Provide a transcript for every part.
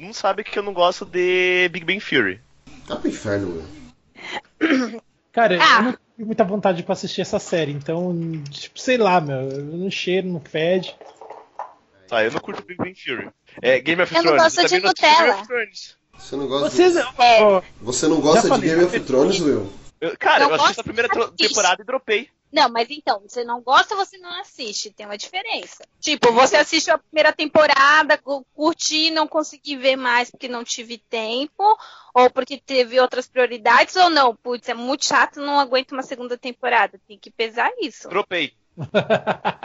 não sabe que eu não gosto de Big Bang Theory. Tá pro inferno, meu. Cara, Ah. eu não tive muita vontade pra assistir essa série, então, tipo, sei lá, meu, eu não cheiro, não fede. Tá, eu não curto Big Bang Theory. É, Game of Eu não Thrones. gosto de não assisti Game Nutella. Você não gosta, Vocês. de... É. Você não gosta de Game of eu- Thrones, Will? Eu- cara, Não eu assisti gosto, a primeira temporada e dropei. Não, mas então, você não gosta, você não assiste. Tem uma diferença. Tipo, você assistiu a primeira temporada, cu- curti, não consegui ver mais porque não tive tempo, ou porque teve outras prioridades, ou não. Putz, é muito chato, não aguento uma segunda temporada. Tem que pesar isso. Dropei.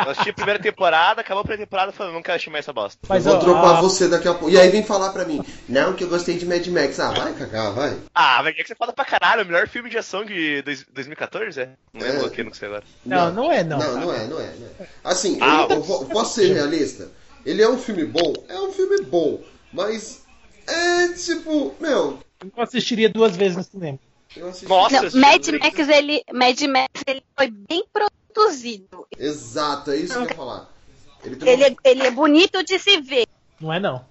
Eu assisti a primeira temporada, acabou a primeira temporada e falei, não quero assistir mais essa bosta. Mas, eu vou ó, dropar a- você daqui a pouco. E aí vem falar pra mim, não, que eu gostei de Mad Max. Ah, vai cagar, vai. Ah, velho, é que você fala pra caralho, o melhor filme de ação de dois- 2014, é? Não É. lembro o que, não sei agora. Não, não é, não. Não, não é, não é. Não é. Assim, Ah, eu, eu vou- posso ser realista? Ele é um filme bom? É um filme bom. Mas é tipo, meu, Eu não assistiria duas vezes no cinema. eu assisti. Nossa, Não, Mad filme- Max, ele, Mad Max, ele foi bem produzido. Exato, é isso que eu ia falar. Ele, tem Ele, é- ele é bonito de se ver. Não é, não.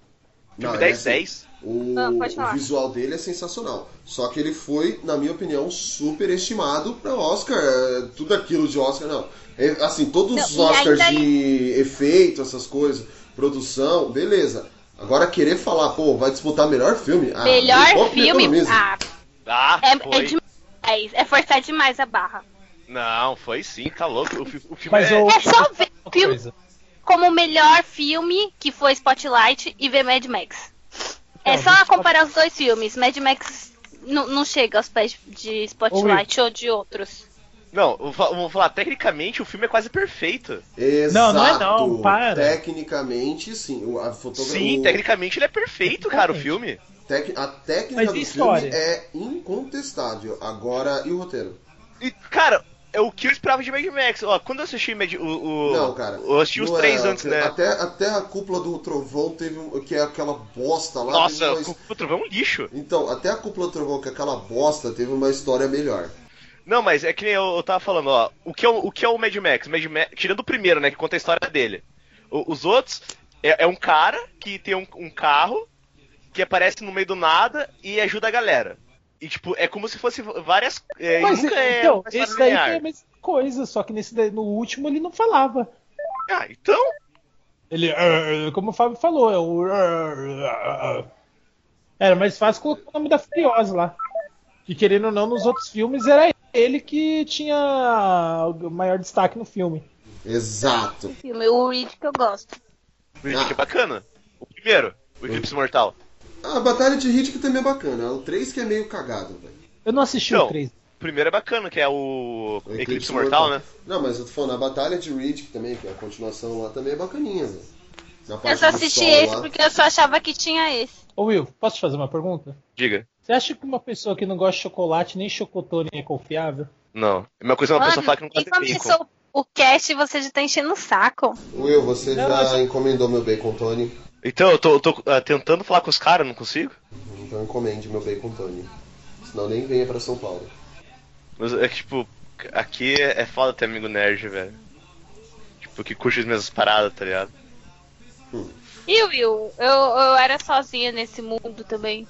Não, Filme ele é 10 assim, 10. O, pode o visual dele é sensacional. Só que ele foi, na minha opinião, super estimado pra Oscar. é, Tudo aquilo de Oscar, não. É, assim, todos Não, os Oscars ainda de efeito, essas coisas, produção, beleza. Agora querer falar, pô, vai disputar melhor filme? Ah, Melhor me- me filme. Ah, Ah, é, é demais. É forçar demais a barra. Não, foi sim, tá louco. O, o filme Mas é... o- É só ver o filme como o melhor filme que foi Spotlight e ver Mad Max. É Não, só comparar os dois filmes. Mad Max não não chega aos pés de Spotlight ou de outros. Não, vou falar, tecnicamente o filme é quase perfeito. Exato. Não, não é não, para. Tecnicamente, sim. A fotografia. Sim, tecnicamente ele é perfeito, cara, o filme. A técnica Mas do filme é incontestável. Agora, e o roteiro? E, cara, é o que eu esperava de Mad Max. Ó, quando eu assisti Mad, o, o- Não, cara. Eu assisti os três é, antes, né? Até, até a cúpula do trovão teve um, que é aquela bosta lá. Nossa, uma Trovão é um lixo. Então, até a cúpula do trovão, que é aquela bosta, teve uma história melhor. Não, mas é que nem eu, eu tava falando, ó. O que é o, o, que é o Mad Max? Mad Max? Tirando o primeiro, né? Que conta a história dele. O- os outros é, é um cara que tem um, um carro que aparece no meio do nada e ajuda a galera. E, tipo, é como se fosse várias. É, Mas, nunca é então, história esse daí linear. é a mesma coisa, só que nesse daí- no último ele não falava. Ah, então. Ele, "Ah", como o Fábio falou, é o. "Ah", Era mais fácil colocar o nome da Furiosa lá. Que querendo ou não, nos outros filmes era ele que tinha o maior destaque no filme. Exato. Filme, o Reed que eu gosto. O Riddick é bacana. O primeiro, o Eclipse Mortal. A Batalha de Riddick também é bacana. O 3 que é meio cagado, velho. Eu não assisti Não. o 3. O primeiro é bacana, que é o, O Eclipse, Mortal, né? Não, mas eu tô falando, a Batalha de Riddick também, que é a continuação lá, também é bacaninha, velho. Na Eu só assisti esse lá. porque eu só achava que tinha esse. Ô Will, posso te fazer uma pergunta? Diga. Você acha que uma pessoa que não gosta de chocolate nem chocotone é confiável? Não. É uma coisa uma pessoa Mano, falar que não quem gosta de bacon. começou o cast você já tá enchendo o saco. Will, você Não, já mas- encomendou meu bacon Tony? Então, eu tô, eu tô, ah, tentando falar com os caras, não consigo. Então encomende meu bacon Tony. Senão nem venha pra São Paulo. Mas é que, tipo, aqui é é foda ter amigo nerd, velho. Tipo, que curte as mesmas paradas, tá ligado? E Will, eu, eu era sozinha nesse mundo também.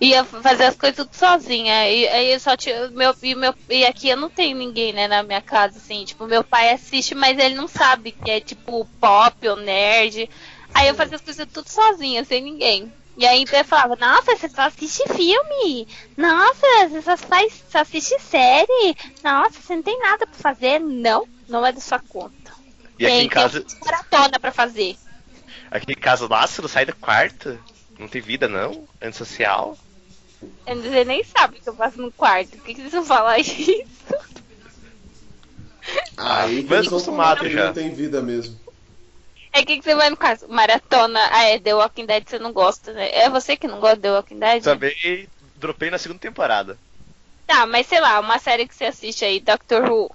Ia fazer as coisas tudo sozinha. E aí eu só tinha. Meu, e, meu, e aqui eu não tenho ninguém, né, na minha casa, assim. Tipo, meu pai assiste, mas ele não sabe que é tipo pop ou nerd. Aí eu fazia as coisas tudo sozinha, sem ninguém. E aí eu falava, nossa, você só assiste filme? Nossa, você só, faz, só assiste série? Nossa, você não tem nada pra fazer? Não, não é da sua conta. E aqui tem, em casa, tem maratona pra fazer. aqui em casa, nossa, não sai do quarto. Não tem vida, não? Antissocial. Você nem sabe o que eu faço no quarto. Por que, que vocês vão falar isso? Aí que eles vão acostumado que já. não tem vida mesmo. É que, que você vai no quarto? Maratona. Ah, é, The Walking Dead você não gosta, né? É você que não gosta de The Walking Dead? Também dropei na segunda temporada. Tá, mas sei lá, uma série que você assiste aí, Doctor Who.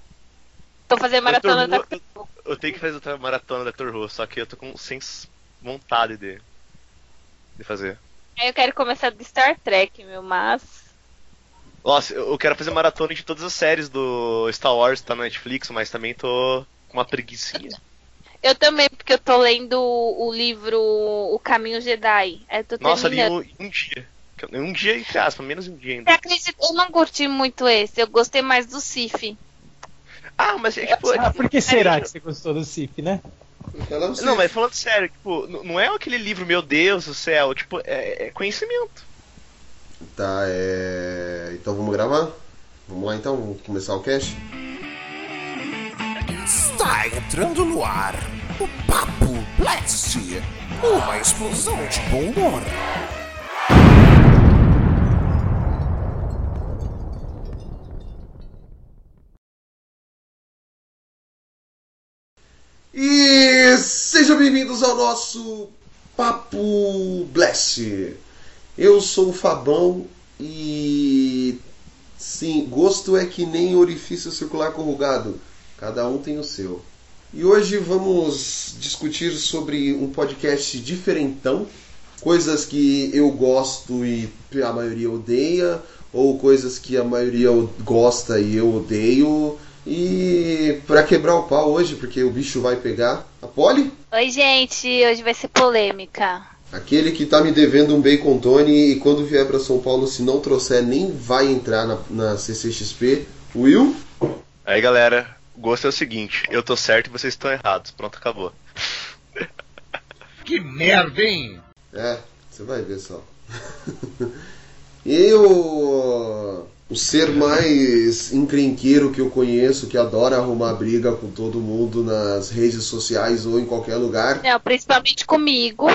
Tô fazendo maratona Doctor Doctor Who. Eu tenho que fazer outra maratona da Doctor Who, só que eu tô com sem vontade de, de fazer. Aí eu quero começar do Star Trek, meu, mas. Nossa, eu eu quero fazer maratona de todas as séries do Star Wars, tá na Netflix, mas também tô com uma preguicinha. Eu também, porque eu tô lendo o, livro O Caminho Jedi. Eu tô Nossa, li um, um dia. Um dia, entre aspas, menos um dia ainda. Você acredita? Eu não curti muito esse. Eu gostei mais do Sif. Ah, mas é tipo. Ah, por que será que você gostou do Cif, né? Não sei. Não, mas falando sério, tipo, não é aquele livro, meu Deus do céu, tipo, é, é conhecimento. Tá, é. Então vamos gravar? Vamos lá então, vamos começar o cast? Está entrando no ar o Papo Blast, uma explosão de bom humor. E sejam bem-vindos ao nosso Papo Blast. Eu sou o Fabão e sim, gosto é que nem orifício circular corrugado. Cada um tem o seu. E hoje vamos discutir sobre um podcast diferentão, coisas que eu gosto e a maioria odeia, ou coisas que a maioria gosta e eu odeio. E para quebrar o pau hoje, porque o bicho vai pegar a Polly, Oi, gente. Hoje vai ser polêmica. aquele que tá me devendo um bacon Tony e quando vier para São Paulo, se não trouxer, nem vai entrar na, na CCXP. Will? Aí galera, o gosto é o seguinte: eu tô certo e vocês estão errados. Pronto, acabou. Que merda, hein? É, você vai ver só. e o, o ser mais encrenqueiro que eu conheço, que adora arrumar briga com todo mundo nas redes sociais ou em qualquer lugar, Não, principalmente comigo.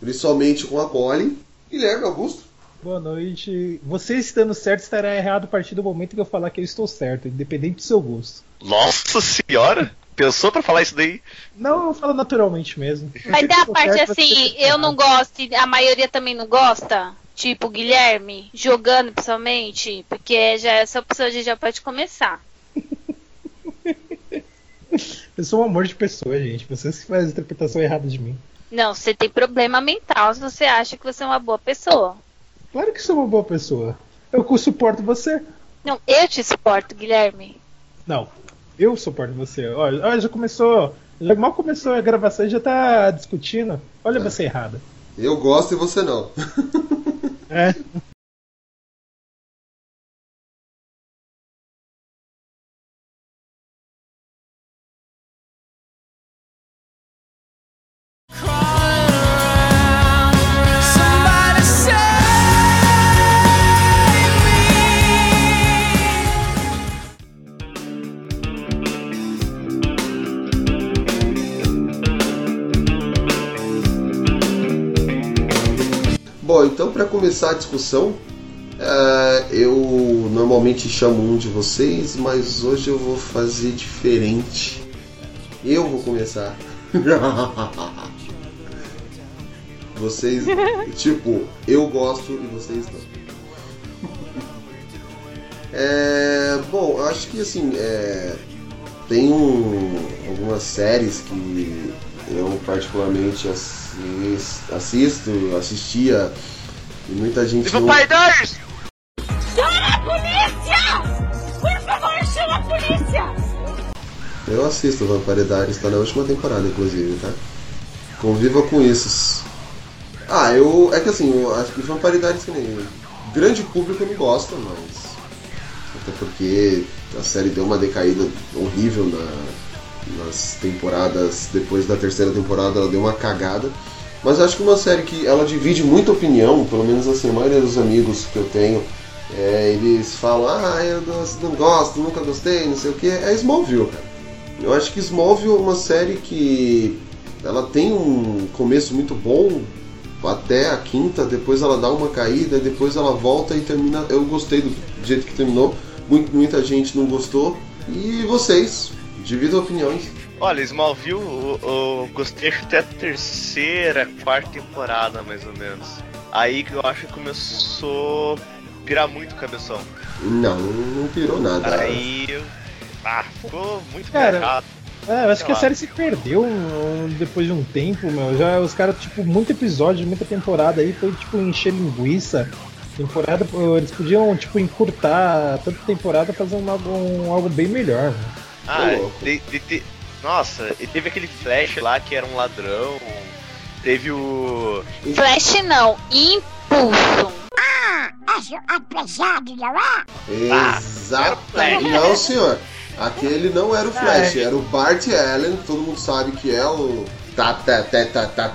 principalmente com a Polly, Guilherme Augusto. Boa noite. Você estando certo estará errado a partir do momento que eu falar que eu estou certo, independente do seu gosto. Nossa senhora! Pensou pra falar isso daí? Não, eu falo naturalmente mesmo. Mas tem a parte assim, eu não gosto e a maioria também não gosta. Tipo, Guilherme, jogando principalmente, porque já essa opção a gente já pode começar. Eu sou um amor de pessoa, gente. Vocês que fazem a interpretação errada de mim. Não, você tem problema mental se você acha que você é uma boa pessoa. Claro que sou uma boa pessoa. Eu suporto você. Não, eu te suporto, Guilherme. Não, eu suporto você. Olha, olha, já começou. Já mal começou a gravação e já tá discutindo. Olha você errada. Eu gosto e você não. É. começar a discussão, é, eu normalmente chamo um de vocês, mas hoje eu vou fazer diferente. Eu vou começar. vocês, tipo, eu gosto e vocês não. É, bom, eu acho que assim, é, tem um- algumas séries que eu particularmente assis- assisto, assistia e muita gente Viva não... Pai Diaries! Eu assisto Vampire Diaries, tá na última temporada, inclusive, tá? Conviva com isso. Ah, eu. É que assim, eu acho que Vampire Diaries que nem. Grande público não gosta, mas. Até porque a série deu uma decaída horrível na, nas temporadas. Depois da terceira temporada ela deu uma cagada. Mas acho que uma série que ela divide muita opinião, pelo menos assim, a maioria dos amigos que eu tenho, é, eles falam, ah, eu não, gosto, nunca gostei, não sei o que, é Smallville, cara. Eu acho que Smallville é uma série que ela tem um começo muito bom até a quinta, depois ela dá uma caída, depois ela volta e termina. Eu gostei do jeito que terminou, muita gente não gostou. E vocês, dividam opiniões. Olha, Smallville, eu, eu gostei até a terceira, quarta temporada, mais ou menos. Aí que eu acho que começou a pirar muito o cabeção. Não, não pirou nada. Aí. eu- Ah, ficou muito Cara, errado. É, eu acho Sei que a lá. série se perdeu depois de um tempo, meu. Já os caras, tipo, muito episódio, muita temporada aí, foi tipo encher linguiça. Temporada, eles podiam, tipo, encurtar tanta temporada fazendo algo, um- algo bem melhor, mano. Ah, de- de- de- Nossa, e teve aquele Flash lá que era um ladrão. Teve o. Flash não, Impulso. Exatamente. Não, senhor. Aquele não era o Flash, era o Bart Allen, todo mundo sabe que é o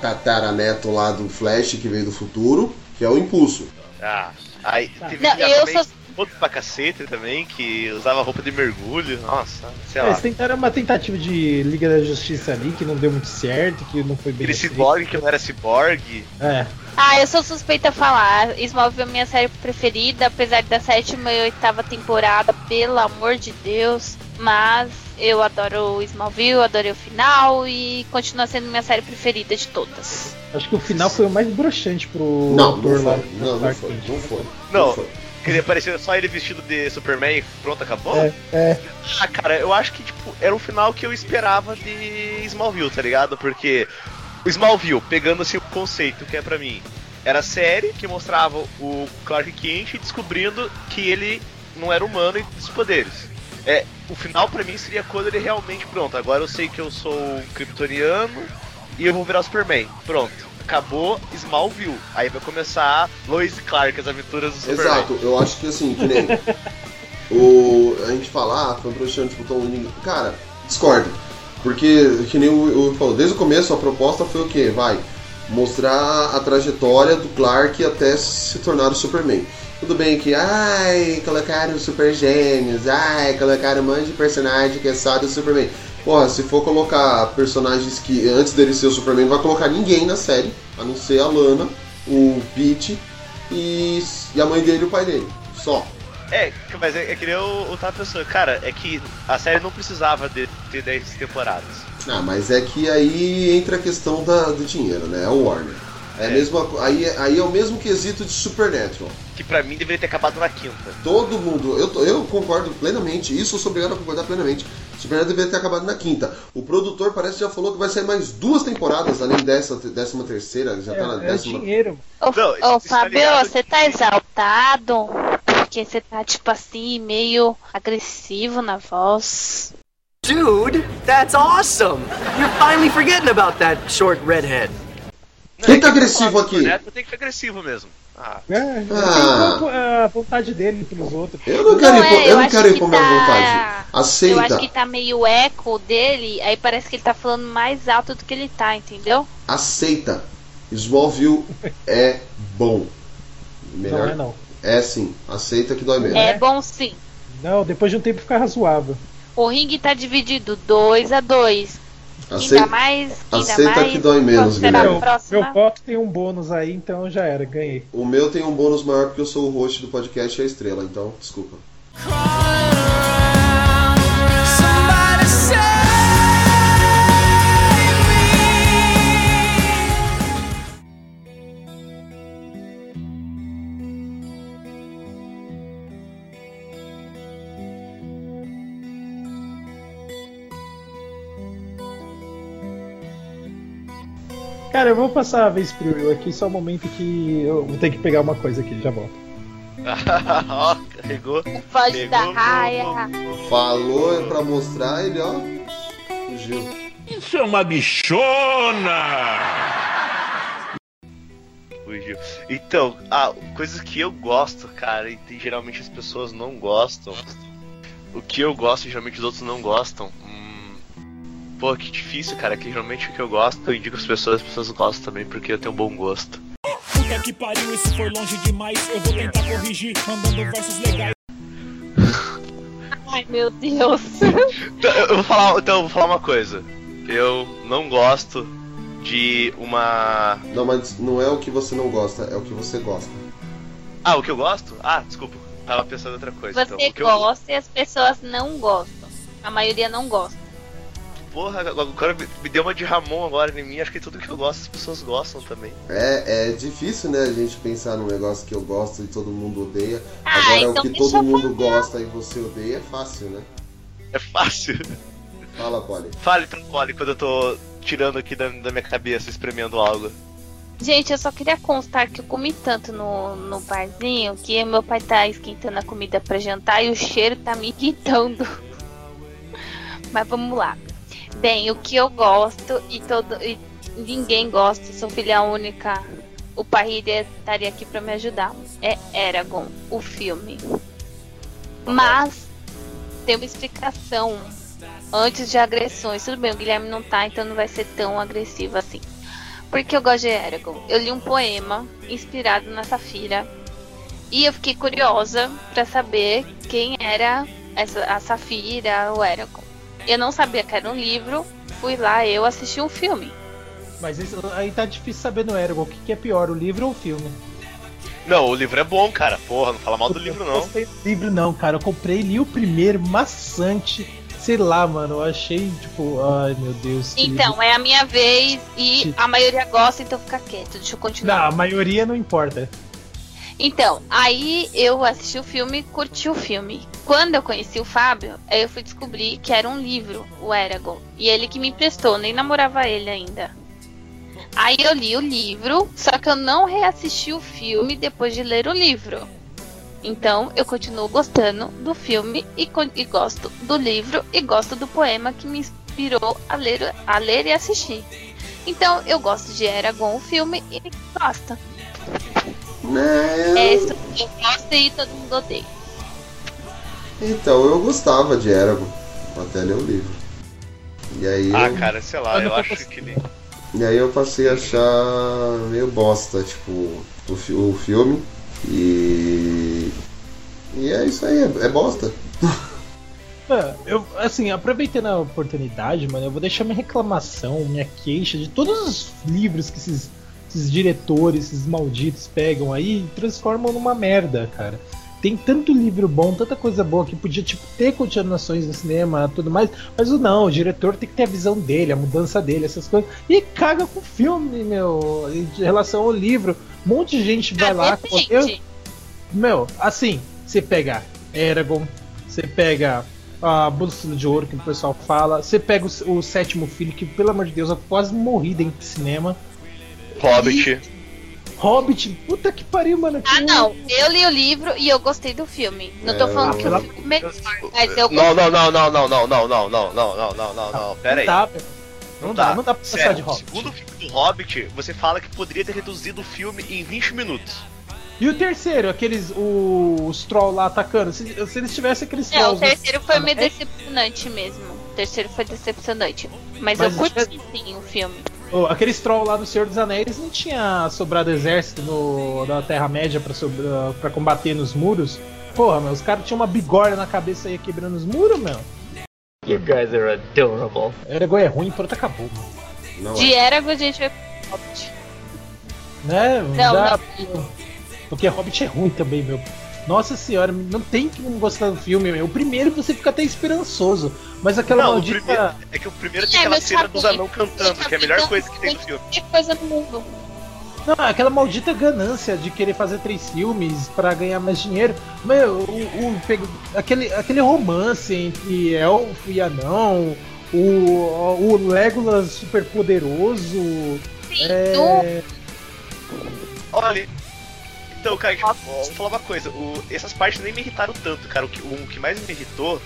tataraneto lá do Flash que veio do futuro, que é o Impulso. Ah, aí teve Não, eu também, outro pra cacete também, que usava roupa de mergulho. Nossa, sei lá. Eles tentaram uma tentativa de Liga da Justiça ali que não deu muito certo, que não foi bem Aquele aceito. ciborgue que não era ciborgue. É. Ah, eu sou suspeita a falar. Smallville é minha série preferida, apesar da sétima e oitava temporada, pelo amor de Deus. Mas eu adoro o Smallville, adorei o final e continua sendo minha série preferida de todas. Acho que o final foi o mais broxante pro Não, ator não lá. foi. Não, não foi. Não foi. Não. foi. Queria parecer só ele vestido de Superman e pronto, acabou? É, é. Ah, cara, eu acho que, tipo, era o final que eu esperava de Smallville, tá ligado? Porque o Smallville, pegando assim o conceito que é pra mim, era a série que mostrava o Clark Kent descobrindo que ele não era humano e tinha os poderes. É, o final pra mim seria quando ele realmente, pronto, agora eu sei que eu sou um kryptoniano e eu vou virar Superman. Pronto. Acabou Smallville. Aí vai começar Lois e Clark, as aventuras do Superman. Exato, eu acho que assim, que nem o, a gente fala, ah, foi um broxante, tipo, tão lindo. Cara, discordo. Porque, que nem o, o falou, desde o começo a proposta foi o quê? Vai, mostrar a trajetória do Clark até se tornar o Superman. Tudo bem que, ai, colocaram super gênios, ai, colocaram um monte de personagem que é só do Superman. Porra, se for colocar personagens que antes dele ser o Superman, não vai colocar ninguém na série, a não ser a Lana, o Pete e, e a mãe dele e o pai dele. Só. É, mas é, é que nem eu, eu tava pensando, cara, é que a série não precisava de ter 10 temporadas. Ah, mas é que aí entra a questão da, do dinheiro, né? É o Warner. É É. mesma, aí, é- aí é o mesmo quesito de Supernatural. Que pra mim deveria ter acabado na quinta. Todo mundo, eu, eu concordo plenamente, isso eu sou obrigado a concordar plenamente. Supernatural deveria ter acabado na quinta. O produtor parece que já falou que vai sair mais duas temporadas, além dessa décima terceira, já É, tá na é décima. dinheiro. Ô, Não, ô você tá ligado você tá exaltado? Porque você tá, tipo assim, meio agressivo na voz. Dude, that's awesome! You're finally forgetting about that short redhead. Quem tá agressivo aqui? Neto tem que ser agressivo mesmo. Ah, É, Ah. a vontade dele pelos outros. Eu não quero Não impor, é, eu não acho quero que impor minha tá- vontade. Eu Aceita. acho que tá meio eco dele, aí parece que ele tá falando mais alto do que ele tá, entendeu? Aceita. Smallville é bom. Não Melhor é não. é sim. Aceita que dói menos. É bom sim. Não, depois de um tempo fica razoável. O ringue tá dividido 2 a 2 Quem Aceita, dá mais, aceita mais. que dói menos, Guilherme. Meu, voto tem um bônus aí, então já era, ganhei. O meu tem um bônus maior porque eu sou o host do podcast e a estrela, então desculpa. Cara, eu vou passar a vez pro Will aqui, só um momento que eu vou ter que pegar uma coisa aqui, já volto. Ó, carregou. Foge Pegou, da raia. Falou é pra mostrar, ele ó. Fugiu. Isso é uma bichona! Fugiu. Então, ah, coisas que eu gosto, cara, e geralmente as pessoas não gostam. O que eu gosto e geralmente os outros não gostam. Pô, que difícil, cara. Que geralmente o que eu gosto eu indico as pessoas, as pessoas gostam também, porque eu tenho bom gosto. Puta que pariu, se for longe demais, eu vou tentar corrigir, mandando versos legais. Ai, meu Deus. Então, eu vou falar, então, eu vou falar uma coisa. Eu não gosto de uma. Não, mas não é o que você não gosta, é o que você gosta. Ah, o que eu gosto? Ah, desculpa. Tava pensando em outra coisa. então. Você O que eu- gosta e as pessoas não gostam. A maioria não gosta. Porra, agora me- me deu uma de Ramon agora em mim. Acho que tudo que eu gosto as pessoas gostam também. É, é difícil, né, a gente pensar num negócio que eu gosto e todo mundo odeia. Ah, Agora então o que todo mundo gosta e você odeia é fácil, né? É fácil. Fala, Polly. Fale então, Polly, quando eu tô tirando aqui da, da minha cabeça, espremendo algo. Gente, eu só queria constar que eu comi tanto no, no barzinho que meu pai tá esquentando a comida pra jantar e o cheiro tá me irritando. Mas vamos lá. Bem, o que eu gosto e todo e ninguém gosta, sou filha única. O Parrilha estaria aqui pra me ajudar. É Eragon, o filme. Mas tem uma explicação antes de agressões. Tudo bem, o Guilherme não tá, então não vai ser tão agressivo assim. Porque eu gosto de Eragon. Eu li um poema inspirado na Safira. E eu fiquei curiosa pra saber quem era essa, a Safira, o Eragon. Eu não sabia que era um livro. Fui lá, eu assisti um filme. Mas isso, aí tá difícil saber no Eragon o que, que é pior, o livro ou o filme. Não, o livro é bom, cara. Porra, não fala mal do livro, Eu não. gostei do livro não, cara. Eu comprei, li o primeiro, maçante. Sei lá, mano. Eu achei, tipo, ai meu Deus. Então, é a minha vez e a maioria gosta, então fica quieto. Deixa eu livro. continuar. Não, a maioria não importa. Então, aí eu assisti o filme, curti o filme. Quando eu conheci o Fábio, aí eu fui descobrir que era um livro, o Eragon. E ele que me emprestou, nem namorava ele ainda. Aí eu li o livro, só que eu não reassisti o filme depois de ler o livro. Então eu continuo gostando do filme e, e gosto do livro e gosto do poema que me inspirou a ler, a ler e assistir. Então eu gosto de Eragon, o filme, e gosta. Né? É isso que eu gosto e todo mundo odeia. Então, eu gostava de Eragon, até ler o livro. E aí, Ah, eu, cara, sei lá, Eu eu não acho que ele. e aí eu passei a achar meio bosta, tipo, o, fi- o filme. E. E é isso aí, é, é bosta. É, eu, assim, aproveitando a oportunidade, mano, eu vou deixar minha reclamação, minha queixa de todos os livros que esses, esses diretores, esses malditos pegam aí e transformam numa merda, cara. Tem tanto livro bom, tanta coisa boa que podia tipo, ter continuações no cinema tudo mais, mas o não, o diretor tem que ter a visão dele, a mudança dele, essas coisas. E caga com o filme, meu, em relação ao livro. Um monte de gente vai lá. Ah, depende. Eu, meu, assim, você pega Eragon, você pega a Bússola de Ouro, que o pessoal fala, você pega o, o Sétimo Filho, que pelo amor de Deus, eu quase morri dentro do cinema. Hobbit. Hobbit, puta que pariu, mano. que Ah, um- não. Eu li o livro e eu gostei do filme. Não tô É, falando que o filme é melhor, mas eu Não, gostei. não, não, não, não, não, não, não, não, não, não, não, não, não, pera aí. Não dá. Não, dá, não dá pra passar Sério, de o Hobbit. segundo filme do Hobbit, você fala que poderia ter reduzido o filme em 20 minutos. E o terceiro, aqueles. O, os troll lá atacando. Se, se eles tivessem aqueles É, o trolls. terceiro foi meio É, decepcionante mesmo. O terceiro foi decepcionante. Mas, Mas eu curti sim o filme. O- aqueles troll lá do Senhor dos Anéis não tinha sobrado exército no, da Terra-média pra, sobra- pra combater nos muros. Porra, meu, os caras tinham uma bigorna na cabeça aí quebrando os muros, meu. You guys are adorable. Eragon é ruim, pronto, acabou. Não De é. Eragon a gente vai pro Hobbit. Né? Não, dá- Porque Hobbit é ruim também, meu. Nossa senhora, não tem que não gostar do filme, meu. O primeiro você fica até esperançoso. Mas aquela Não, maldita. primeiro, é que o primeiro tem É, aquela mas cena dos anão cantando, que é a melhor coisa que tem no filme. Qualquer coisa no mundo. Não, aquela maldita ganância de querer fazer três filmes pra ganhar mais dinheiro. Meu, o, o- pego- aquele, aquele romance entre elfo e anão, o, o Legolas super poderoso. Sim, É, Olha, então, cara, tipo, vou falar uma coisa, o- essas partes nem me irritaram tanto, cara. O que, o que mais me irritou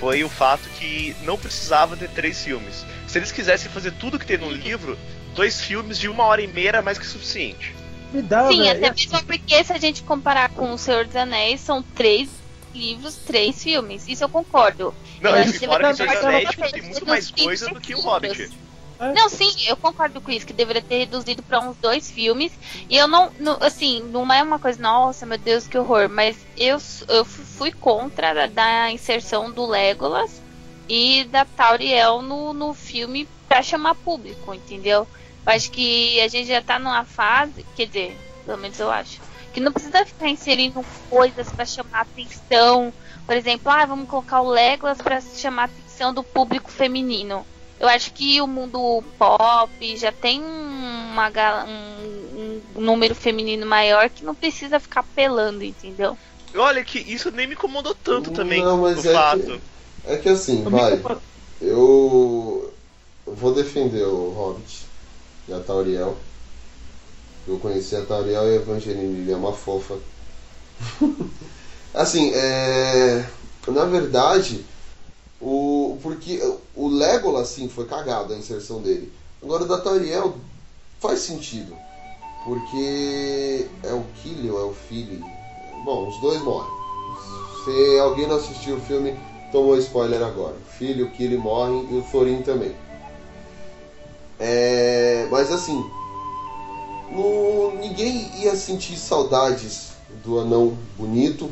foi o fato que não precisava ter três filmes. Se eles quisessem fazer tudo que tem no livro, dois filmes de uma hora e meia era mais que suficiente. me dá, Sim, até mesmo porque se a gente comparar com O Senhor dos Anéis, são três livros, três filmes. Isso eu concordo. Não, Mas e isso fora é que o Senhor dos Anéis tipo, tem muito mais coisa do que o livros. Hobbit. Não, sim, eu concordo com isso, que deveria ter reduzido pra uns dois filmes. E eu não, não- assim, não é uma coisa, nossa, meu Deus, que horror. Mas eu, eu fu- fui contra da, da inserção do Legolas e da Tauriel no, no filme pra chamar público, entendeu? Eu acho que a gente já tá numa fase, quer dizer, pelo menos eu acho, que não precisa ficar inserindo coisas pra chamar atenção. Por exemplo, ah, vamos colocar o Legolas pra chamar atenção do público feminino. Eu acho que o mundo pop já tem uma, um, um número feminino maior que não precisa ficar apelando, entendeu? Olha que isso nem me incomodou tanto também, Não, mas o é fato. É que assim, Eu vai. Eu vou defender o Hobbit e a Tauriel. Eu conheci a Tauriel e a Evangeline é uma fofa. assim, é... na verdade, O, porque o Legolas, sim, foi cagado a inserção dele. Agora o da Tauriel faz sentido. Porque é o Killian é o filho? Bom, os dois morrem. Se alguém não assistiu o filme, tomou spoiler agora. O filho, o Killian morrem e o Thorin também. É, mas assim, no- ninguém ia sentir saudades do anão bonito,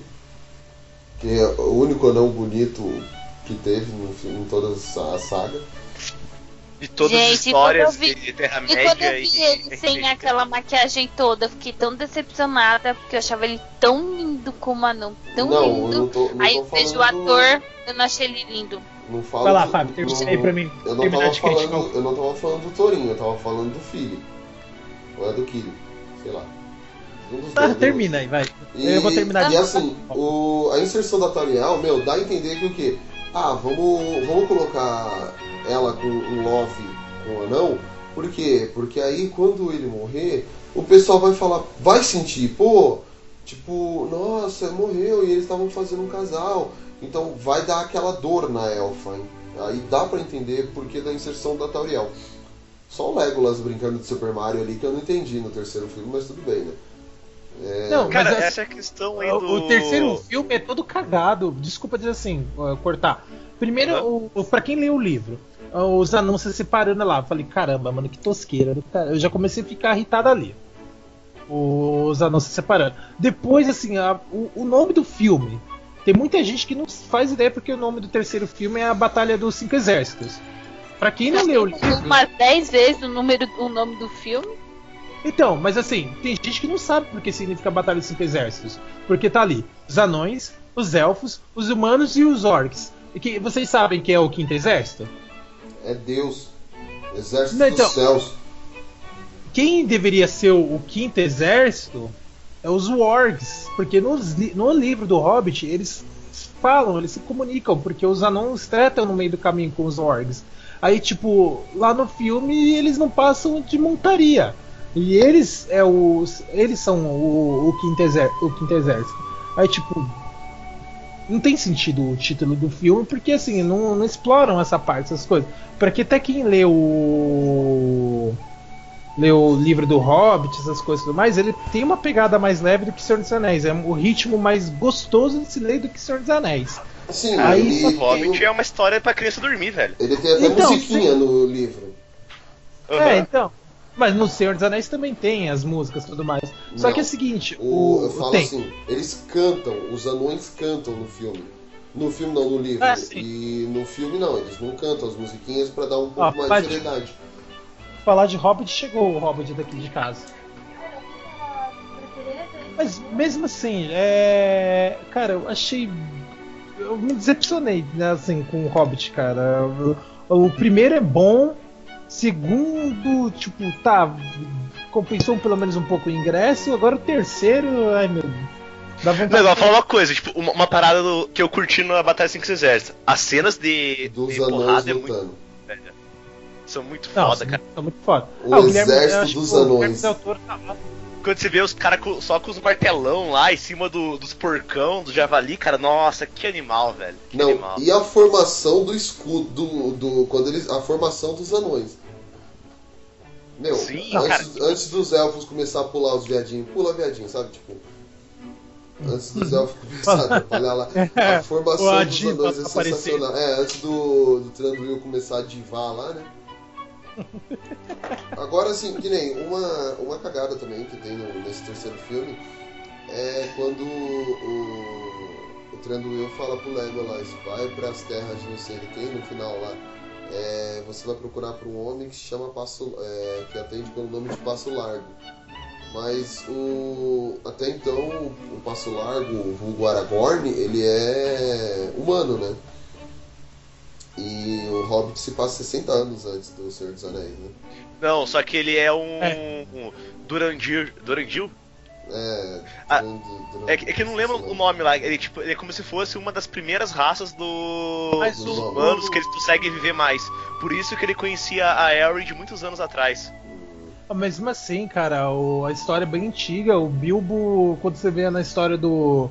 que é o único anão bonito que teve no, em toda a saga. De todas Gente, as histórias vi- de E quando eu Terra-média vi e. ele sem aquela maquiagem toda, eu fiquei tão decepcionada, porque eu achava ele tão lindo como anão, tão não, lindo. não tô, não Aí eu vejo o ator, eu não achei ele lindo. Não falo Vai lá, do- Fábio, termina aí pra mim Eu não, tava falando, eu não tava falando do Torinho, eu tava falando do filho. Ou é do Killy, sei lá. Um Tá, termina aí, vai. E, Eu vou terminar e de assim, o, a inserção da Tariel, meu, dá a entender que o quê? Ah, vamos, vamos colocar ela com um love com o anão. Por quê? Porque aí quando ele morrer, o pessoal vai falar, vai sentir, pô, tipo, nossa, morreu e eles estavam fazendo um casal. Então vai dar aquela dor na elfa. hein? Aí dá pra entender porque da inserção da Tauriel. Só o Legolas brincando de Super Mario ali que eu não entendi no terceiro filme, mas tudo bem, né? É, Não, mas Cara, essa- essa é a questão aí O, do. o terceiro filme é todo cagado. Desculpa dizer assim, cortar. Primeiro, o, o, pra quem leu o livro, os anúncios se separando lá. Eu falei, caramba, mano, que tosqueira. cara. Eu já comecei a ficar irritado ali. Os anúncios se separando. Depois, assim, a- o, o nome do filme. Tem muita gente que não faz ideia porque o nome do terceiro filme é a Batalha dos Cinco Exércitos. Pra quem não leu o livro. Umas 10 vezes o, número, o nome do filme. Então, mas assim, tem gente que não sabe porque significa Batalha dos Cinco Exércitos. Porque tá ali os anões, os elfos, os humanos e os orcs. E que vocês sabem que é o quinto exército? É Deus. Exército Não, então- dos céus. Quem deveria ser o, o quinto exército é os wargs. Porque li- no livro do Hobbit eles falam, eles se comunicam, porque os anões tratam no meio do caminho com os orgs. Aí, tipo, lá no filme eles não passam de montaria. E eles é os. Eles são o, o, quinto, exer, o quinto exército. Aí, tipo. Não tem sentido o título do filme, porque assim, não, não exploram essa parte, essas coisas. Pra que até quem lê o. Lê o livro do Hobbit, essas coisas e tudo mais, ele tem uma pegada mais leve do que Senhor dos Anéis. É o ritmo mais gostoso de se ler do que Senhor dos Anéis. Sim, Aí, ele, O Hobbit é uma história pra criança dormir, velho. ele tem até Então, musiquinha no livro. É, Aham. então. Mas no Senhor dos Anéis também tem as músicas e tudo mais. Só Não. que é o seguinte, O, eu falo tem. assim, eles cantam, os anões cantam no filme. No filme não, no livro. Ah, e no filme não, eles não cantam as musiquinhas pra dar um pouco Ah, mais de seriedade. falar de Hobbit, chegou o Hobbit daqui de casa. Mas mesmo assim, é. Cara, eu achei. Eu me decepcionei, né, assim, com o Hobbit, cara. O primeiro é bom, segundo, tipo, tá. Compensou pelo menos um pouco o ingresso, agora o terceiro, ai meu. Dá vontade eu vou falar uma coisa, tipo, uma, uma parada do- que eu curti na Batalha 5 Exércitos. As cenas de, Dos de anões porrada é muito, lutando. são muito Não, foda, são- cara. são muito foda. O Ah, Guilherme- exército dos o anões. Lá. Quando você vê os caras só com os martelão lá em cima do- dos porcão, do javali, cara, nossa, que animal, velho. Que Não, animal. e a formação do escudo, do, do- quando eles, a formação dos anões. Meu, Sim, antes, antes dos elfos começar a pular os viadinhos, pula viadinho, sabe? Tipo, antes dos elfos começar a atrapalhar lá, a formação O dos anões é aparecendo. sensacional. É, antes do, do Tranduil começar a divar lá, né? Agora, assim, que nem uma, uma cagada também que tem no- nesse terceiro filme é quando o, o Tranduil fala pro Legolas, vai pras terras de não sei de quem, no final lá, é, você vai procurar por um homem que se chama Passo, é, que atende pelo nome de Passo Largo. Mas o até então o, Passo Largo, o vulgo Aragorn, ele é humano, né? E o Hobbit se passa 60 anos antes do Senhor dos Anéis, né? Não, só que ele é um. É. um Durandil. Durandil? É, Ah, durante- durante- É, que- é que não lembro o nome lá. Ele, tipo, ele é como se fosse uma das primeiras raças do, Mas dos o- humanos que eles conseguem viver mais. Por isso que ele conhecia a Elry de muitos anos atrás. Ah, Mesmo assim, cara, o- a história é bem antiga. O Bilbo, quando você vê na história do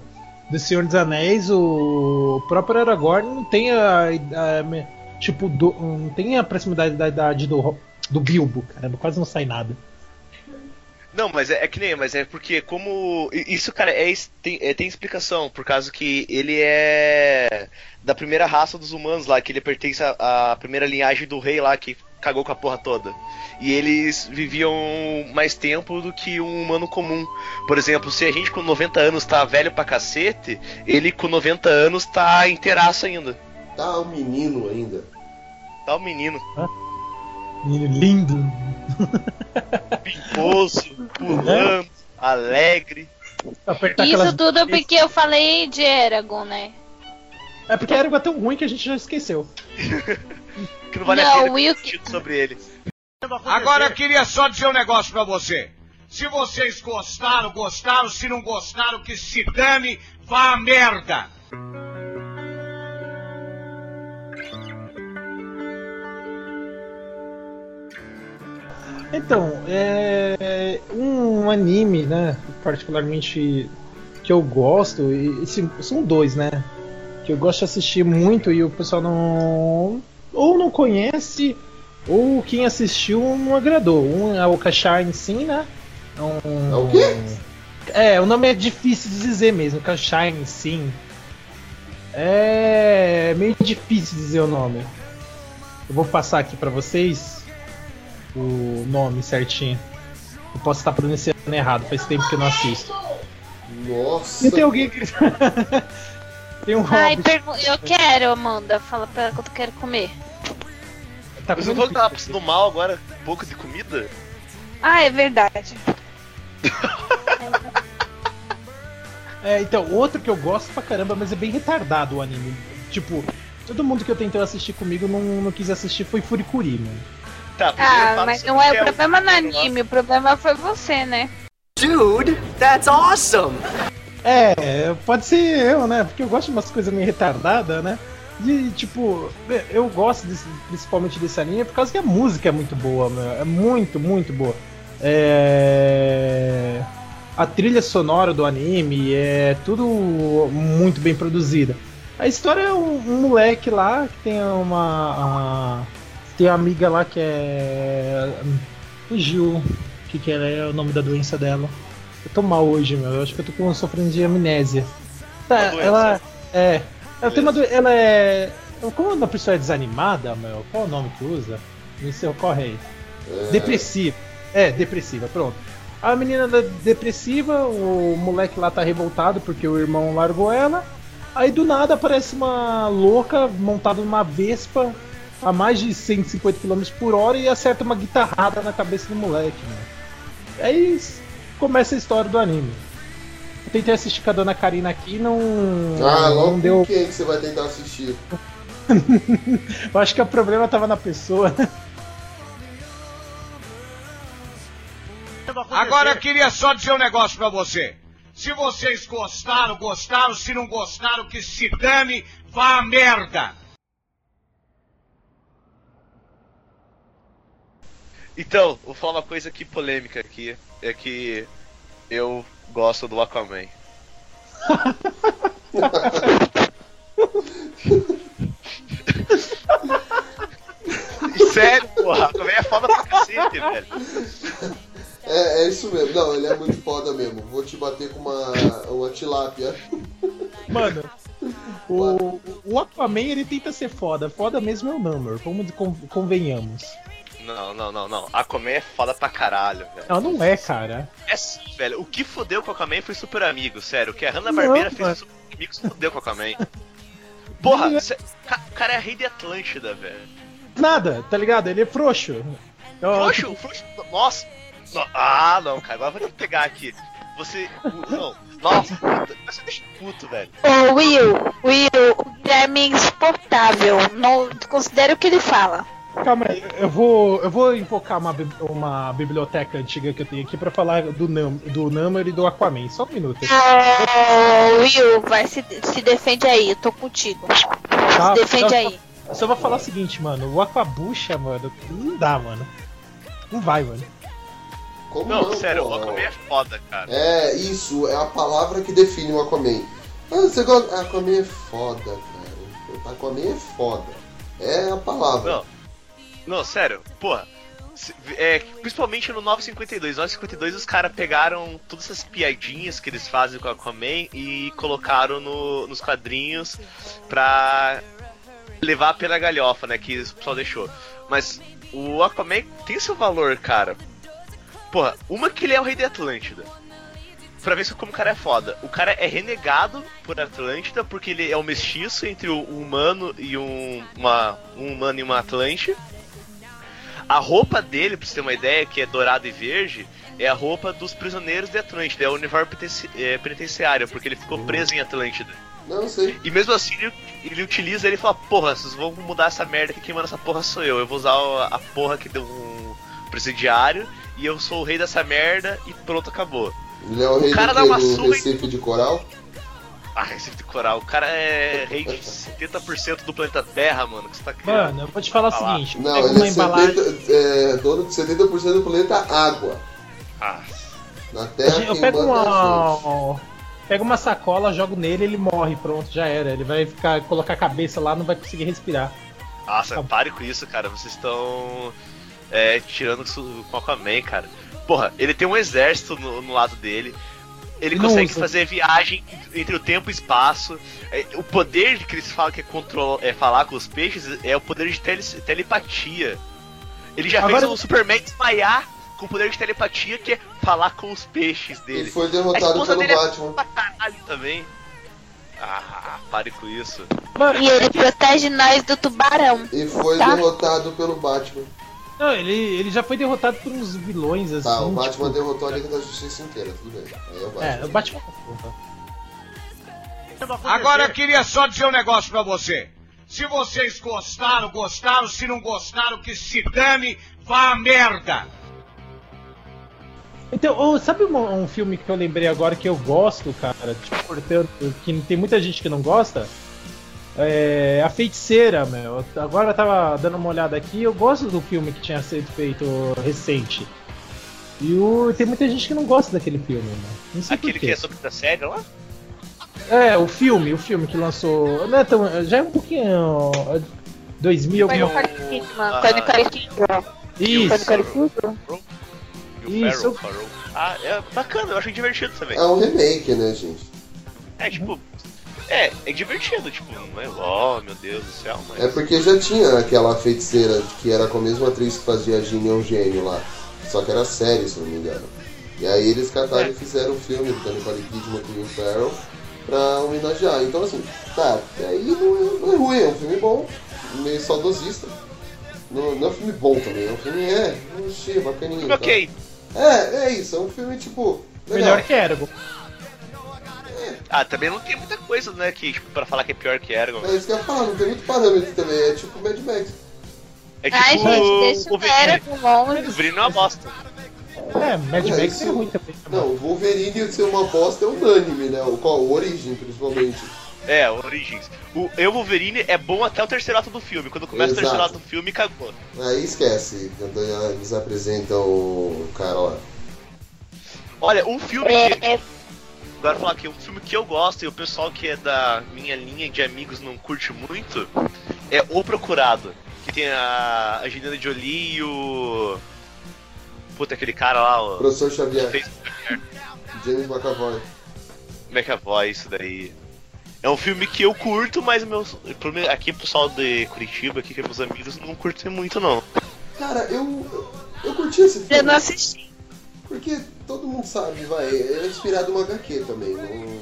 do Senhor dos Anéis, o próprio Aragorn não tem a, a- tipo do- não tem a proximidade da idade do do Bilbo, caramba, quase não sai nada. Não, mas é, é que nem, mas é porque como. Isso, cara, é, tem, é- tem explicação, por causa que ele é da primeira raça dos humanos lá, que ele pertence à, à primeira linhagem do rei lá que cagou com a porra toda. E eles viviam mais tempo do que um humano comum. Por exemplo, se a gente com 90 anos tá velho pra cacete, ele com 90 anos tá inteiraço ainda. Tá um menino ainda. Tá o menino. Menino lindo. Pimposo, pulando, alegre. Apertar Isso aquelas- tudo porque eu falei de Eragon, né? É porque era é tão ruim que a gente já esqueceu. Que não vale Não, a pena Will- sobre ele. Agora eu queria só dizer um negócio pra você. Se vocês gostaram, gostaram. Se não gostaram, que se dane, vá a merda. Então, é um anime, né, particularmente que eu gosto, e esse- são dois, né, que eu gosto de assistir muito e o pessoal não ou não conhece ou quem assistiu não agradou. Um é o Kashine sim, né? É, um, É o quê? É, o nome é difícil de dizer mesmo, Kashine sim. É meio difícil dizer o nome. Eu vou passar aqui pra vocês o nome certinho. Eu posso estar pronunciando errado, faz tempo que eu não assisto. Nossa. E tem alguém que. tem um Ai, pergu- eu quero, Amanda. Fala pra ela que eu quero comer. Tá comendo falou que tava passando mal agora? Um pouco de comida? Ah, é verdade. É, então, outro que eu gosto pra caramba, mas é bem retardado o anime. Tipo, todo mundo que eu tentei assistir comigo não, não quis assistir foi Furikuri, mano. Tá, Ah, mas sobre não é o problema no anime, o problema foi você, né? Dude, that's awesome! É, pode ser eu, né? Porque eu gosto de umas coisas meio retardadas, né? E, tipo, eu gosto desse- principalmente desse anime por causa que a música é muito boa, meu. É muito, muito boa. É... A trilha sonora do anime é tudo muito bem produzida. A história é um, um moleque lá que tem uma. a- tem uma amiga lá que é. Fugiu. O que, que ela é o nome da doença dela? Eu tô mal hoje, meu. Eu acho que eu tô com, sofrendo de amnésia. Tá, ela. É. Ela tem uma do... Ela é. Como uma pessoa é desanimada, meu? Qual é o nome que usa? Me se ocorre aí. Depressiva. É, depressiva, pronto. A menina é depressiva, o moleque lá tá revoltado porque o irmão largou ela. Aí do nada aparece uma louca montada numa Vespa a mais de 150 km por hora e acerta uma guitarrada na cabeça do moleque, mano. Aí começa a história do anime. Eu tentei assistir com a dona Karina aqui e não. Ah, logo não deu. quem que você vai tentar assistir? Eu acho que o problema tava na pessoa. Agora eu queria só dizer um negócio pra você. Se vocês gostaram, gostaram. Se não gostaram, que se dane, vá a merda. Então, vou falar uma coisa aqui polêmica aqui. É que eu gosto do Aquaman. Sério, porra, Aquaman é foda pra cacete, velho. É, é isso mesmo. Não, ele é muito foda mesmo. Vou te bater com uma, uma tilápia. Mano, o, o Aquaman ele tenta ser foda. Foda mesmo é o Namor, vamos con- convenhamos. Não, não, não, não. Aquaman é foda pra caralho, velho. Não, não é, cara. É sim, velho. O que fodeu com o Aquaman foi Super Amigo, sério. O que a Hanna-Barbera Não, fez Super Amigos fodeu com o Aquaman. Porra, Não é. cê- ca- o cara é rei de Atlântida, velho. Nada, tá ligado? Ele é frouxo. Então, Frouxo, frouxo. Nossa. No- Ah, não, cara. Agora eu que pegar aqui. Você. Não. Nossa, puta. Você deixa puto, velho. Ô, Will, Will, o Guilherme é insuportável. Não considera o que ele fala. Calma aí, eu vou, eu vou invocar uma, uma biblioteca antiga que eu tenho aqui pra falar do, Nam, do Namor e do Aquaman. Só um minuto. Ô, Will, vai se, se defende aí, eu tô contigo. Tá? Se defende Só- aí. Só vou falar o seguinte, mano. O Aquabucha, mano, não dá, mano. Não vai, mano. Como Não, não, sério, pô? o Aquaman é foda, cara. É, isso, é a palavra que define o Aquaman. Ah, você gosta. Aquaman é foda, cara. Aquaman é foda. É a palavra. Não, não, sério, porra. É, principalmente no 952. No 952 os caras pegaram todas essas piadinhas que eles fazem com o Aquaman e colocaram no- nos quadrinhos pra levar pela galhofa, né? Que o pessoal deixou. Mas o Aquaman tem seu valor, cara. Porra, uma que ele é o rei da Atlântida. Pra ver como o cara é foda. O cara é renegado por Atlântida porque ele é um mestiço entre o humano e um, uma, um humano e uma Atlante. A roupa dele, pra você ter uma ideia, que é dourada e verde, é a roupa dos prisioneiros de Atlântida, é o uniforme é, penitenciário, porque ele ficou preso em Atlântida. Não, sei. E mesmo assim ele, ele utiliza, ele fala, porra, vocês vão mudar essa merda que quem manda essa porra sou eu. Eu vou usar a, porra que deu um presidiário e eu sou o rei dessa merda e pronto, acabou. Ele é o rei cara do, dá uma do surra e- Recife de Coral. Ah, Recife de Coral, o cara é rei de 70% do planeta Terra, mano. Que você tá criando. Mano, eu vou te falar o seguinte: Não, pega ele uma é, embalagem. 70, é dono de 70% do planeta água. Ah, Na Terra Eu pego uma. Pego uma sacola, jogo nele, ele morre, pronto, já era. Ele vai ficar, colocar a cabeça lá, não vai conseguir respirar. Nossa, pare com isso, cara. Vocês estão é, tirando isso com o Aquaman, cara. Porra, ele tem um exército no, no lado dele. Ele Não consegue usa. fazer viagem entre o tempo e espaço. É, o poder que eles falam que é, control, é falar com os peixes é o poder de tele- telepatia. Ele já Agora- fez o Superman desmaiar com o poder de telepatia, que é falar com os peixes dele. Ele foi derrotado pelo dele é Batman. pra caralho também. Ah, pare com isso. E ele protege nós do tubarão. E foi Tá. derrotado pelo Batman. Não, ele, ele já foi derrotado por uns vilões assim. Tá, o Batman tipo, derrotou a Liga da Justiça inteira, tudo bem. Aí é o Batman. É, o Batman. Agora eu queria só dizer um negócio pra você. Se vocês gostaram, gostaram. Se não gostaram, que se dane, vá a merda. Então, sabe um, um filme que eu lembrei agora que eu gosto, cara? Tipo, portanto, que tem muita gente que não gosta? É A Feiticeira, meu. Agora eu tava dando uma olhada aqui, eu gosto do filme que tinha sido feito recente. E o, tem muita gente que não gosta daquele filme, sei Aquele por que é sobre a série lá? É, o filme, o filme que lançou. Não é tão, já é um pouquinho. 2000 Foi alguma no coisa. Kidman. Foi no Kidman. Isso. Isso. Ah, é bacana, eu achei divertido também. É um remake, né, gente? É, tipo. É, é divertido, tipo, não é. Oh, meu Deus do céu, mas. É porque já tinha aquela feiticeira que era com a mesma atriz que fazia a Ginny Eugênio lá. Só que era série, se não me engano. E aí eles cataram É. e fizeram um filme do Nicole Kidman com o Will Ferrell pra homenagear. Então assim, tá, aí não é, não é ruim, é um filme bom, meio saudosista. Não, não é um filme bom também, é um filme, é, achei bacaninho. Filme tá? ok. É, é isso, é um filme tipo. Legal. Melhor que Ergo. Ah, também não tem muita coisa, né, que, tipo, pra falar que é pior que Ergon. É isso que eu ia falar, não tem muito parâmetro também, é tipo Mad Max. É tipo Ai, gente, deixa o o Wolverine. Eragon longe. O Wolverine é uma bosta. É, Mad É, Max isso- é ruim também. Não, o Wolverine ser uma bosta é unânime, né? O, qual, o Origem, principalmente. É, Origins. O Eu Wolverine é bom até o terceiro ato do filme. Quando começa Exato. o terceiro ato do filme, cagou. Aí esquece, quando eles apresentam o cara lá. Olha, um filme que. É, é, Agora falar aqui, um filme que eu gosto e o pessoal que é da minha linha de amigos não curte muito é O Procurado. Que tem a Angelina Jolie e o. Puta, aquele cara lá, o. Professor que Xavier, fez James McAvoy. McAvoy, isso daí. É um filme que eu curto, mas meus. Aqui o pessoal de Curitiba, aqui que é meus amigos, não curtem muito não. Cara, eu. Eu curti esse eu filme. não assisti. Porque todo mundo sabe, vai, ele é inspirado numa HQ também. Não...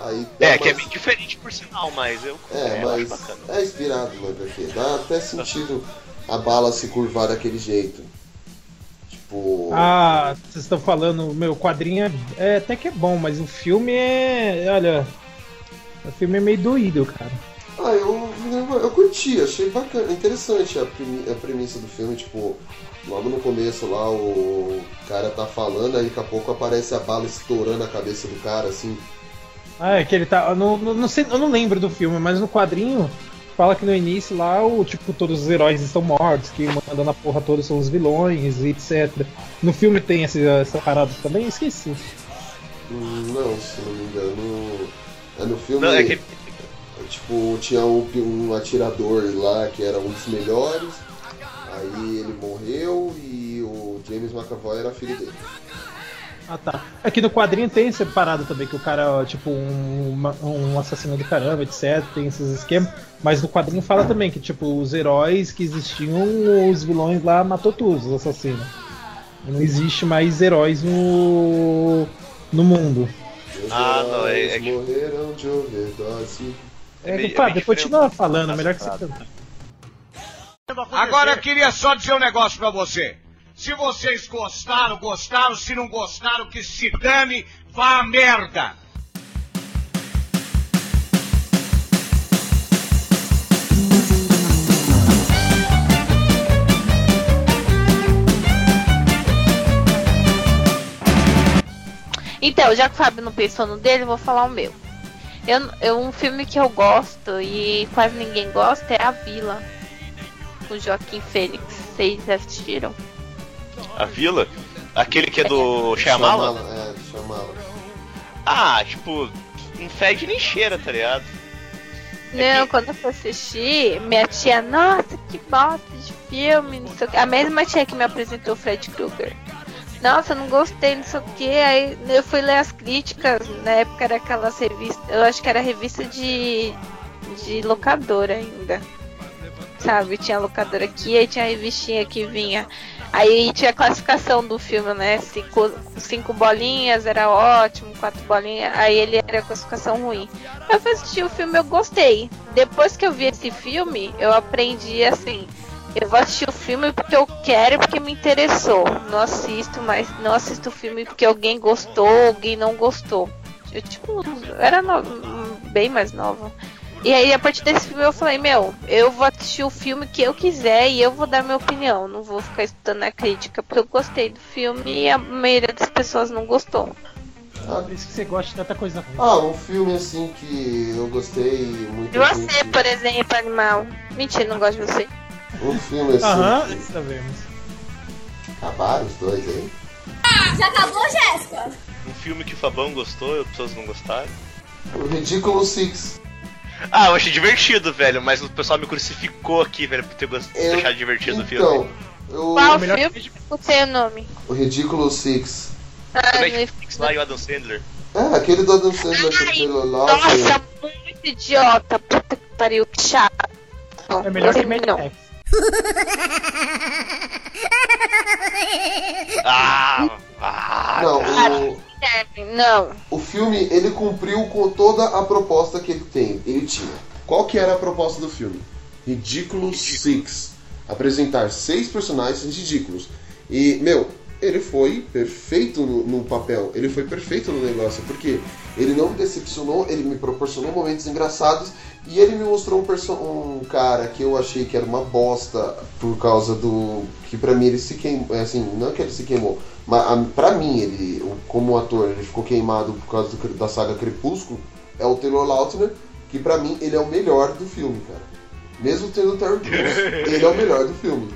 Aí É, que é bem diferente por sinal, mas eu, É, eu mas é inspirado no HQ. Dá até sentido a bala se curvar daquele jeito. Tipo. Ah, vocês estão falando, meu quadrinho é, é até que é bom, mas o filme é. Olha. O filme é meio doído, cara. Ah, eu, eu curti, achei bacana, interessante a, premi- a premissa do filme, tipo, logo no começo lá o cara tá falando, aí daqui a pouco aparece a bala estourando a cabeça do cara, assim. Ah, é que ele tá. Eu não, não, não sei, eu não lembro do filme, mas no quadrinho fala que no início lá, o tipo, todos os heróis estão mortos, que mandando a porra toda são os vilões e etc. No filme tem essa, essa parada também? Esqueci. Não, se não me engano. É no filme. Não, é que Tipo, tinha um, um atirador lá que era um dos melhores. Aí ele morreu e o James McAvoy era filho dele. Ah tá. Aqui no quadrinho tem essa parada também, que o cara é tipo um, um assassino do caramba, etc. Tem esses esquemas. Mas no quadrinho fala também que, tipo, os heróis que existiam, os vilões lá matou todos, os assassinos. Não existe mais heróis no. no mundo. Os Ah, não, é- é que- morreram de overdose. É, é Fábio, meio continua diferente. falando, melhor que você Engraçado. cantar. Agora eu queria só dizer um negócio pra você. Se vocês gostaram, gostaram. Se não gostaram, que se dane, vá a merda. Então, já que o Fábio não pensou no dele, eu vou falar o meu. Eu, eu- um filme que eu gosto e quase ninguém gosta é A Vila. Com Joaquim Fênix. Vocês assistiram? A Vila? Aquele que é do Shyamalan? É, Shyamalan. Ah, tipo, não fede nem cheira, tá ligado? Não, quando eu fui assistir, minha tia, nossa, que bosta de filme, não sei o quê. A mesma tia que me apresentou o Fred Krueger. Nossa, não gostei, não sei o que. Aí eu fui ler as críticas, na época era aquelas revistas, eu acho que era revista de, de locadora ainda. Sabe, tinha locadora aqui, aí tinha a revistinha que vinha. Aí tinha a classificação do filme, né? Cinco, cinco bolinhas era ótimo, quatro bolinhas, aí ele era classificação ruim. Eu fui assistir o filme, eu gostei. Depois que eu vi esse filme, eu aprendi assim. Eu vou assistir o filme porque eu quero porque me interessou. Não assisto, mas não assisto o filme porque alguém gostou, alguém não gostou. Eu tipo, era no- bem mais nova. E aí a partir desse filme eu falei, meu, eu vou assistir o filme que eu quiser e eu vou dar minha opinião. Não vou ficar escutando a crítica, porque eu gostei do filme e a maioria das pessoas não gostou. Por isso que você gosta de tanta coisa ruim. Ah, um filme assim que eu gostei muito. E você, por exemplo, animal. Mentira, não gosto de você. Um filme assim. Aham, que- sabemos. Acabaram os dois aí? Já acabou, Jéssica? Um filme que o Fabão gostou e as pessoas não gostaram. O Ridículo Six. Ah, eu achei divertido, velho, mas o pessoal me crucificou aqui, velho, por ter gost... Eu- achado divertido o filme. Então, eu... Qual melhor filme? Não sei o nome. o Ridículo Six. Ah, no Netflix lá e o Adam Sandler. É, aquele do Adam Sandler Ai, aquele lá. Nossa, muito idiota. Puta que pariu, que chato. É melhor que Mad. Max. Ah, ah, Não, cara. o, É, Não. o filme, ele cumpriu com toda a proposta que ele tem. Ele tinha. Qual que era a proposta do filme? Ridículo Six. Apresentar seis personagens ridículos. E, meu, ele foi perfeito no, no papel. Ele foi perfeito no negócio. Porque ele não me decepcionou, ele me proporcionou momentos engraçados. E ele me mostrou um, um cara que eu achei que era uma bosta por causa do. Que pra mim ele se queimou. Assim, não é que ele se queimou. Mas a, pra mim, ele, como ator, ele ficou queimado por causa do- da saga Crepúsculo. É o Taylor Lautner, que pra mim ele é o melhor do filme, cara. Mesmo tendo o Terry Crews, ele é o melhor do filme.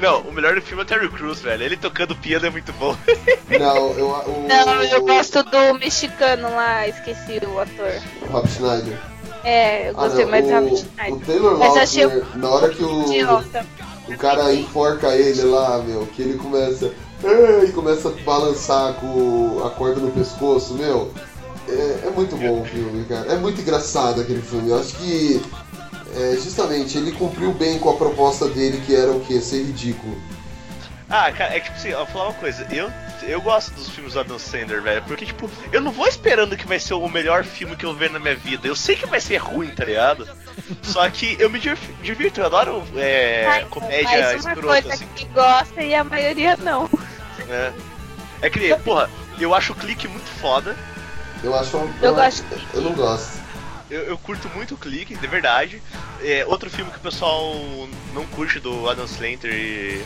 Não, o melhor do filme é o Terry Crews, velho. Ele tocando piano é muito bom. Não, eu. O, Não, eu gosto do mexicano lá, esqueci o ator. Rob Schneider. É, eu Ah, gostei não, mais do o, Robert o Schneider. Taylor Mas achei Lautner, na hora que o, idiota. o cara enforca ele lá, meu, que ele começa. "Ei", E começa a balançar com a corda no pescoço, meu. É, é muito bom o filme, cara. É muito engraçado aquele filme. Eu acho que. é, justamente, ele cumpriu bem com a proposta dele, que era o quê? Ser ridículo. Ah, cara, é que tipo assim, eu vou falar uma coisa, eu, eu gosto dos filmes do Adam Sandler, velho, porque tipo, eu não vou esperando que vai ser o melhor filme que eu ver na minha vida. Eu sei que vai ser ruim, tá ligado? Só que eu me div- divirto, eu adoro é, Ai, comédia mas uma escrota, coisa assim, que gosta e a maioria não. Né? É que, porra, eu acho o clique muito foda. Eu acho. Eu gosto. Eu não gosto. Eu, eu curto muito o clique, de verdade. É, outro filme que o pessoal não curte do Adam Sandler e,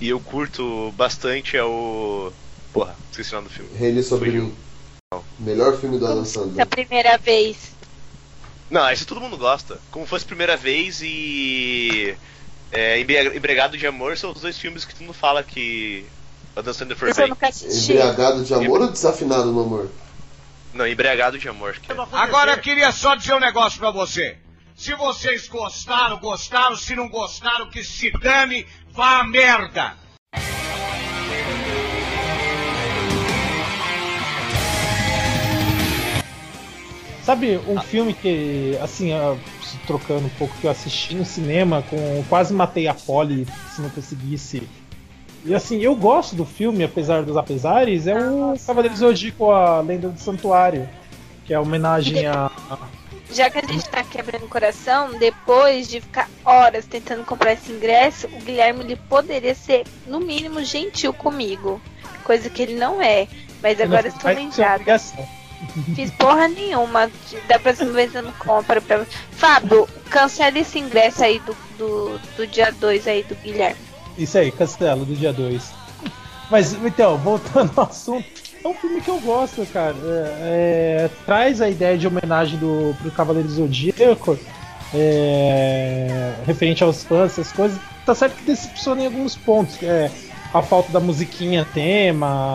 e eu curto bastante é o. Porra, esqueci o nome do filme. Rei sobre Fugiu. mim. Melhor filme do Adam Essa Sandler. primeira vez. Não, esse todo mundo gosta. Como fosse primeira vez e. É, Embregado de Amor são os dois filmes que todo mundo fala que o Adam Sandler foi Esse eu bem. Embriagado de amor ou desafinado no amor? Não, embriagado de amor. Que é. Agora eu queria só dizer um negócio pra você. Se vocês gostaram, gostaram. Se não gostaram, que se dane, vá a merda. Sabe um filme que, assim, ah, trocando um pouco, que eu assisti no cinema, com quase matei a Polly se não conseguisse. E assim, eu gosto do filme, apesar dos apesares, é o Cavaleiro Zodíaco, a Lenda do Santuário, que é a homenagem a. Já que a gente tá quebrando o coração, depois de ficar horas tentando comprar esse ingresso, o Guilherme ele poderia ser, no mínimo, gentil comigo. Coisa que ele não é. Mas agora estou obrigação. Fiz porra nenhuma. Da próxima vez eu não compro. Pra... Fábio, cancela esse ingresso aí do, do, do dia 2 aí do Guilherme. Isso aí, Castelo, do dia 2. Mas, então, voltando ao assunto, é um filme que eu gosto, cara. É, é, traz a ideia de homenagem do, pro Cavaleiro Zodíaco, é, referente aos fãs, essas coisas. Tá certo que decepciona em alguns pontos, é a falta da musiquinha tema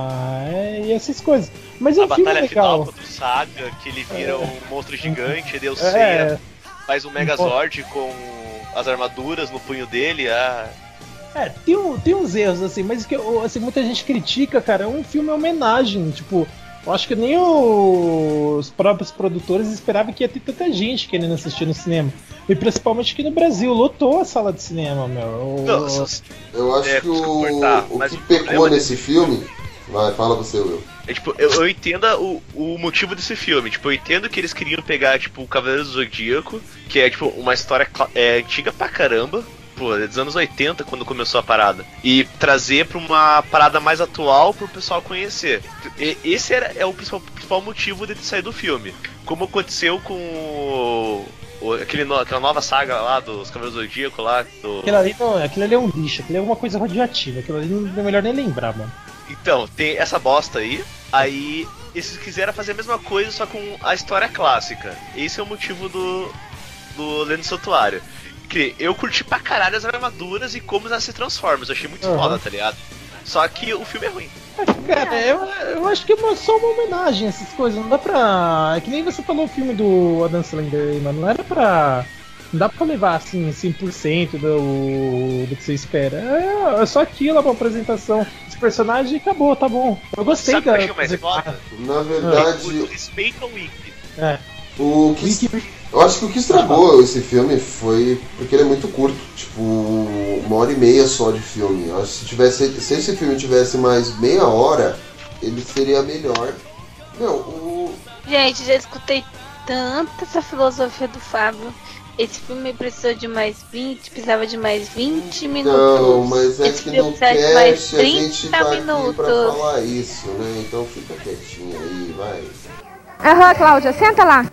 é, e essas coisas. Mas é A um filme batalha final do Saga, que ele vira um monstro gigante, deu É. ceia, faz um Megazord com as armaduras no punho dele. Ah, É, tem, tem uns erros, assim, mas que assim, muita gente critica, cara. É um filme homenagem. Tipo, eu acho que nem os próprios produtores esperavam que ia ter tanta gente querendo assistir no cinema. E principalmente aqui no Brasil, lotou a sala de cinema, meu. O- se- Eu acho É, que o, desculpa cortar, o mas que pecou nesse filme. Vai, fala você, Will. É, tipo, eu, eu entendo o, o motivo desse filme. Tipo, eu entendo que eles queriam pegar, tipo, o Cavaleiro do Zodíaco, que é, tipo, uma história é, antiga pra caramba. Pô, é dos anos 80 quando começou a parada. E trazer pra uma parada mais atual pro pessoal conhecer. E- esse era, é o principal, principal motivo dele sair do filme. Como aconteceu com o, aquele, no- aquela nova saga lá dos Cavaleiros do Zodíaco lá. Do... Aquilo ali, não, aquilo ali é um lixo, aquilo é uma coisa radioativa. Aquilo ali não é melhor nem lembrar, mano. Então, tem essa bosta aí. Aí eles quiseram fazer a mesma coisa, só com a história clássica. Esse é o motivo do, do Lendo Santuário. Que eu curti pra caralho as armaduras e como elas se transformam. Eu achei muito Aham. foda, tá ligado? Só que o filme é ruim. Cara, eu, eu acho que é uma- só uma homenagem a essas coisas. Não dá pra. É que nem você falou o filme do Adam Sandler aí, mano. Não era pra. Não dá pra levar assim 100% do, do que você espera. É, é só aquilo, é uma apresentação dos personagens e acabou, tá bom. Eu gostei Sabe o que eu mais foda? Na verdade, Muito respeito ao Wiki. É. o que. Eu acho que o que estragou esse filme foi porque ele é muito curto, tipo, uma hora e meia só de filme. Eu acho que se tivesse. Se esse filme tivesse mais meia hora, ele seria melhor. Meu, o. Gente, já escutei tanta essa filosofia do Fábio. Esse filme precisou de mais 20, precisava de mais 20 minutos. Não, mas é Esse que no mais cast a gente 30 tá aqui minutos. pra falar isso, né? Então fica quietinho aí, vai. Aham, Cláudia, senta lá.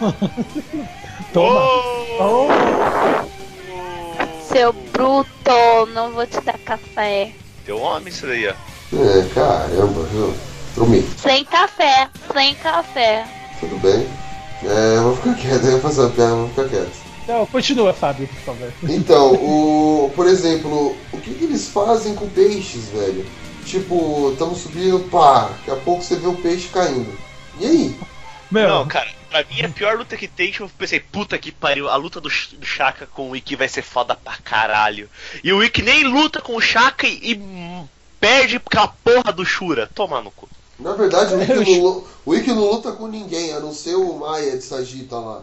Toma! Oh! Seu bruto, não vou te dar café. Deu homem isso daí, ó. É, caramba, viu? Prometo. Sem café, sem café. Tudo bem. É, eu vou ficar quieto, eu vou fazer uma piada, eu vou ficar quieto. Não, continua, Fábio, por favor. Então, o, por exemplo, o que, que eles fazem com peixes, velho? Tipo, estamos subindo, pá, daqui a pouco você vê o peixe caindo. E aí? Meu, Não, cara, pra mim a pior luta que tem, eu pensei, puta que pariu, a luta do, do Shaka com o Wiki vai ser foda pra caralho. E o Wiki nem luta com o Shaka e, e perde aquela porra do Shura. Toma no cu. Na verdade, o Ikki não, o Ikki não luta com ninguém, a não ser o Maia de Sagita lá.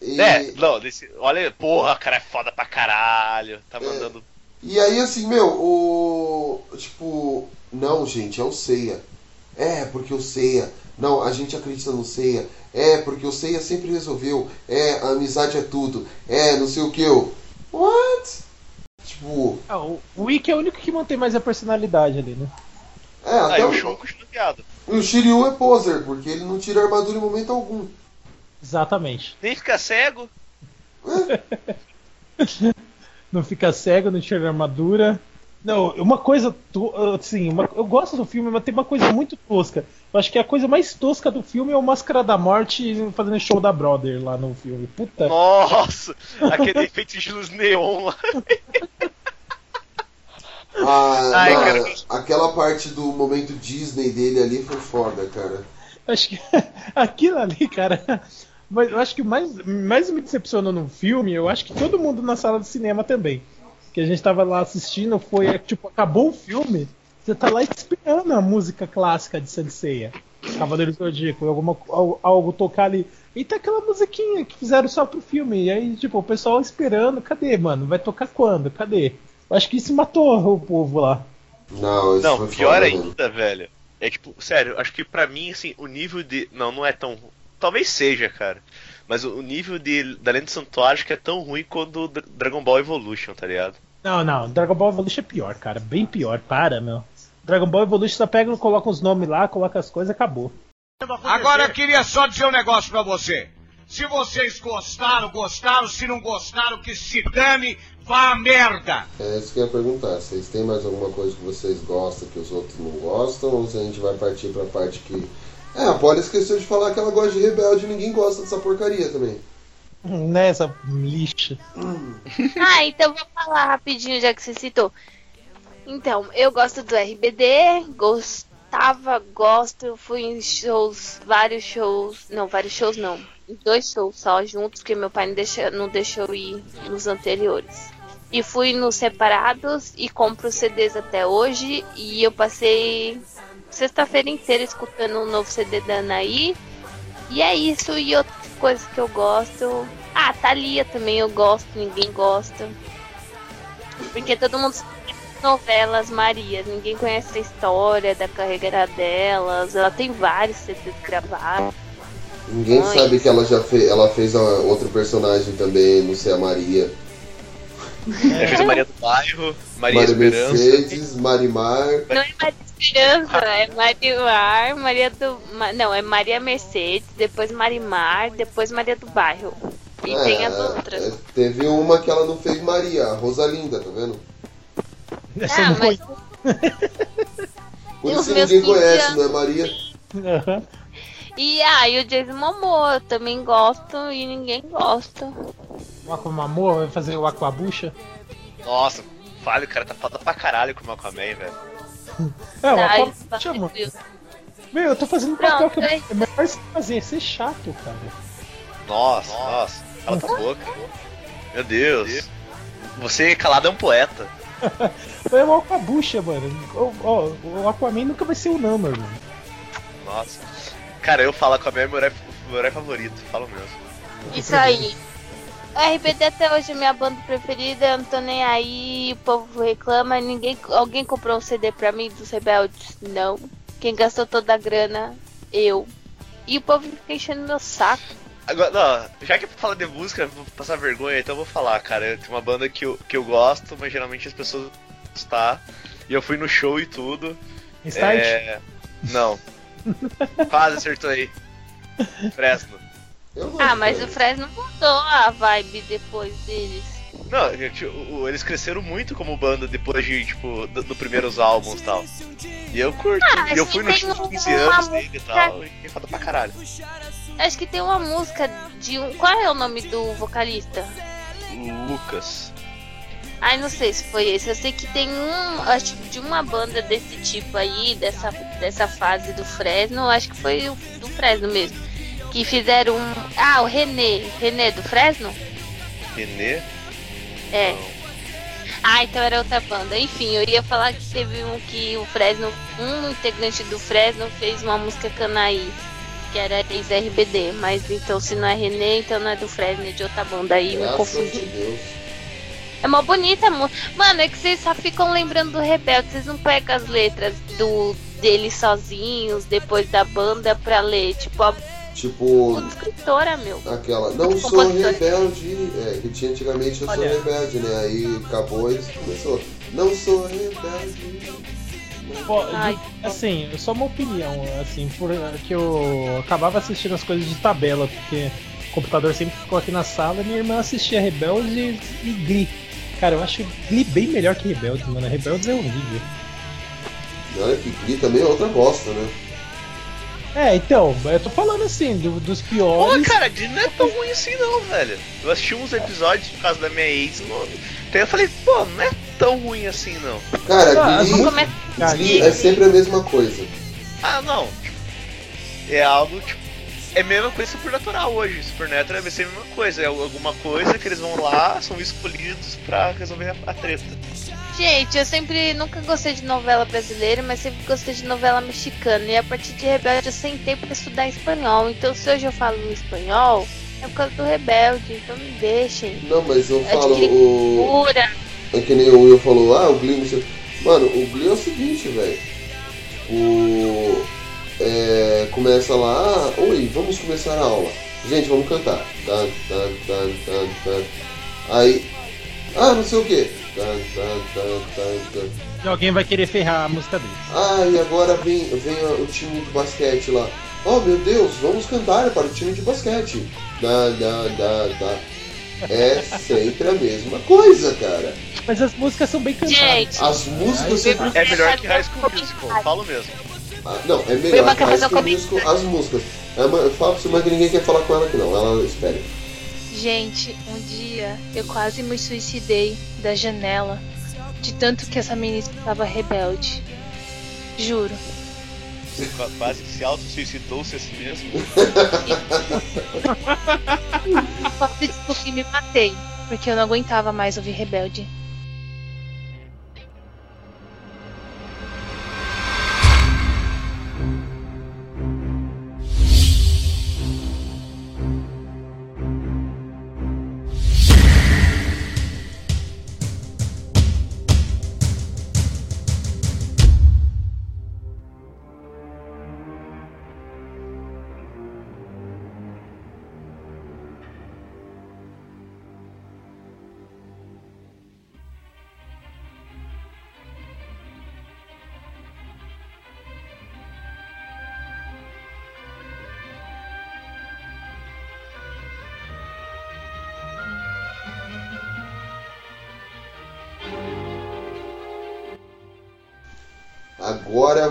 E, É, não, desse, olha, porra, o cara é foda pra caralho. Tá mandando. e aí, assim, meu, o. Tipo, não, gente, é o Seiya. É, porque o Seiya. Não, a gente acredita no Seiya. É, porque o Seiya sempre resolveu. É, a amizade é tudo. É, não sei o que. Eu. What? Tipo, ah, o Ikki é o único que mantém mais a personalidade ali, né? é, Ah, até e o o, Shun continua o Shiryu é poser, porque ele não tira armadura em momento algum. Exatamente. Nem fica cego. Não fica cego, não tira armadura. Não, uma coisa. to- Assim, uma- eu gosto do filme, mas tem uma coisa muito tosca. Eu acho que a coisa mais tosca do filme é o Máscara da Morte fazendo show da Brother lá no filme. Puta. Nossa, aquele efeito de luz neon lá. Ah, Ai, não, cara. aquela parte do momento Disney dele ali foi foda, cara. Acho que aquilo ali, cara. Mas eu acho que o mais, mais me decepcionou no filme, eu acho que todo mundo na sala de cinema também. Que a gente tava lá assistindo, foi tipo, acabou o filme, você tá lá esperando a música clássica de Senseiya. Cavaleiro do Zodíaco, alguma, algo, algo tocar ali. E tá aquela musiquinha que fizeram só pro filme. E aí, tipo, o pessoal esperando, cadê, mano? Vai tocar quando? Cadê? Eu acho que isso matou o povo lá. Não, isso Não, pior foda, ainda, velho. É tipo, sério, acho que pra mim, assim, o nível de. Não, não é tão. Talvez seja, cara. Mas o nível de da Lenda do Santuário acho que é tão ruim quanto o Dra- Dragon Ball Evolution, tá ligado? Não, não, Dragon Ball Evolution é pior, cara. Bem pior, para, meu. Dragon Ball Evolution só pega, coloca os nomes lá, coloca as coisas e acabou. Agora eu queria só dizer um negócio pra você. Se vocês gostaram, gostaram. Se não gostaram, que se dane, vá a merda. É isso que eu ia perguntar. Vocês têm mais alguma coisa que vocês gostam que os outros não gostam? Ou se a gente vai partir pra parte que. É, a Polly esqueceu de falar que ela gosta de rebelde e ninguém gosta dessa porcaria também. Nessa lixa. Ah, então vou falar rapidinho, já que você citou. Então, eu gosto do RBD, gostava, gosto, fui em shows, vários shows, não, vários shows não, dois shows só juntos, porque meu pai não deixou, não deixou ir nos anteriores. E fui nos separados e compro CDs até hoje, e eu passei sexta-feira inteira escutando um novo CD da Anaí, e é isso, e outras coisas que eu gosto. Ah, Thalia também eu gosto, ninguém gosta. Porque todo mundo as novelas Marias, ninguém conhece a história da carreira delas. Ela tem vários CDs gravados. Ninguém sabe que ela já fez. Ela fez a outro personagem também, não sei, a Maria. A Maria do Bairro, Maria Maria Esperança. Mercedes, Marimar. Não é Maria Esperança, é Marimar, Maria do. Não, é Maria Mercedes, depois Marimar, depois Maria do Bairro. E É, tem as outras. é, teve uma que ela não fez Maria, a Rosalinda, tá vendo? Essa Ah, não mas. Por E isso ninguém 15 conhece, anos. não é Maria? Aham. E, ah, e o Jason Momoa, eu também gosto e ninguém gosta. O Aquamamor vai fazer o Aquabucha. Nossa, vale, o cara tá foda pra caralho com o Aquaman, velho. É, o Aquabucha, mano. Meu, eu tô fazendo um papel que é melhor você fazer, ser chato, cara. Nossa, nossa, cala tua boca. Meu Deus. Você calado é um poeta. É o Aquabucha, mano. O, o Aquaman nunca vai ser o Namor, mano. Nossa. Cara, eu falo Aquaman é meu herói, meu herói favorito, falo mesmo. Isso aí. RBD até hoje é minha banda preferida, eu não tô nem aí, o povo reclama, ninguém. Alguém comprou um CD pra mim dos Rebeldes? Não. Quem gastou toda a grana? Eu. E o povo fica enchendo meu saco. Agora, não, já que é pra falar de música, eu vou passar vergonha, então eu vou falar, cara. Tem uma banda que eu, que eu gosto, mas geralmente as pessoas gostam. E eu fui no show e tudo. Start? É... Não. Quase acertou aí. Fresno. Ah, mas o Fresno mudou a vibe depois deles. Não, gente, o- eles cresceram muito como banda depois de, tipo, do, do primeiros álbuns e tal. E eu curto. Ah, e eu fui que no tem show de uma 15 anos dele e tal, e foda pra caralho. Acho que tem uma música de um. Qual é o nome do vocalista? Lucas. Ai, não sei se foi esse. Eu sei que tem um. Acho que de uma banda desse tipo aí, dessa, dessa fase do Fresno, acho que foi o do Fresno mesmo. Que fizeram um. Ah, o René. René do Fresno? Renê? É. Ah, então era outra banda. Enfim, eu ia falar que teve um que o Fresno, um integrante do Fresno fez uma música Canaí, que era ex-RBD. Mas então se não é René, então não é do Fresno, é de outra banda aí, me Graças confundi. a Deus. É mó bonita a música. Mano, é que vocês só ficam lembrando do Rebelde, vocês não pegam as letras do deles sozinhos, depois da banda pra ler. Tipo, a Tipo, escritora, meu. aquela. Não sou rebelde. É, que tinha antigamente eu sou Olha. rebelde, né? Aí acabou e começou. Não sou rebelde. Ó, Ai. de- assim, só uma opinião, assim, porque eu acabava assistindo as coisas de tabela, porque o computador sempre ficou aqui na sala e minha irmã assistia Rebeldes e Glee. Cara, eu acho Glee bem melhor que Rebeldes, mano. Rebeldes é horrível. E olha que Glee também é outra bosta, né? É, então, eu tô falando assim, do- dos Pô, piores. cara, Glee não é tão ruim assim não, velho. Eu assisti uns episódios por causa da minha ex, não... então eu falei, pô, não é tão ruim assim não. Cara, Ah, Glee, começar- Glee é sempre a mesma coisa. Ah, não. é algo tipo. É a mesma coisa supernatural hoje. Supernatural vai ser a mesma coisa. É alguma coisa que eles vão lá, são escolhidos pra resolver a treta. Gente, eu sempre nunca gostei de novela brasileira, mas sempre gostei de novela mexicana. E a partir de Rebelde eu sentei pra estudar espanhol. Então se hoje eu falo espanhol, é por causa do Rebelde. Então me deixem. Não, mas eu falo o. cultura. É que nem o Will falou, ah, o Glee não sei. Mano, o Glee é o seguinte, velho. O. É, começa lá, ah, oi, vamos começar a aula. Gente, vamos cantar. Tan, tan, tan, tan, tan. Aí. Ah, não sei o que. Tan, tan, tan, tan, tan. E alguém vai querer ferrar a música dele. Ah, e agora vem, vem o time de basquete lá. Oh meu Deus, vamos cantar para o time de basquete. Da, da, da, da. É sempre a mesma coisa, cara. Mas as músicas são bem cantadas. Gente, As músicas são. É melhor que High School Musical, falo mesmo. Ah, não, é melhor. quer High fazer School Musical, as músicas. É uma- Eu falo pra você, mas que ninguém quer falar com ela aqui não. Ela espere. Gente, um dia eu quase me suicidei da janela de tanto que essa menina estava rebelde. Juro. Você qua- quase se auto-suicidou-se a si mesmo. Quase desculpe me matei, porque eu não aguentava mais ouvir rebelde.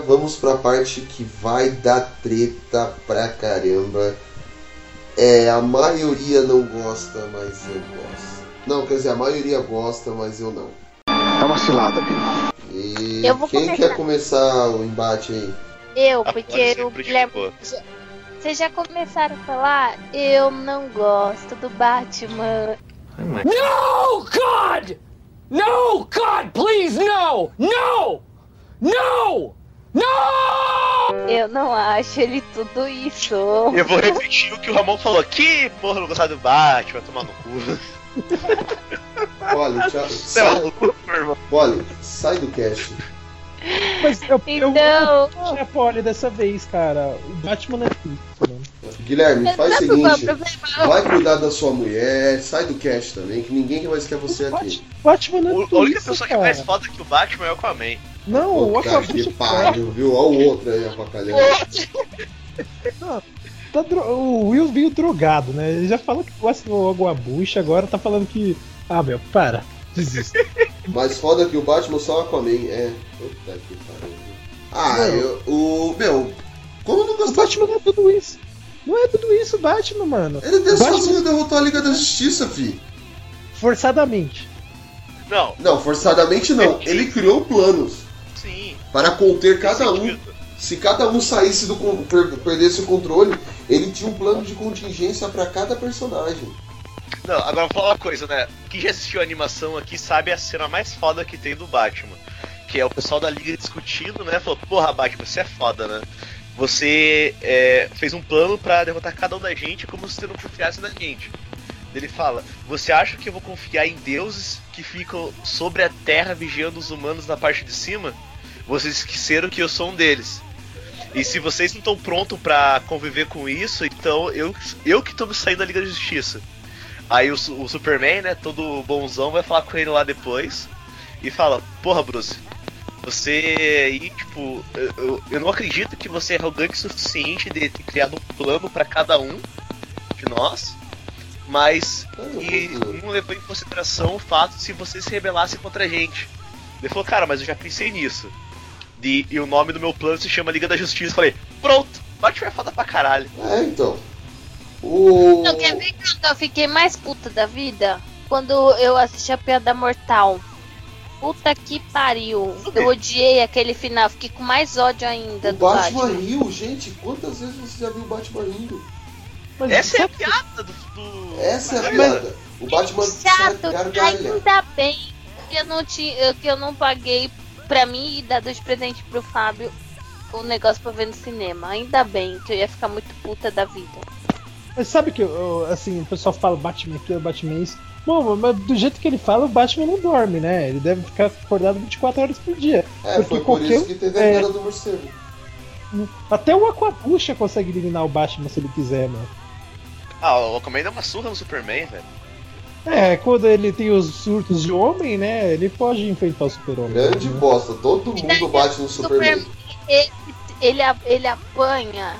Vamos pra parte que vai dar treta pra caramba. É, a maioria não gosta, mas eu gosto. Não, quer dizer, a maioria gosta, mas eu não. É uma cilada, Bill. E Eu vou quem começar. quer começar o embate aí? eu, Ah, porque o Guilherme. Vocês já começaram a falar? Eu não gosto do Batman. No, God! No, God, please, no! No! No! No! Eu não acho ele tudo isso. Eu vou repetir o que o Ramon falou. Que porra não gostar do Batman, tomar no cu. Olha, tchau. É sai, olha, sai do cast. Mas eu, eu Então. vou puxar a pole dessa vez, cara. O Batman não é isso, mano. Guilherme, faz o Não, seguinte. Vai cuidar da sua mulher, sai do cast também, que ninguém mais quer você aqui. Batman não é O- tudo A única isso, pessoa que é mais foda que o Batman é o Aquaman. Não, o Puta Aquaman que pariu, viu? Olha o outro aí avacalhando. tá dro- O Will veio drogado, né? Ele já falou que gosta do água bucha, agora tá falando que. Ah, meu, para. Desista. Mais foda que o Batman só o Aquaman, é. Puta que pariu. Ah, Não. eu, o. Meu, como não O gostou? Batman não é tudo isso. Não é tudo isso, Batman, mano. Ele deu Batman- sozinho derrotou a Liga da Justiça, fi. Forçadamente. Não, Não, forçadamente não. Ele criou planos sim. para conter cada um. Se cada um saísse do perdesse o controle, ele tinha um plano de contingência para cada personagem. Não, agora vou falar uma coisa, né? Quem já assistiu a animação aqui sabe a cena mais foda que tem do Batman. Que é o pessoal da liga discutindo, né? Falou, porra, Batman, você é foda, né? Você é, fez um plano pra derrotar cada um da gente como se você não confiasse na gente. Ele fala, você acha que eu vou confiar em deuses que ficam sobre a terra vigiando os humanos na parte de cima? Vocês esqueceram que eu sou um deles. E se vocês não estão prontos pra conviver com isso, então eu, eu que tô me saindo da Liga da Justiça. Aí o, o Superman, né, todo bonzão, vai falar com ele lá depois e fala: Porra, Bruce, você aí, tipo, eu, eu, não acredito que você é arrogante o suficiente de ter criado um plano pra cada um de nós, mas que não levou em consideração o fato de se você se rebelasse contra a gente. Ele falou: Cara, mas eu já pensei nisso. De, e o nome do meu plano se chama Liga da Justiça. Falei: Pronto, Batman é foda pra caralho. É, então. O. Não, quer ver que eu fiquei mais puta da vida? Quando eu assisti a Piada Mortal. Puta que pariu. Eu odiei aquele final, fiquei com mais ódio ainda O do Batman Batman. riu, gente, quantas vezes você já viu o Batman rindo? Mas Essa é a piada do. do- Essa é a piada. O Batman Chato, sai gargalha. ainda bem que eu não, tinha, que eu não paguei pra mim e dar dois presentes pro Fábio o negócio pra ver no cinema. Ainda bem que eu ia ficar muito puta da vida. Mas sabe que, eu- assim, o pessoal fala Batman aqui, Batman isso. Bom, mas do jeito que ele fala, o Batman não dorme, né? Ele deve ficar acordado 24 horas por dia. É, Porque foi por qualquer isso um- que teve é, a queda do morcego. Até o Aquapuxa consegue eliminar o Batman se ele quiser, mano. Ah, o Aquaman dá uma surra no Superman, velho. É, quando ele tem os surtos de homem, né? Ele pode enfrentar o super-homem. Grande né? bosta, todo mundo bate no Superman. Ele, ele, ele apanha.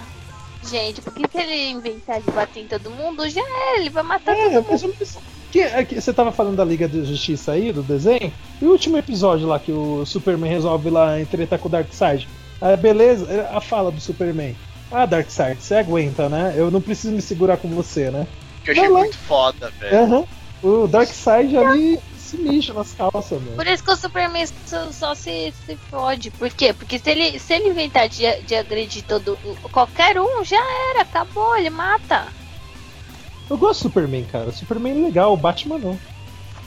Gente, por que, que ele inventar de bater em todo mundo? Já é, ele vai matar É, todo menos. Que, é que você tava falando da Liga da Justiça aí, do desenho? E o último episódio lá que o Superman resolve lá entretar com o Darkseid. Ah, beleza, a fala do Superman. Ah, Darkseid, você aguenta, né? Eu não preciso me segurar com você, né? Que eu achei lá. muito foda, velho. Aham. O Darkseid ali se mixa nas calças, mano. Por isso que o Superman só, só se, se fode. Por quê? Porque se ele, se ele inventar de, de agredir todo qualquer um, já era, acabou, ele mata. Eu gosto do Superman, cara. O Superman é legal, o Batman não.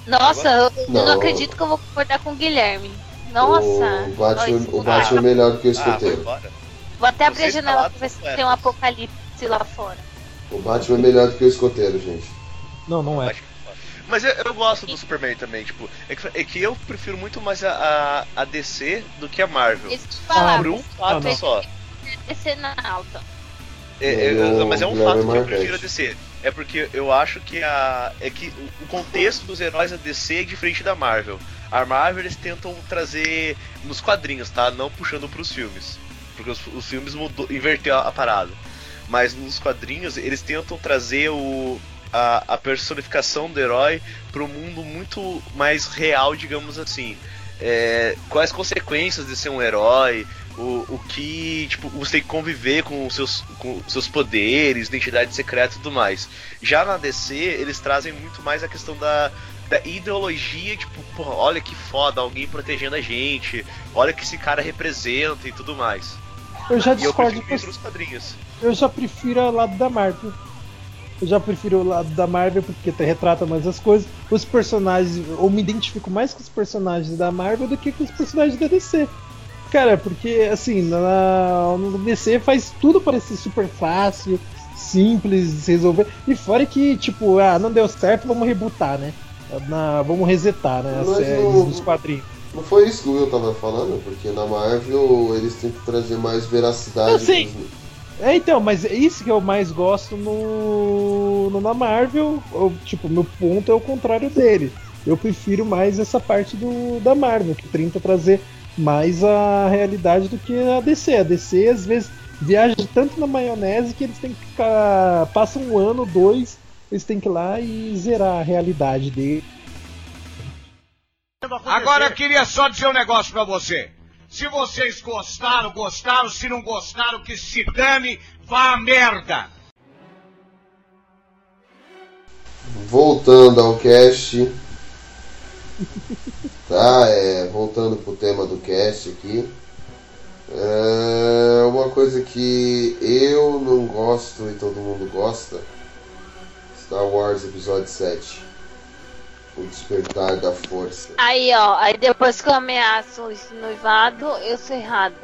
Nossa, eu, eu não. Não. acredito que eu vou concordar com o Guilherme. Nossa. O Batman, o Batman é melhor do que o Ah, escoteiro. embora. Vou até abrir a janela pra ver se tem um apocalipse lá fora. O Batman é melhor do que o escoteiro, gente. Não, não é. Mas eu, eu gosto do Superman também, tipo, é que, é que eu prefiro muito mais a, a, a DC do que a Marvel. Isso falar, Por um fato não. só. descer na alta. É, é, Eu- mas é um Guilherme fato que eu prefiro a DC. É porque eu acho que a. É que o- o contexto dos heróis da DC é diferente da Marvel. A Marvel eles tentam trazer nos quadrinhos, tá? Não puxando pros filmes. Porque os, os filmes mudou, inverteu a, a parada. Mas nos quadrinhos eles tentam trazer o, a, a personificação do herói para um mundo muito mais real, digamos assim. É, quais consequências de ser um herói, o, o que tipo, você tem que conviver com os seus, com seus poderes, identidade secreta e tudo mais. Já na DC, eles trazem muito mais a questão da, da ideologia, tipo, porra, olha que foda, alguém protegendo a gente, olha que esse cara representa e tudo mais. Eu já E eu discordo prefiro com quadrinhos. Eu já prefiro o lado da Marvel. Eu já prefiro o lado da Marvel porque retrata mais as coisas. Os personagens. Eu me identifico mais com os personagens da Marvel do que com os personagens da DC. Cara, porque assim, na, no DC faz tudo parecer super fácil, simples de se resolver. E fora que, tipo, ah, não deu certo, vamos rebootar, né? Na- vamos resetar, né? As Mas séries o- dos quadrinhos. Não foi isso que o Will tava falando, porque na Marvel eles tentam trazer mais veracidade. Eu pros- É, então, mas é isso que eu mais gosto no, no na Marvel. Eu, tipo, meu ponto é o contrário dele. Eu prefiro mais essa parte do, da Marvel, que tenta trazer mais a realidade do que a DC. A DC, às vezes, viaja tanto na maionese que eles têm que ficar. Passa um ano, dois, eles têm que ir lá e zerar a realidade dele. Agora eu queria só dizer um negócio pra você. Se vocês gostaram, gostaram. Se não gostaram, que se dane, vá a merda. Voltando ao cast. Tá, é. Voltando pro tema do cast aqui. É uma coisa que eu não gosto e todo mundo gosta. Star Wars Episódio 7. O Despertar da Força. Aí, ó, aí depois que eu ameaço esse noivado, eu sou errada.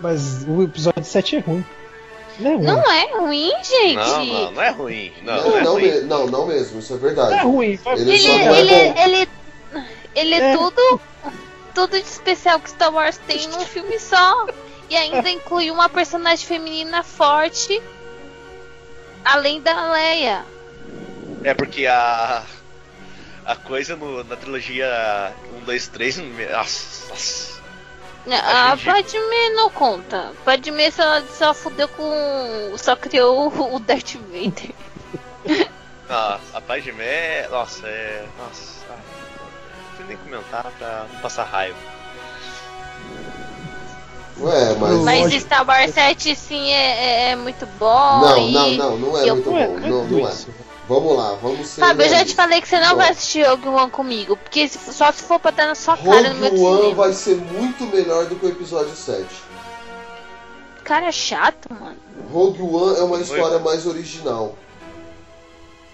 Mas o episódio 7 é ruim. Não é ruim. Não é ruim, gente. Não, não, não é ruim. Não, Não, não, é não, ruim. me- não, não mesmo, isso é verdade. Não é ruim. Ele, Ele, é ele, bom. ele, ele É. tudo, tudo de especial que Star Wars tem num filme só. E ainda inclui uma personagem feminina forte, além da Leia. É porque a. A coisa no- na trilogia 1, 2, 3. me- Nossa, nossa. A ridículo. Padme não conta. Padme só, só fudeu com. só criou o- Darth Vader. Ah, a paz de Mé. Nossa, é. Nossa. Não sei nem comentar pra não passar raiva. Ué, mas. Mas Star Wars 7 sim é, é- é muito bom. Não, e não, não, não é eu- muito Não é, bom. não é Não, não é. Vamos lá, vamos ser. Fábio, eu já te falei que você não Ó, vai assistir Rogue One comigo. Porque se- só se for pra dar na sua cara no meu Rogue One cinema. vai ser muito melhor do que o episódio 7. Cara é chato, mano. Rogue One é uma história mais original.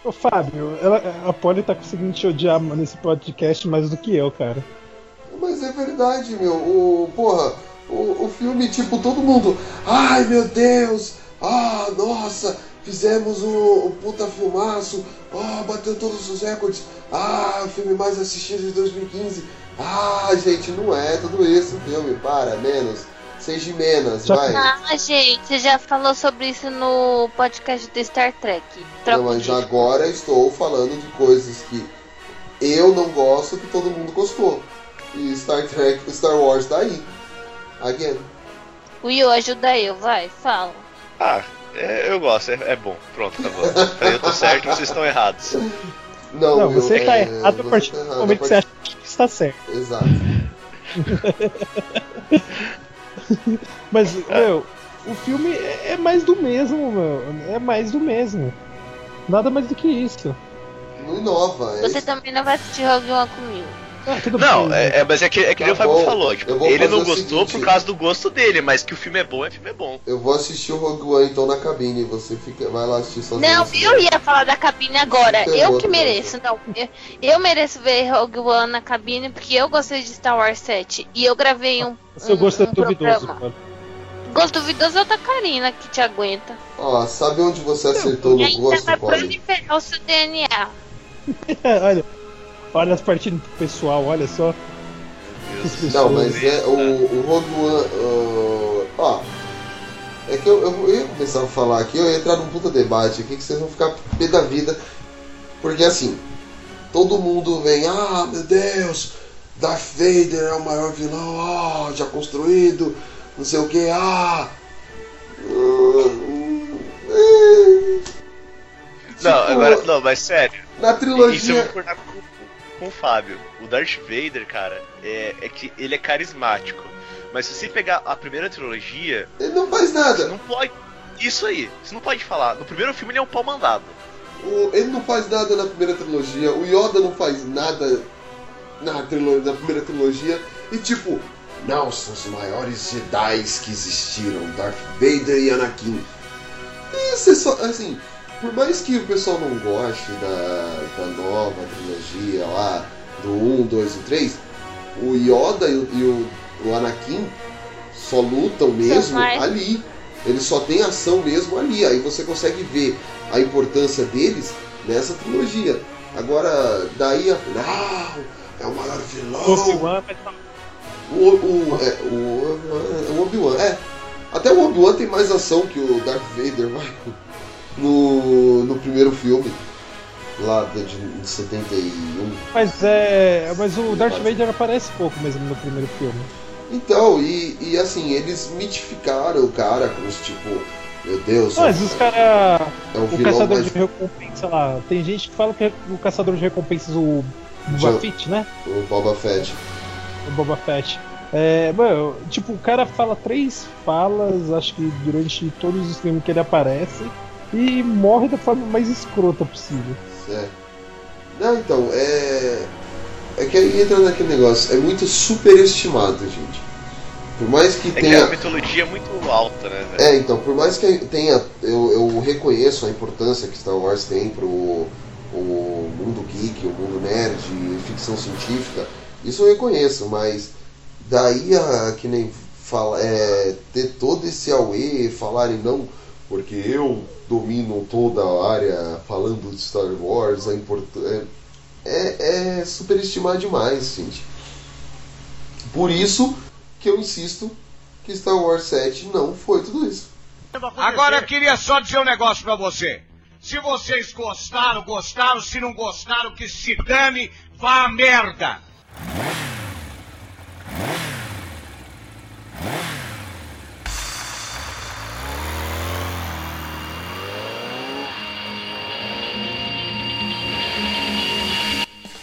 Ô Fábio, ela, a Polly tá conseguindo te odiar nesse podcast mais do que eu, cara. Mas é verdade, meu. O, porra, o, o filme, tipo, todo mundo. Ai meu Deus! Ah, nossa! Fizemos o, o puta filmaço! Ah, bateu todos os recordes! Ah, o filme mais assistido de 2015! Ah, gente, não é tudo isso o filme, para, menos. Seja menos, vai. Ah, gente, você já falou sobre isso no podcast do Star Trek. Troca Não, mas agora estou falando de coisas que eu não gosto que todo mundo gostou. E Star Trek, Star Wars tá aí. Again. Will, ajuda eu, vai, fala. Ah, é, eu gosto, é, é bom. Pronto, acabou. Eu tô certo, vocês estão errados. Não, Não, você tá é, errado a partir tá do momento que você acha que está certo. Exato. Mas, meu, o filme é é mais do mesmo, meu. É mais do mesmo. Nada mais do que isso. Não inova, é Você também não vai assistir Rogue One comigo. Ah, tudo Não, bem. é, é- mas é que, é que Tá o Fábio falou. eu Tipo, ele não gostou seguinte. por causa do gosto dele, mas que o filme é bom, é filme é bom. Eu vou assistir o Rogue One então na cabine. Você fica, vai lá assistir sozinho. Não, eu ia falar da cabine agora. Tem Eu outro, que mereço, não. Eu, eu mereço ver Rogue One na cabine porque eu gostei de Star Wars 7. E eu gravei um. Seu gosto é um duvidoso, programa. mano. Gosto duvidoso é o da Karina que te aguenta. Ó, sabe onde você acertou E no ainda gosto, vai Polly? proliferar o seu DNA. olha, olha as partidas pro pessoal, olha só. Não, mas é o, o Rogue One. uh, ó. É que eu, eu ia começar a falar aqui, eu ia entrar num puta debate aqui que vocês vão ficar pé da vida. Porque assim, todo mundo vem, ah meu Deus, Darth Vader é o maior vilão, ah, já construído, não sei o que, ah. Não, Tipo, agora, não, mas sério. Na Isso eu trilogia. vou concordar com, com o Fábio. O Darth Vader, cara, é, é que ele é carismático. Mas se você pegar a primeira trilogia, Ele não faz nada. você não pode. Isso aí, você não pode falar. No primeiro filme ele é um pau mandado. O- ele não faz nada na primeira trilogia, o Yoda não faz nada na, trilo- na primeira trilogia, e tipo, não, são os maiores Jedi que existiram, Darth Vader e Anakin. Isso é só, assim, por mais que o pessoal não goste da, da nova trilogia lá, do 1, 2 e 3, o Yoda e o, e o, o Anakin só lutam mesmo ali. Eles só têm ação mesmo ali. Aí você consegue ver a importância deles nessa trilogia. Agora, daí a. Não! É o maior vilão! Obi-Wan vai falar. O, o, é, o, o Obi-Wan, é. Até o Obi-Wan tem mais ação que o Darth Vader vai no, no primeiro filme. Lá de, de 71. Mas é. Mas o Darth Vader aparece pouco mesmo no primeiro filme. Então, e, e assim, eles mitificaram o cara com os tipo. Meu Deus, Mas os caras. é o o caçador mais. de recompensa lá. Tem gente que fala que o caçador de recompensas, o Boba Já- Fett, né? O Boba Fett. O Boba Fett. É, mano, tipo, o cara fala três falas, acho que durante todos os filmes que ele aparece, e morre da forma mais escrota possível. É. Não, então, é. É que aí entra naquele negócio, é muito superestimado, gente. Por mais que É que tenha. a mitologia é muito alta, né, velho? É, então, por mais que tenha. Eu, eu reconheço a importância que Star Wars tem pro o mundo geek, o mundo nerd, ficção científica, isso eu reconheço, mas daí a que nem fala, é, ter todo esse auê, falarem não, porque eu domino toda a área falando de Star Wars, importância. É, é superestimar demais, gente. Por isso que eu insisto que Star Wars 7 não foi tudo isso. Agora eu queria só dizer um negócio pra você. Se vocês gostaram, gostaram. Se não gostaram, que se dane, vá a merda.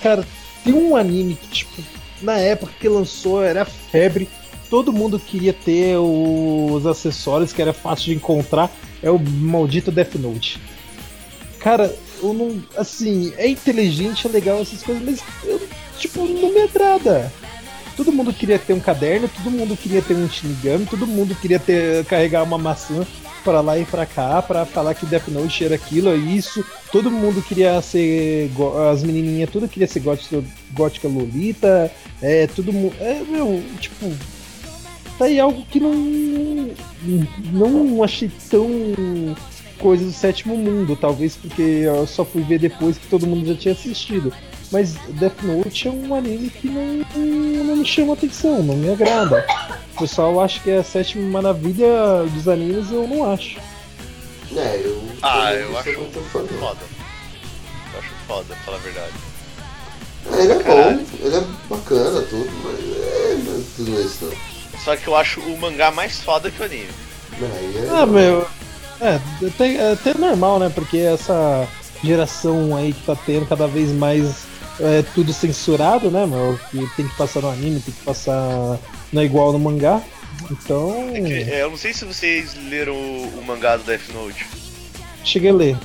Cara, tem um anime que, tipo, na época que lançou era febre, todo mundo queria ter os acessórios que era fácil de encontrar, é o maldito Death Note. cara, eu não. Assim, é inteligente, é legal essas coisas, mas eu, tipo, não me agrada. Todo mundo queria ter um caderno, todo mundo queria ter um Shinigami, todo mundo queria ter carregar uma maçã para lá e para cá para falar que Death Note era aquilo, é isso. Todo mundo queria ser as menininhas, tudo queria ser gótica, gótica lolita, é todo mundo, é meu, tipo, tá aí algo que não não achei tão coisa do sétimo mundo, talvez porque eu só fui ver depois que todo mundo já tinha assistido. Mas Death Note é um anime que não, não me chama atenção, não me agrada. O pessoal acha que é a sétima maravilha dos animes eu não acho. É, eu. Ah, eu acho foda. Eu acho foda, pra falar a verdade. É, ele é Caralho. bom, ele é bacana, tudo, mas é, é tudo isso não. Só que eu acho o mangá mais foda que o anime. É, ah, meu. É, até, é até normal, né? Porque essa geração aí que tá tendo cada vez mais é, tudo censurado, né, meu? Que tem que passar no anime, tem que passar. Não é igual no mangá. Então. É que, é, eu não sei se vocês leram o, o, mangá do Death Note. Cheguei a ler.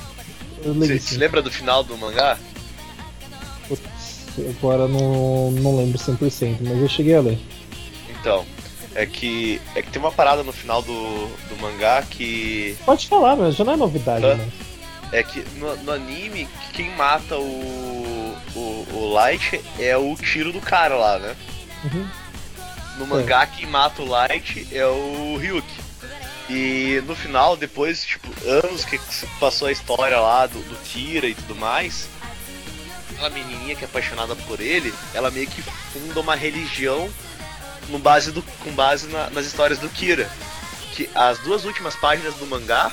Você se lembra do final do mangá? Putz, agora não, não lembro 100%, mas eu cheguei a ler. Então, é que é que tem uma parada no final do, do mangá que. Pode falar, mas já não é novidade, né? É que no, no, anime, quem mata o, o, o, Light é o tiro do cara lá, né? Uhum. No mangá, é. quem mata o Light é o Ryuki. E no final, depois, tipo, anos que passou a história lá do, do Kira e tudo mais, aquela menininha que é apaixonada por ele, ela meio que funda uma religião no base do, com base na, nas histórias do Kira. Que as duas últimas páginas do mangá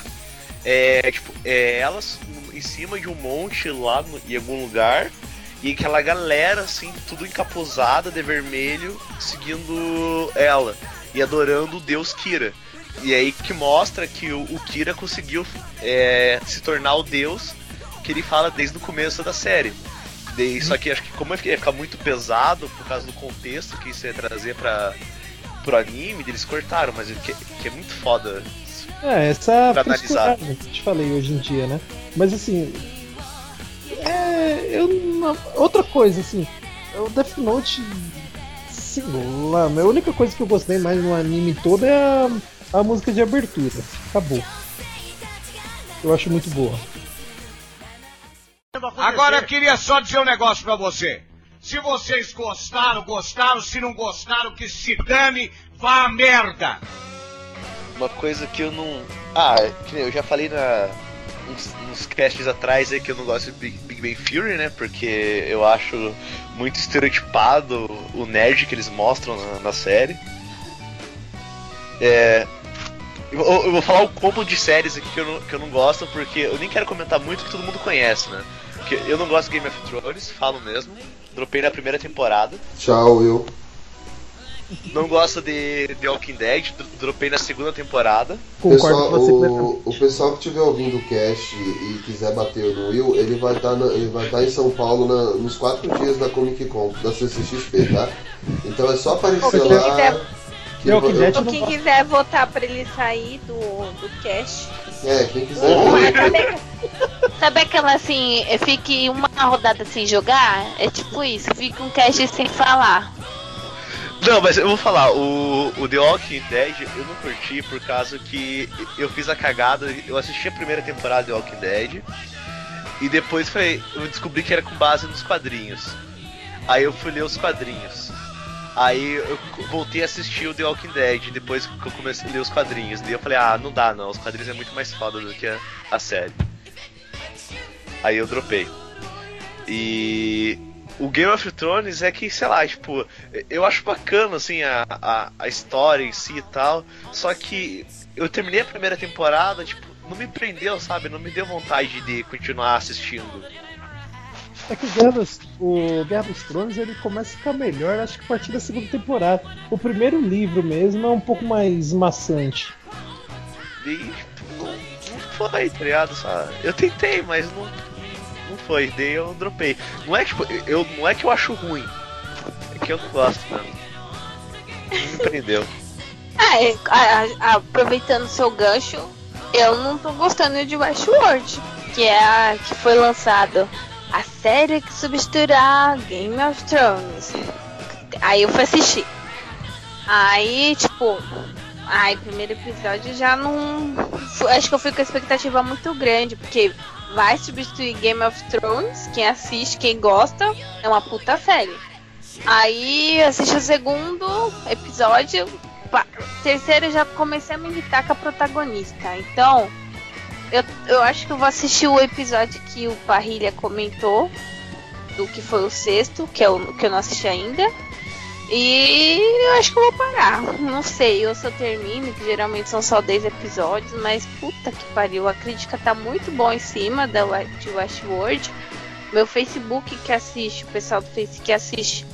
é tipo é elas em cima de um monte lá no, em algum lugar e aquela galera assim tudo encapuzada de vermelho seguindo ela e adorando o deus Kira. E aí que mostra que o, o Kira conseguiu é, se tornar o deus que ele fala desde o começo da série. Só que acho que como ia ficar muito pesado por causa do contexto que isso ia trazer para pro anime, eles cortaram, mas que, que é muito foda. É, essa pra analisar. que eu te falei hoje em dia, né? Mas assim. É. Eu não, outra coisa, assim. O Death Note. Sei lá, a única coisa que eu gostei mais no anime todo é a, a música de abertura. Acabou. Eu acho muito boa. Agora eu queria só dizer um negócio pra você. Se vocês gostaram, gostaram. Se não gostaram, que se dane, vá a merda. Uma coisa que eu não. Ah, que eu já falei na. Uns, uns casts atrás aí que eu não gosto de Big, Big Bang né? Porque eu acho muito estereotipado o nerd que eles mostram na, na série. É, eu, eu, vou falar o combo de séries aqui que eu, não, que eu não gosto, porque eu nem quero comentar muito que todo mundo conhece, né? Porque eu não gosto de Game of Thrones, falo mesmo. Dropei na primeira temporada. Tchau, Will. Não gosto de The Walking Dead, dropei na segunda temporada. Pessoal, o, o pessoal que estiver ouvindo o cast e quiser bater no Will, ele vai estar tá ele vai estar tá em São Paulo na, nos quatro dias da Comic Con, da CCXP, tá? Então é só aparecer lá. Quiser, que eu, eu, quem quiser votar pra ele sair do, do cast. É, quem quiser. sabe, sabe aquela assim, fique uma rodada sem jogar? É tipo isso, fique um cast sem falar. Não, mas eu vou falar, o, o The Walking Dead eu não curti por causa que eu fiz a cagada, eu assisti a primeira temporada de The Walking Dead e depois falei, eu descobri que era com base nos quadrinhos. Aí eu fui ler os quadrinhos. Aí eu voltei a assistir o The Walking Dead depois que eu comecei a ler os quadrinhos. Daí eu falei, ah, não dá não, os quadrinhos é muito mais foda do que a, a série. Aí eu dropei. E o Game of Thrones é que, sei lá, tipo, eu acho bacana, assim, a, a, a, história em si e tal, só que eu terminei a primeira temporada, tipo, não me prendeu, sabe? Não me deu vontade de continuar assistindo. É que o Guerra dos, o Guerra dos Tronos ele começa a ficar melhor, acho que a partir da segunda temporada. O primeiro livro mesmo é um pouco mais maçante. E, tipo, não, não foi, tá ligado? Só, eu tentei, mas não foi, daí eu dropei. Não é, tipo, eu, não é que eu acho ruim, é que eu não gosto mesmo. Não me prendeu. ah, é, a, a, aproveitando seu gancho, eu não tô gostando de Westworld. que é a que foi lançado a série que substituirá Game of Thrones. Aí eu fui assistir. Aí, tipo, ai, primeiro episódio já não. Acho que eu fui com a expectativa muito grande, porque vai substituir Game of Thrones. Quem assiste, quem gosta, é uma puta série. Aí assisti o segundo episódio. pá, Terceiro já comecei a me irritar com a protagonista. Então, eu, eu acho que eu vou assistir o episódio que o Parrilha comentou. Do que foi o sexto, que, é o, que eu não assisti ainda. E eu acho que eu vou parar. Não sei, eu termino, que geralmente são só 10 episódios, mas puta que pariu, a crítica tá muito boa em cima da de Westworld. Meu Facebook que assiste, o pessoal do Face que assiste,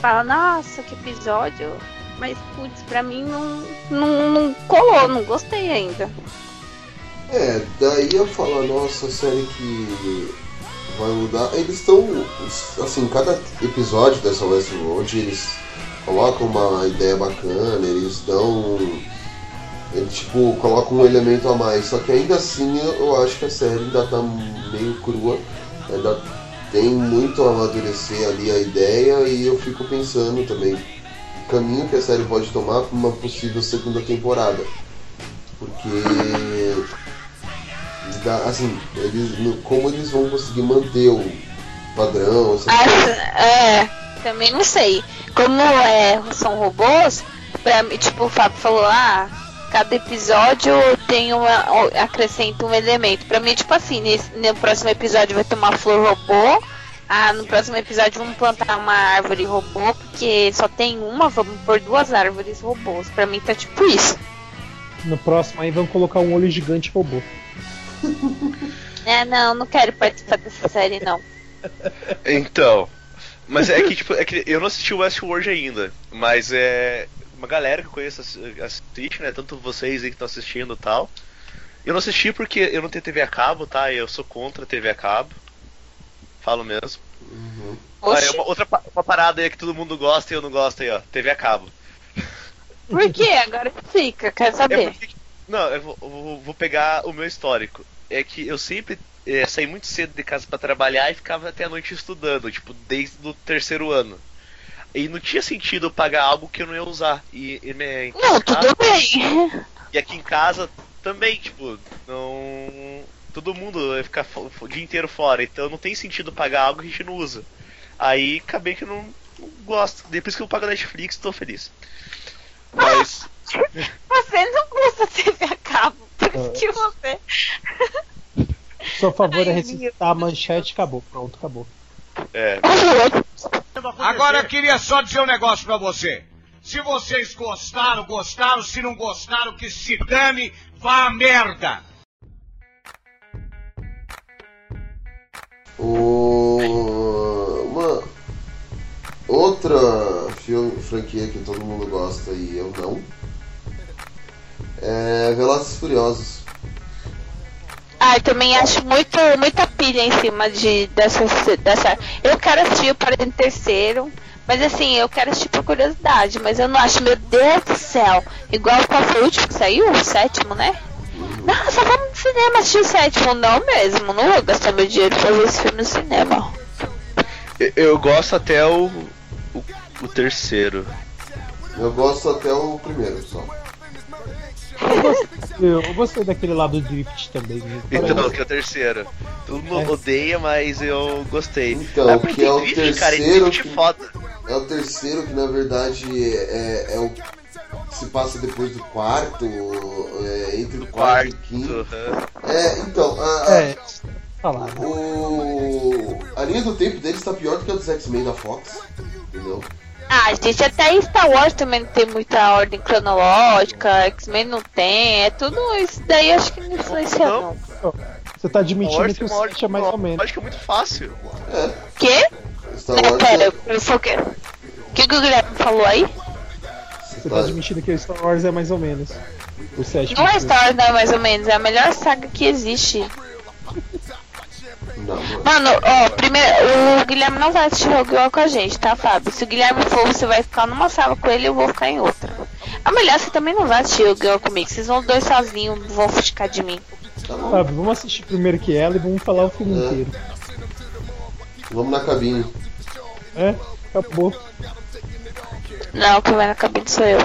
fala, nossa, que episódio. Mas, putz, pra mim não, não, não colou, não gostei ainda. É, daí eu falo, nossa, série que vai mudar. Eles estão, assim, cada episódio dessa Westworld, eles colocam uma ideia bacana, eles dão. Eles, tipo, colocam um elemento a mais. Só que ainda assim eu, acho que a série ainda tá meio crua. Ainda tem muito a amadurecer ali a ideia e eu fico pensando também o caminho que a série pode tomar para uma possível segunda temporada. Porque assim, eles, como eles vão conseguir manter o padrão, essas coisas. É, também não sei. Como é, são robôs, pra mim, tipo, o Fábio falou, ah, cada episódio tem uma. acrescenta um elemento. Pra mim, tipo assim, nesse, no próximo episódio vai ter uma flor robô. Ah, no próximo episódio vamos plantar uma árvore robô, porque só tem uma, vamos pôr duas árvores robôs. Pra mim tá tipo isso. No próximo aí vão colocar um olho gigante robô. É, não, não quero participar dessa série, não. Então. Mas é que, tipo, é que eu não assisti o Westworld ainda. Mas é. Uma galera que eu conheço assi- assiste, né? Tanto vocês aí que estão assistindo e tal. Eu não assisti porque eu não tenho TV a cabo, tá? Eu sou contra TV a cabo. Falo mesmo. Ah, é uma, outra uma parada aí que todo mundo gosta e eu não gosto aí, ó. TV a cabo. Por quê? Agora fica, quero saber. É porque- não, eu vou, eu vou- vou pegar o meu histórico. É que eu sempre eh, saí muito cedo de casa pra trabalhar e ficava até a noite estudando, tipo, desde o terceiro ano. E não tinha sentido eu pagar algo que eu não ia usar. E, e me- em Não, casa- tudo bem. E aqui em casa também, tipo, não. Todo mundo vai ficar o dia inteiro fora, então não tem sentido pagar algo que a gente não usa. Aí acabei que eu não, não gosto. Depois que eu pago a Netflix, tô feliz. Mas. Você não usa TV a cabo. Por que você. Seu favor é recitar a manchete acabou. Pronto, acabou. É. Agora eu queria só dizer um negócio pra você. Se vocês gostaram, gostaram. Se não gostaram, que se dane, vá a merda. O- Uma outra filme, franquia que todo mundo gosta e eu não é Velozes e Furiosos. Ah, eu também acho muito, muita pilha em cima de, dessa, dessa. Eu quero assistir o Parede Terceiro, mas assim, eu quero assistir por curiosidade, mas eu não acho, meu Deus do céu. Igual qual foi o último que saiu? O sétimo, né? Nossa, vamos no cinema assistir o sétimo. Não mesmo, não vou gastar meu dinheiro pra ver esse filme no cinema. Eu, eu gosto até o, o. o terceiro. Eu gosto até o primeiro só. Eu, eu gostei daquele lá do Drift também. viu? Então, que é o terceiro. Todo mundo odeia, mas eu gostei. Então, porque que é o drift, terceiro cara, é drift que- foda. É o terceiro que na verdade é, é o que se passa depois do quarto, é, entre o quarto, e o quinto. É, então, a, a- É, falar. o, a linha do tempo deles tá pior do que a dos X-Men da Fox, entendeu? Ah, gente, até Star Wars também não tem muita ordem cronológica, X-Men não tem, é tudo isso daí acho que não influencia não. Você tá admitindo Wars que o 7 é mais ou menos. Acho que é muito fácil. Quê? Star Não, Wars pera, é- eu foi o quê? O que, que o Guilherme falou aí? Você tá admitindo que o Star Wars é mais ou menos. O 7 Não é Star Wars, não, mais ou menos, é a melhor saga que existe. Não, não. Mano, ó, primeiro, o Guilherme não vai assistir Rogue One com a gente, tá, Fábio? Se o Guilherme for, você vai ficar numa sala com ele e eu vou ficar em outra. A melhor, você também não vai assistir Rogue One comigo, vocês vão os dois sozinhos, vão ficar de mim. Sabe, vamos assistir primeiro que ela e vamos falar o filme É. inteiro. Vamos na cabine. É, acabou. Não, quem vai na cabine sou eu.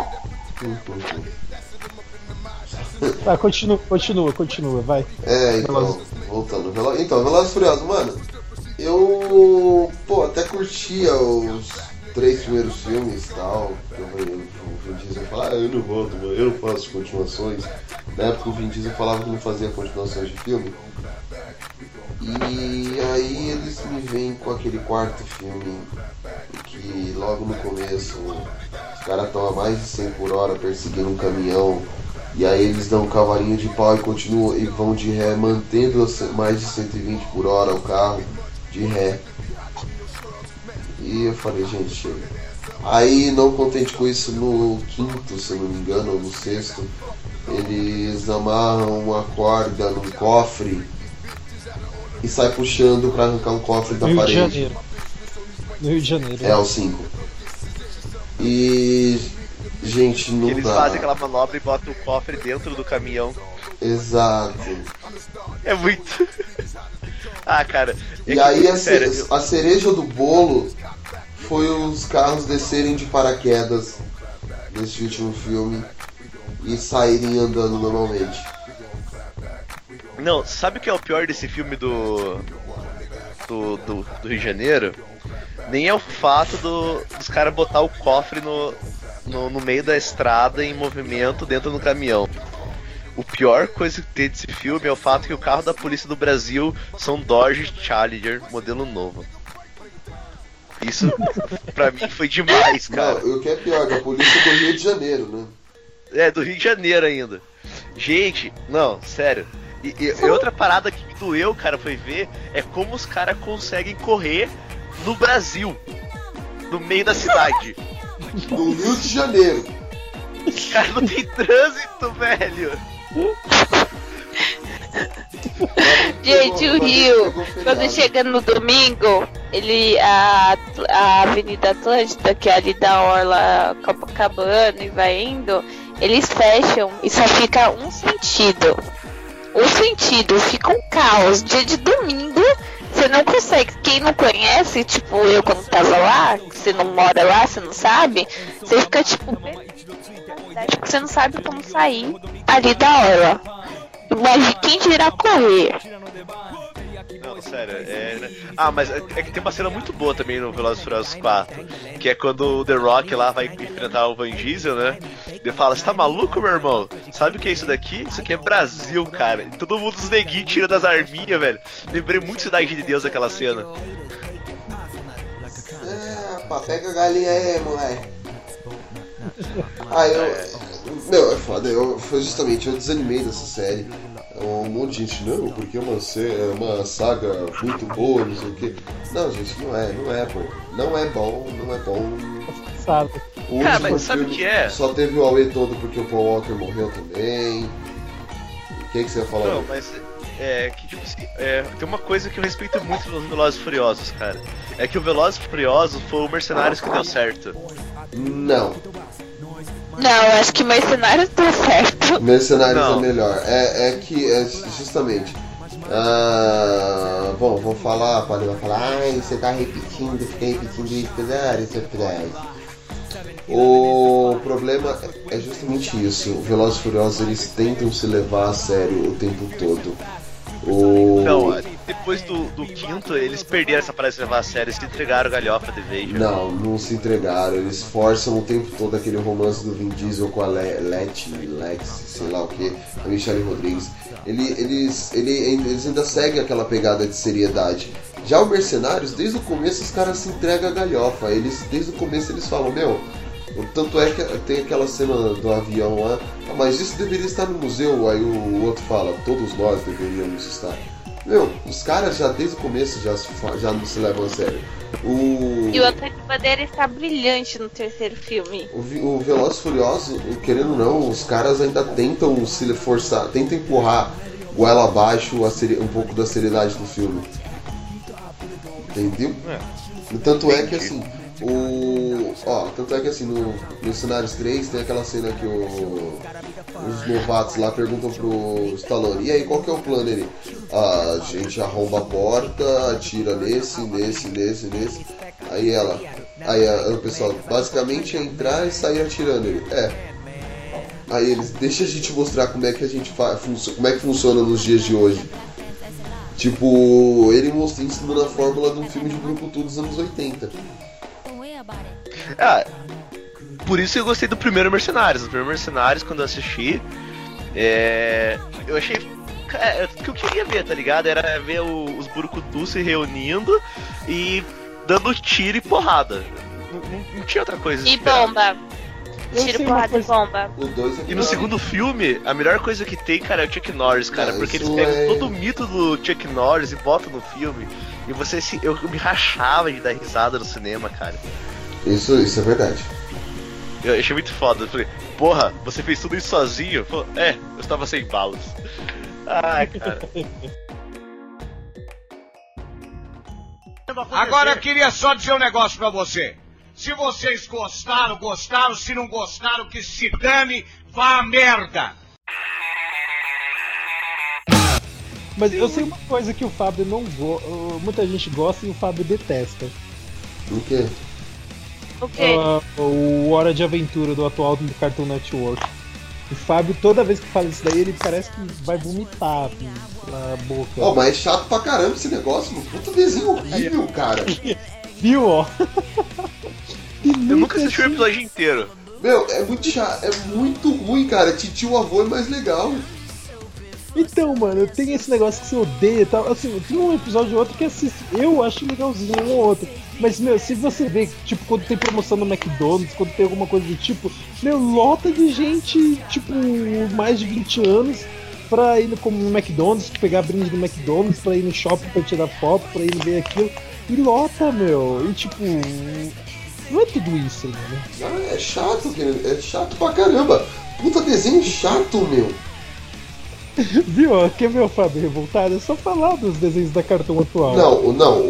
Tá, continua, continua, continua, vai. É, então, voltando. Velo... Então, Velozes Furiosos, mano, eu, pô, até curtia os três primeiros filmes e tal. Eu, o Vin Diesel fala, ah, eu não volto, mano, eu não faço continuações. Na época o Vin Diesel falava que não fazia continuações de filme. E aí eles me vêm com aquele quarto filme que logo no começo os caras estão a mais de 100 por hora perseguindo um caminhão e aí eles dão um cavalinho de pau e continuam e vão de ré mantendo mais de 120 por hora o carro de ré. E eu falei, gente, chega. Aí não contente com isso no quinto, se eu não me engano, ou no sexto, eles amarram uma corda num cofre e sai puxando pra arrancar um cofre da No Rio de parede. Janeiro. No Rio de Janeiro. É o 5. E. Gente, não Eles dá. fazem aquela manobra e botam o cofre dentro do caminhão. Exato. É muito. ah, cara. é E aí a, sério, a cereja do bolo foi os carros descerem de paraquedas nesse último filme e saírem andando normalmente. Não, sabe o que é o pior desse filme do. do, do, do Rio de Janeiro? Nem é o fato do, dos caras botar o cofre no, no, no meio da estrada em movimento dentro do caminhão. O pior coisa que tem desse filme é o fato que o carro da polícia do Brasil são Dodge Challenger modelo novo. Isso pra mim foi demais, cara. Não, o que é pior, da polícia do Rio de Janeiro, né? É, do Rio de Janeiro ainda. Gente, não, sério. E, e- e outra parada que me doeu, cara, foi ver é como os caras conseguem correr no Brasil. No meio da cidade. No Rio de Janeiro. Cara, não tem trânsito, velho. Gente, o Rio, quando chega no domingo, ele. A, a Avenida Atlântida, que é ali da Orla Copacabana e vai indo, eles fecham e só fica um sentido. Um sentido, fica um caos. Dia de domingo, você não consegue. Quem não conhece, tipo eu quando tava lá, você não mora lá, você não sabe, você fica tipo. perdido, Você não sabe como sair ali da Orla. Mas quem dirá correr? Não, sério, é. né? Ah, mas é é que tem uma cena muito boa também no Velozes e Furiosos 4, que é quando o The Rock lá vai enfrentar o Van Diesel, né? Ele fala, você tá maluco, meu irmão? Sabe o que é isso daqui? Isso aqui é Brasil, cara. E todo mundo os neguinhos tira das arminhas, velho. Lembrei muito Cidade de Deus aquela cena. É, pá, pega a galinha aí, moleque. Ah, eu. Meu, é foda, eu, foi justamente, eu desanimei dessa série. Um monte de gente, não, porque é uma, é uma saga muito boa, não sei o quê. Não, gente, não é, não é, pô. Não é bom, não é bom. Sabe? O Cara, mas sabe o que é? Só teve o Aue todo porque o Paul Walker morreu também. O que, que você ia falar? Não, mas é que tipo assim, é, tem uma coisa que eu respeito muito nos Velozes e Furiosos, cara. É que o Velozes e Furiosos foi o Mercenários que deu certo. Não. Não, acho que Mercenários tá certo. Mercenários Não. é melhor. É, é que, é justamente. Ah, bom, vou falar, pode vai falar, ai, você tá repetindo, fica repetindo isso, ah, isso é verdade. O problema é justamente isso. O Velozes e Furiosos eles tentam se levar a sério o tempo todo. O... Não, é, depois do, do quinto, eles perderam essa parada de levar a sério, eles entregaram galhofa de vez. Não, não se entregaram. Eles forçam o tempo todo aquele romance do Vin Diesel com a Le Letty, Lex, sei lá o que, a Michelle Rodrigues. Ele, eles, ele, eles ainda seguem aquela pegada de seriedade. Já o Mercenários, desde o começo os caras se entregam a galhofa. Eles, desde o começo eles falam, meu, o tanto é que tem aquela cena do avião lá, "Ah, mas isso deveria estar no museu. Aí o outro fala, todos nós deveríamos estar. Meu, os caras já desde o começo já, já não se levam a sério. O... E o Antônio Bandeira está brilhante no terceiro filme. O, o Veloz Furioso, querendo ou não, os caras ainda tentam se forçar, tentam empurrar goela abaixo a seri- um pouco da seriedade do filme. Entendeu? Tanto é que assim, O. Ó, tanto é que assim, no, no cenários 3 tem aquela cena que o, os novatos lá perguntam pro Stallone, e aí, qual que é o plano ele? A gente arromba a porta, atira nesse, nesse, nesse, nesse. Aí ela. Aí o pessoal, basicamente é entrar e sair atirando ele. É. Aí eles, deixa a gente mostrar como é que a gente faz, como é que funciona nos dias de hoje. Tipo, ele mostra ensinando a fórmula de um filme de Brucutu dos anos 80. Ah, por isso eu gostei do primeiro Mercenários. O primeiro Mercenários, quando eu assisti, é, eu achei. é, O que eu queria ver, tá ligado? Era ver o- os Burukutu se reunindo e dando tiro e porrada. Não, não- não tinha outra coisa. E esperada. bomba. Eu Tiro, porrada e bomba. O 2 é E no segundo filme, a melhor coisa que tem, cara, é o Chuck Norris, cara. Não, porque eles pegam é- todo o mito do Chuck Norris e botam no filme. E você se. Eu me rachava de dar risada no cinema, cara. Isso, isso é verdade. Eu achei muito foda. Eu falei, porra, você fez tudo isso sozinho? Falei, é, eu estava sem balas. Ai, cara. Agora eu queria só dizer um negócio pra você. Se vocês gostaram, gostaram. Se não gostaram, que se dane, vá a merda. Mas eu sei uma coisa que o Fábio não gosta. Muita gente gosta e o Fábio detesta. O quê? O quê? Ah, o Hora de Aventura do atual do Cartoon Network. O Fábio, toda vez que fala isso daí, ele parece que vai vomitar na boca. Ó, mas é chato pra caramba esse negócio, mano. Puta desenho horrível, cara. Viu, ó? Eu nunca assisti o episódio inteiro. Meu, é muito chato, é muito ruim, cara. Titio avô é mais legal. Então, mano, tem esse negócio que você odeia e tal. Assim, tem um episódio ou outro que assiste. Eu acho legalzinho um ou outro. Mas, meu, se você vê, tipo, quando tem promoção no McDonald's, quando tem alguma coisa do tipo, meu, lota de gente, tipo, mais de 20 anos pra ir no, como no McDonald's, pegar brinde do McDonald's, pra ir no shopping pra tirar foto, pra ir ver aquilo. E lota, meu. E tipo. Não é tudo isso, mano. Ah, é chato, cara. É chato pra caramba. Puta desenho chato, meu. Viu? Quer ver o Fábio revoltado? É só falar dos desenhos da Cartoon atual. Não, não,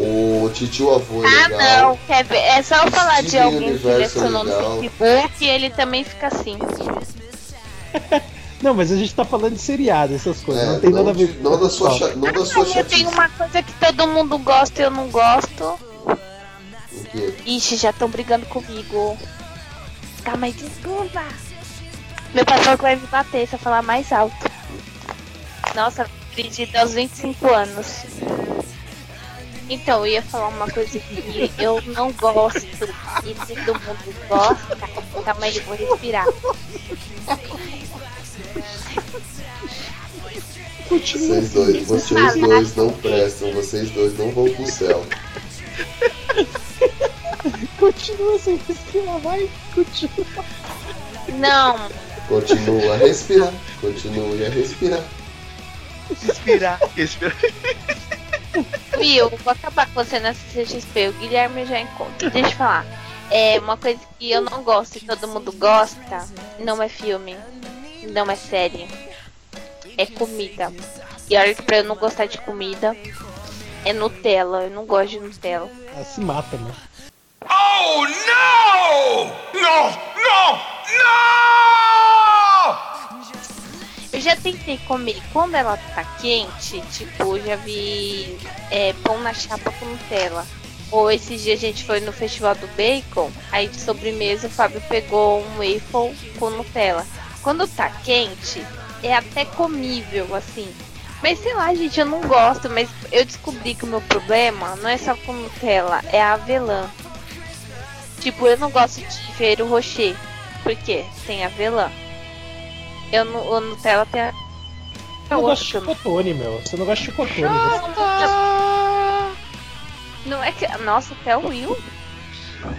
o titio avô é Ah, legal. não, quer ver? É só eu falar de alguém que é selecionou no. Facebook e ele também fica assim. Não, mas a gente tá falando de seriado, essas coisas. É, não tem não nada a ver de- não da sua cha- não da sua Eu tenho uma coisa que todo mundo gosta e eu não gosto. O quê? Ixi, já estão brigando comigo. Calma aí, desculpa. Meu que vai me bater se eu falar mais alto. Nossa, acredito aos 25 anos. Então, eu ia falar uma coisa que eu não gosto e todo mundo gosta. Calma aí, eu vou respirar. Vocês dois, vocês dois não prestam, vocês dois não vão pro céu. Continua sem respirar, vai, continua. Não, Continua a respirar, continue a respirar. Respirar, respirar. Will, vou acabar com você nessa CXP. O Guilherme já encontra. Deixa eu falar. É uma coisa que eu não gosto e todo mundo gosta. Não é filme. Não é série. É comida. E olha que pra eu não gostar de comida. É Nutella. Eu não gosto de Nutella. Ah, se mata, né? Oh, no! No, no, no! Eu já tentei comer quando ela tá quente, tipo, já vi é, pão na chapa com Nutella. Ou esses dias a gente foi no festival do bacon, aí de sobremesa o Fábio pegou um waffle com Nutella. Quando tá quente, é até comível, assim. Mas sei lá, gente, eu não gosto, mas eu descobri que o meu problema não é só com Nutella, é a avelã. Tipo, eu não gosto de Ferro Rocher, porque tem avelã. Eu não, o Nutella tem a. Você não gosta de chocotone, meu. Você não gosta de chocotone. Não é que. Nossa, até o Will.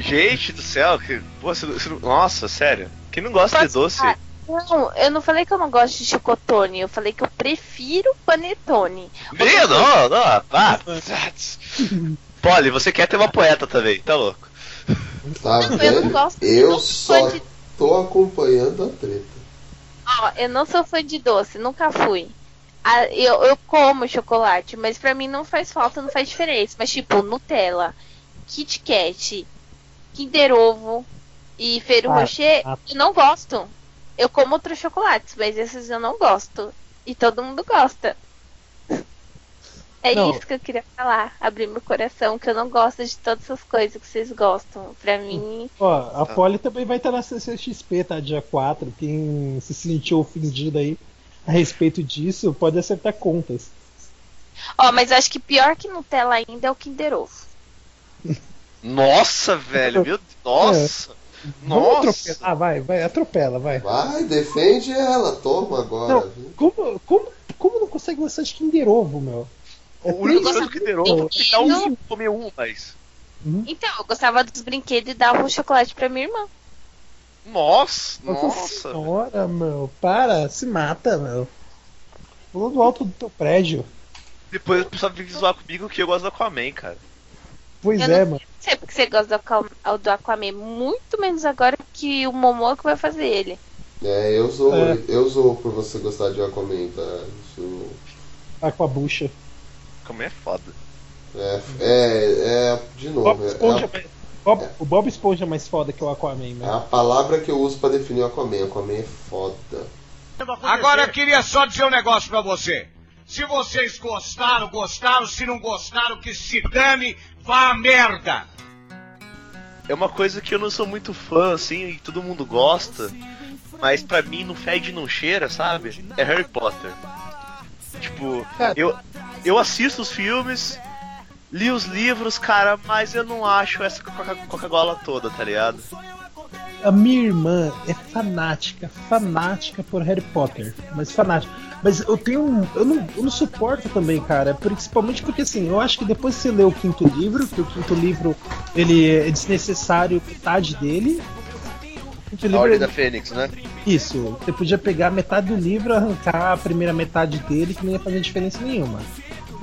Gente do céu, que. Pô, você, você não- nossa, sério. Quem não gosta de doce? Ah, Não, eu não falei que eu não gosto de chocotone, eu falei que eu prefiro panetone. Ih, não, não. Ah, Polly, você quer ter uma poeta também, tá louco? Tá Não, eu não gosto- Eu só sou de- tô acompanhando a treta. Ó, eu não sou fã de doce, nunca fui. Ah, eu, eu como chocolate, mas pra mim não faz falta, não faz diferença. Mas tipo, Nutella, Kit Kat, Kinder Ovo e Ferro Ah, Rocher, ah. eu não gosto. Eu como outros chocolates, mas esses eu não gosto. E todo mundo gosta. É Não. isso que eu queria falar. Abrir meu coração, que eu não gosto de todas essas coisas que vocês gostam. Pra mim. Ó, a Polly também vai estar na CCXP, tá? Dia 4. Quem se sentiu ofendido aí a respeito disso pode acertar contas. Ó, mas acho que pior que Nutella ainda é o Kinder Ovo. Nossa, velho, meu Deus. Nossa. Vamos Nossa. atropelar, vai, vai, atropela, vai. Vai, defende ela, toma agora. Não, como, como, como não consegue gostar de Kinder Ovo, meu? O único que é dar um comer um, mas. Então, eu gostava dos brinquedos e dava um chocolate pra minha irmã. Nossa, Nossa nossa. senhora, meu. Para, se mata, meu. Pula do alto do teu prédio. Depois o pessoal fica zoar comigo que eu gosto do Aquaman, cara. Pois Eu é, não mano. sei porque você gosta do Aquaman. Muito menos agora que o Momoa que vai fazer ele. É, eu sou, É. eu sou por você gostar de Aquaman, tá? Isso Tá com a bucha. Aquaman é foda. é, é, é de Bob novo, é, Esponja, é, Bob- o Bob Esponja é mais foda que o Aquaman, a, é meu. a palavra que eu uso pra definir o Aquaman. Aquaman é foda. Agora eu queria só dizer um negócio pra você. Se vocês gostaram, gostaram. Se não gostaram, que se dane, vá a merda. É uma coisa que eu não sou muito fã, assim, e todo mundo gosta. Mas pra mim não fede e não cheira, sabe? É Harry Potter. Tipo, eu, eu assisto os filmes, li os livros, cara, mas eu não acho essa Coca- Coca-Cola toda, tá ligado? A minha irmã é fanática, fanática por Harry Potter. Mas fanática. Mas eu tenho um. Eu não, eu não suporto também, cara. Principalmente porque assim, eu acho que depois que você lê o quinto livro, que o quinto livro ele é desnecessário metade dele. O quinto A livro, Ordem da Fênix, né? Isso, você podia pegar metade do livro, arrancar a primeira metade dele, que não ia fazer diferença nenhuma.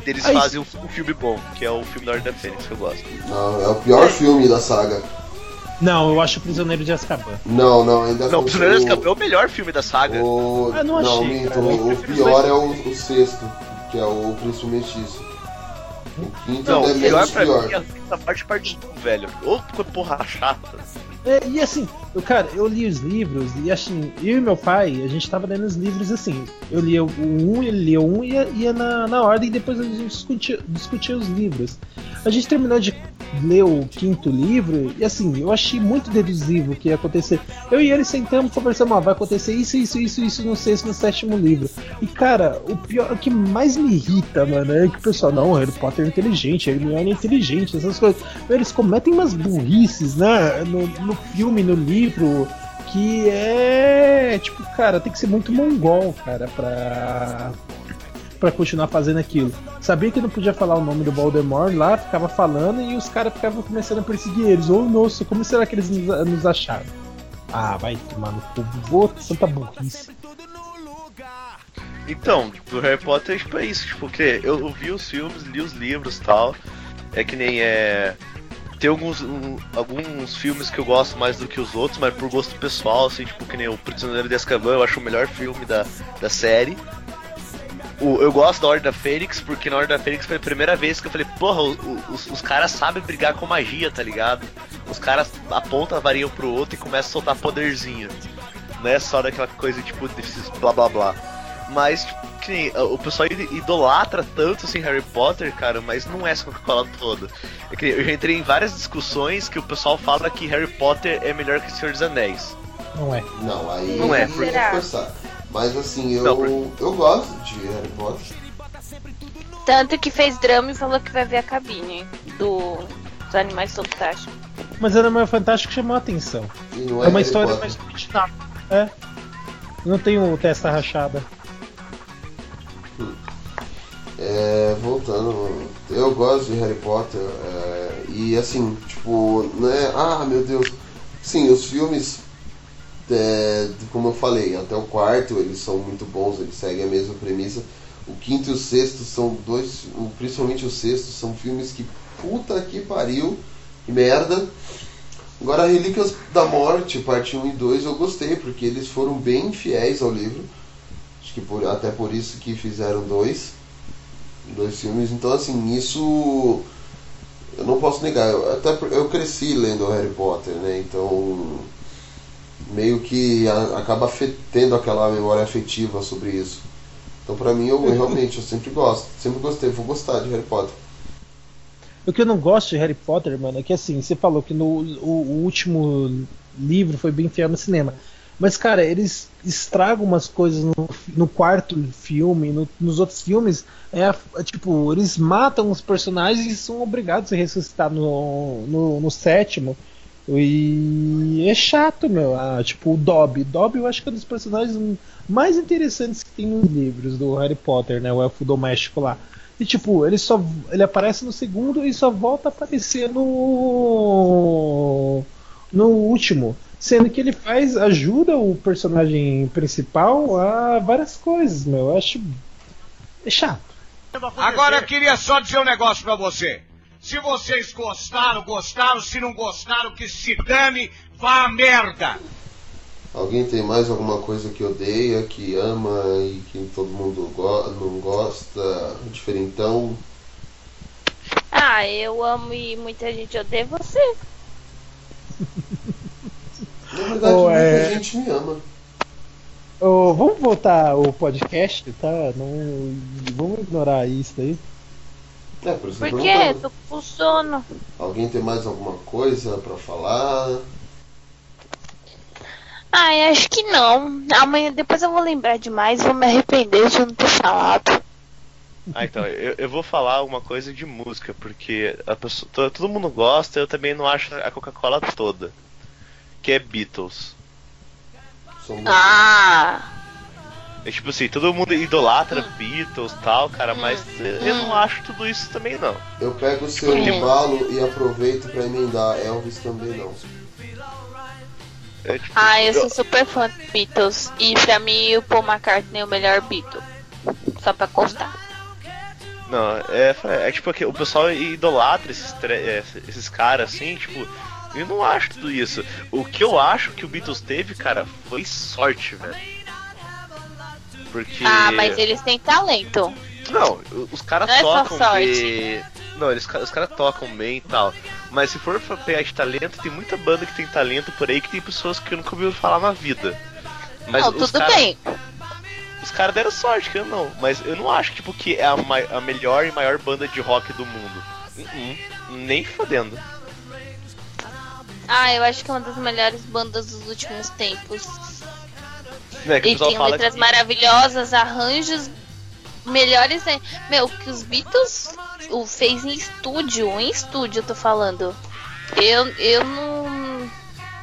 Eles Aí- fazem um, um filme bom, que é o filme da Ordem da Fênix, que eu gosto. Não, é o pior filme da saga. Não, eu acho o Prisioneiro de Azkaban. Não, não, ainda Não, o Prisioneiro de Azkaban é o melhor filme da saga. O... Ah, não achei, minto, o pior é o, o sexto, que é o Príncipe Mestiço. O quinto Não, é o melhor menos pra pior. mim é essa parte parte velho. Ô, porra chata. É, e assim, eu, cara, eu li os livros e assim, eu e meu pai, a gente tava lendo os livros assim. Eu lia o 1, ele lia 1 e ia, ia na, na ordem e depois a gente discutia, discutia os livros. A gente terminou de ler o quinto livro e assim, eu achei muito deduzível o que ia acontecer. Eu e ele sentamos conversamos, ó, vai acontecer isso, isso, isso, isso no sexto, no sétimo livro. E cara, o pior, o que mais me irrita, mano, é que o pessoal, não, Harry Potter é inteligente, Hermione é inteligente, essas coisas. Eles cometem umas burrices, né, no, no filme, no livro, que é, tipo, cara, tem que ser muito mongol, cara, pra pra continuar fazendo aquilo. Sabia que não podia falar o nome do Voldemort lá, ficava falando e os caras ficavam começando a perseguir eles. Oh, nossa, como será que eles nos, acharam? Ah, vai tomar no cu. Vou, tanta burrice. Então, do Harry Potter, tipo, é isso. Tipo, que eu, eu vi os filmes, li os livros e tal. É que nem é. Tem alguns, um- alguns filmes que eu gosto mais do que os outros, mas por gosto pessoal, assim, tipo, que nem o Prisioneiro de Azkaban, eu acho o melhor filme da, da série. O, eu gosto da Ordem da Fênix, porque na Ordem da Fênix foi a primeira vez que eu falei, porra, o- o- os, os caras sabem brigar com magia, tá ligado? Os caras apontam a varinha pro outro e começam a soltar poderzinho. Não é só daquela coisa, tipo, desses blá blá blá. Mas, tipo, que nem, o pessoal id- idolatra tanto assim Harry Potter, cara, mas não é essa Coca-Cola toda. É que nem, eu já entrei em várias discussões que o pessoal fala que Harry Potter é melhor que Senhor dos Anéis. Não é. Não, aí Não é, aí por- é forçar. Mas assim, eu, Não, por- eu gosto de Harry Potter. Tanto que fez drama e falou que vai ver a cabine do, dos Animais Fantásticos. Mas era mais fantástico que chamou a atenção. E não É uma Harry história Potter. mais original. É. Não tem o testa rachada. É, voltando, eu gosto de Harry Potter é, e assim, tipo, né? Ah, meu Deus. Sim, os filmes, é, como eu falei, até o quarto eles são muito bons, eles seguem a mesma premissa. O quinto e o sexto são dois, principalmente o sexto, são filmes que puta que pariu, que merda. Agora, Relíquias da Morte, parte 1 e 2, eu gostei, porque eles foram bem fiéis ao livro. Acho que por- até por isso que fizeram dois dois filmes. Então, assim, isso eu não posso negar, eu, até eu cresci lendo Harry Potter, né? Então meio que a- acaba tendo aquela memória afetiva sobre isso. Então pra mim eu realmente eu sempre gosto, sempre gostei, vou gostar de Harry Potter. O que eu não gosto de Harry Potter, mano, é que assim, você falou que no o, o último livro foi bem fiel no cinema. Mas, cara, eles estragam umas coisas no, no quarto filme, no- nos outros filmes. É, é tipo, eles matam os personagens e são obrigados a ressuscitar no, no, no sétimo. E é chato, meu. Ah, tipo, o Dobby. Dobby eu acho que é um dos personagens mais interessantes que tem nos livros do Harry Potter, né? O elfo doméstico lá. E tipo, ele só ele aparece no segundo e só volta a aparecer no no último, sendo que ele faz ajuda o personagem principal a várias coisas, meu. Eu acho é chato. Agora eu queria só dizer um negócio pra você. Se vocês gostaram, gostaram. Se não gostaram, que se dane, vá a merda. Alguém tem mais alguma coisa que odeia, que ama e que todo mundo go- não gosta? Diferentão? Ah, eu amo e muita gente odeia você. Na verdade, muita é- gente me ama. Ô, vamos voltar o podcast, tá? Não, vamos ignorar isso aí. É, por isso que eu Por quê? Tô com sono. Alguém tem mais alguma coisa pra falar? Ai, acho que não. Amanhã depois eu vou lembrar demais, vou me arrepender de não ter falado. Ah, então, eu, eu vou falar uma coisa de música, porque a pessoa, to- todo mundo gosta, eu também não acho a Coca-Cola toda. Que é Beatles. Ah! É tipo assim, todo mundo idolatra Beatles e tal, cara, mas eu Hum. não acho tudo isso também não. Eu pego o seu Hum. embalo e aproveito pra emendar. Elvis também não. É, tipo, Ah, eu sou super fã de Beatles. E pra mim o Paul McCartney é o melhor Beatle. Só pra constar. Não, é, é tipo que o pessoal idolatra esses, tre- é, esses caras assim, tipo, eu não acho tudo isso. O que eu acho que o Beatles teve, cara, foi sorte, velho. Porque. Ah, mas eles têm talento. Não, os caras é só tocam sorte. bem. Não, eles, os caras tocam bem e tal. Mas se for pra pegar de talento, tem muita banda que tem talento por aí que tem pessoas que eu nunca ouvi falar na vida. Mas não, tudo cara- bem. Os caras deram sorte, que eu não. Mas eu não acho tipo, que é a, a melhor e maior banda de rock do mundo. Uh-uh, nem fodendo. Ah, eu acho que é uma das melhores bandas dos últimos tempos. Que o E tem letras que- maravilhosas, arranjos melhores. né? Meu, que os Beatles o fez em estúdio, em estúdio eu tô falando. Eu, eu não,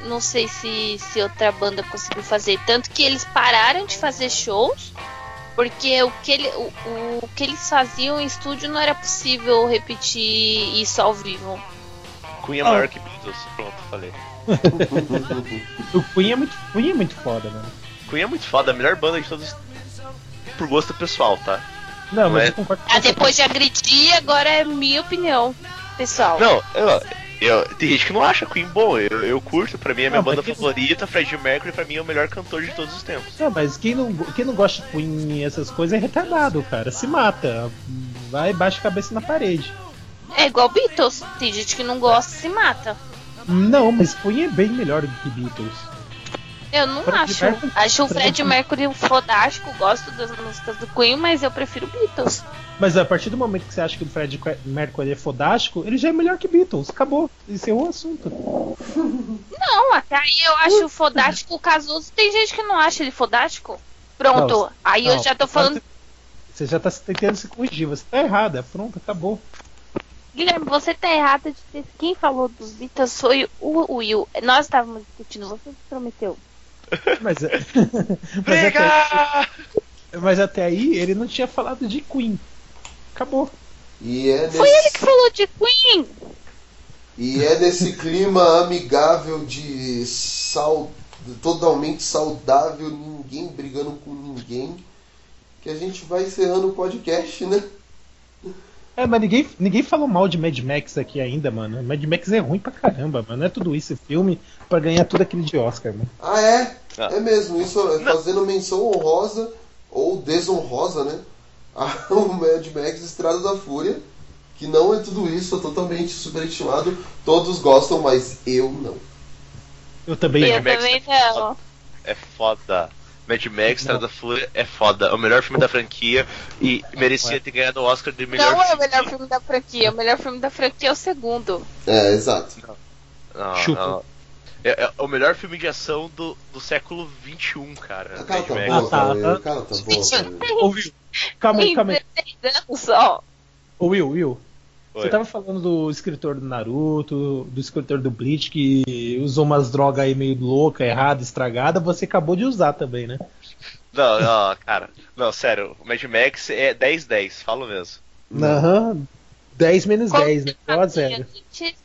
não sei se, se outra banda conseguiu fazer. Tanto que eles pararam de fazer shows. Porque o que, ele, o, o que eles faziam em estúdio não era possível repetir isso ao vivo. Queen é maior que Beatles. Pronto, falei. O Queen é muito, Queen é muito foda, mano. Queen é muito foda, a melhor banda de todos. Por gosto pessoal, tá? Não, mas é- eu concordo com Ah, depois de agredir, agora é minha opinião, pessoal. Não, eu, eu- tem gente que não acha Queen bom, eu, eu curto, pra mim é minha Não, mas banda favorita, Freddie Mercury pra mim é o melhor cantor de todos os tempos. Não, mas quem não, quem não gosta de Queen e essas coisas é retardado, cara. Se mata. Vai, baixa a cabeça na parede. É igual Beatles. Tem gente que não gosta e se mata. Não, mas Queen é bem melhor do que Beatles. Eu não acho. Acho o Fred Mercury fodástico, gosto das músicas do Queen, mas eu prefiro Beatles. Mas a partir do momento que você acha que o Fred Mercury é fodástico, ele já é melhor que Beatles. Acabou. Encerrou o assunto. Não, até aí eu acho fodástico o Cazuza. Tem gente que não acha ele fodástico. Pronto. Não, aí eu não, já tô falando. Você já tá tentando se corrigir. Você tá errada. Pronto, acabou. Guilherme, você tá errada de ter. Quem falou dos Beatles foi o Will. Nós estávamos discutindo, você prometeu. Mas, é- mas, até, mas até aí ele não tinha falado de Queen. Acabou. E é Foi nesse, ele que falou de Queen! e é nesse clima amigável de sal, totalmente saudável, ninguém brigando com ninguém, que a gente vai encerrando o podcast, né? É, mas ninguém, ninguém falou mal de Mad Max aqui ainda, mano. Mad Max é ruim pra caramba, mano. Não é tudo isso, filme, pra ganhar tudo aquele de Oscar, mano. Ah, é? Ah. É mesmo, isso é fazendo menção honrosa ou desonrosa, né? Ao Mad Max Estrada da Fúria, que não é tudo isso, é totalmente superestimado. Todos gostam, mas eu não. Eu também Eu também não. É foda. Mad Max, Estrada da Fúria é foda. É o melhor filme da franquia e merecia ter ganhado o Oscar de melhor Não é o filme. melhor filme da franquia. O melhor filme da franquia é o segundo. É, exato. Não, Chupa. não. É, é o melhor filme de ação do, do século XXI, cara. A cara Mad tá Max. boa, Ah, tá. cara. Tá boa, calma aí, calma aí. 16 anos só. Ô, Will, Will. Oi. Você tava falando do escritor do Naruto, do escritor do Bleach, que usou umas drogas aí meio louca, errada, estragada. Você acabou de usar também, né? Não, não, cara. Não, sério. O Mad Max é 10-10, falo mesmo. Aham. 10 menos Como 10, né? A E a zero. gente-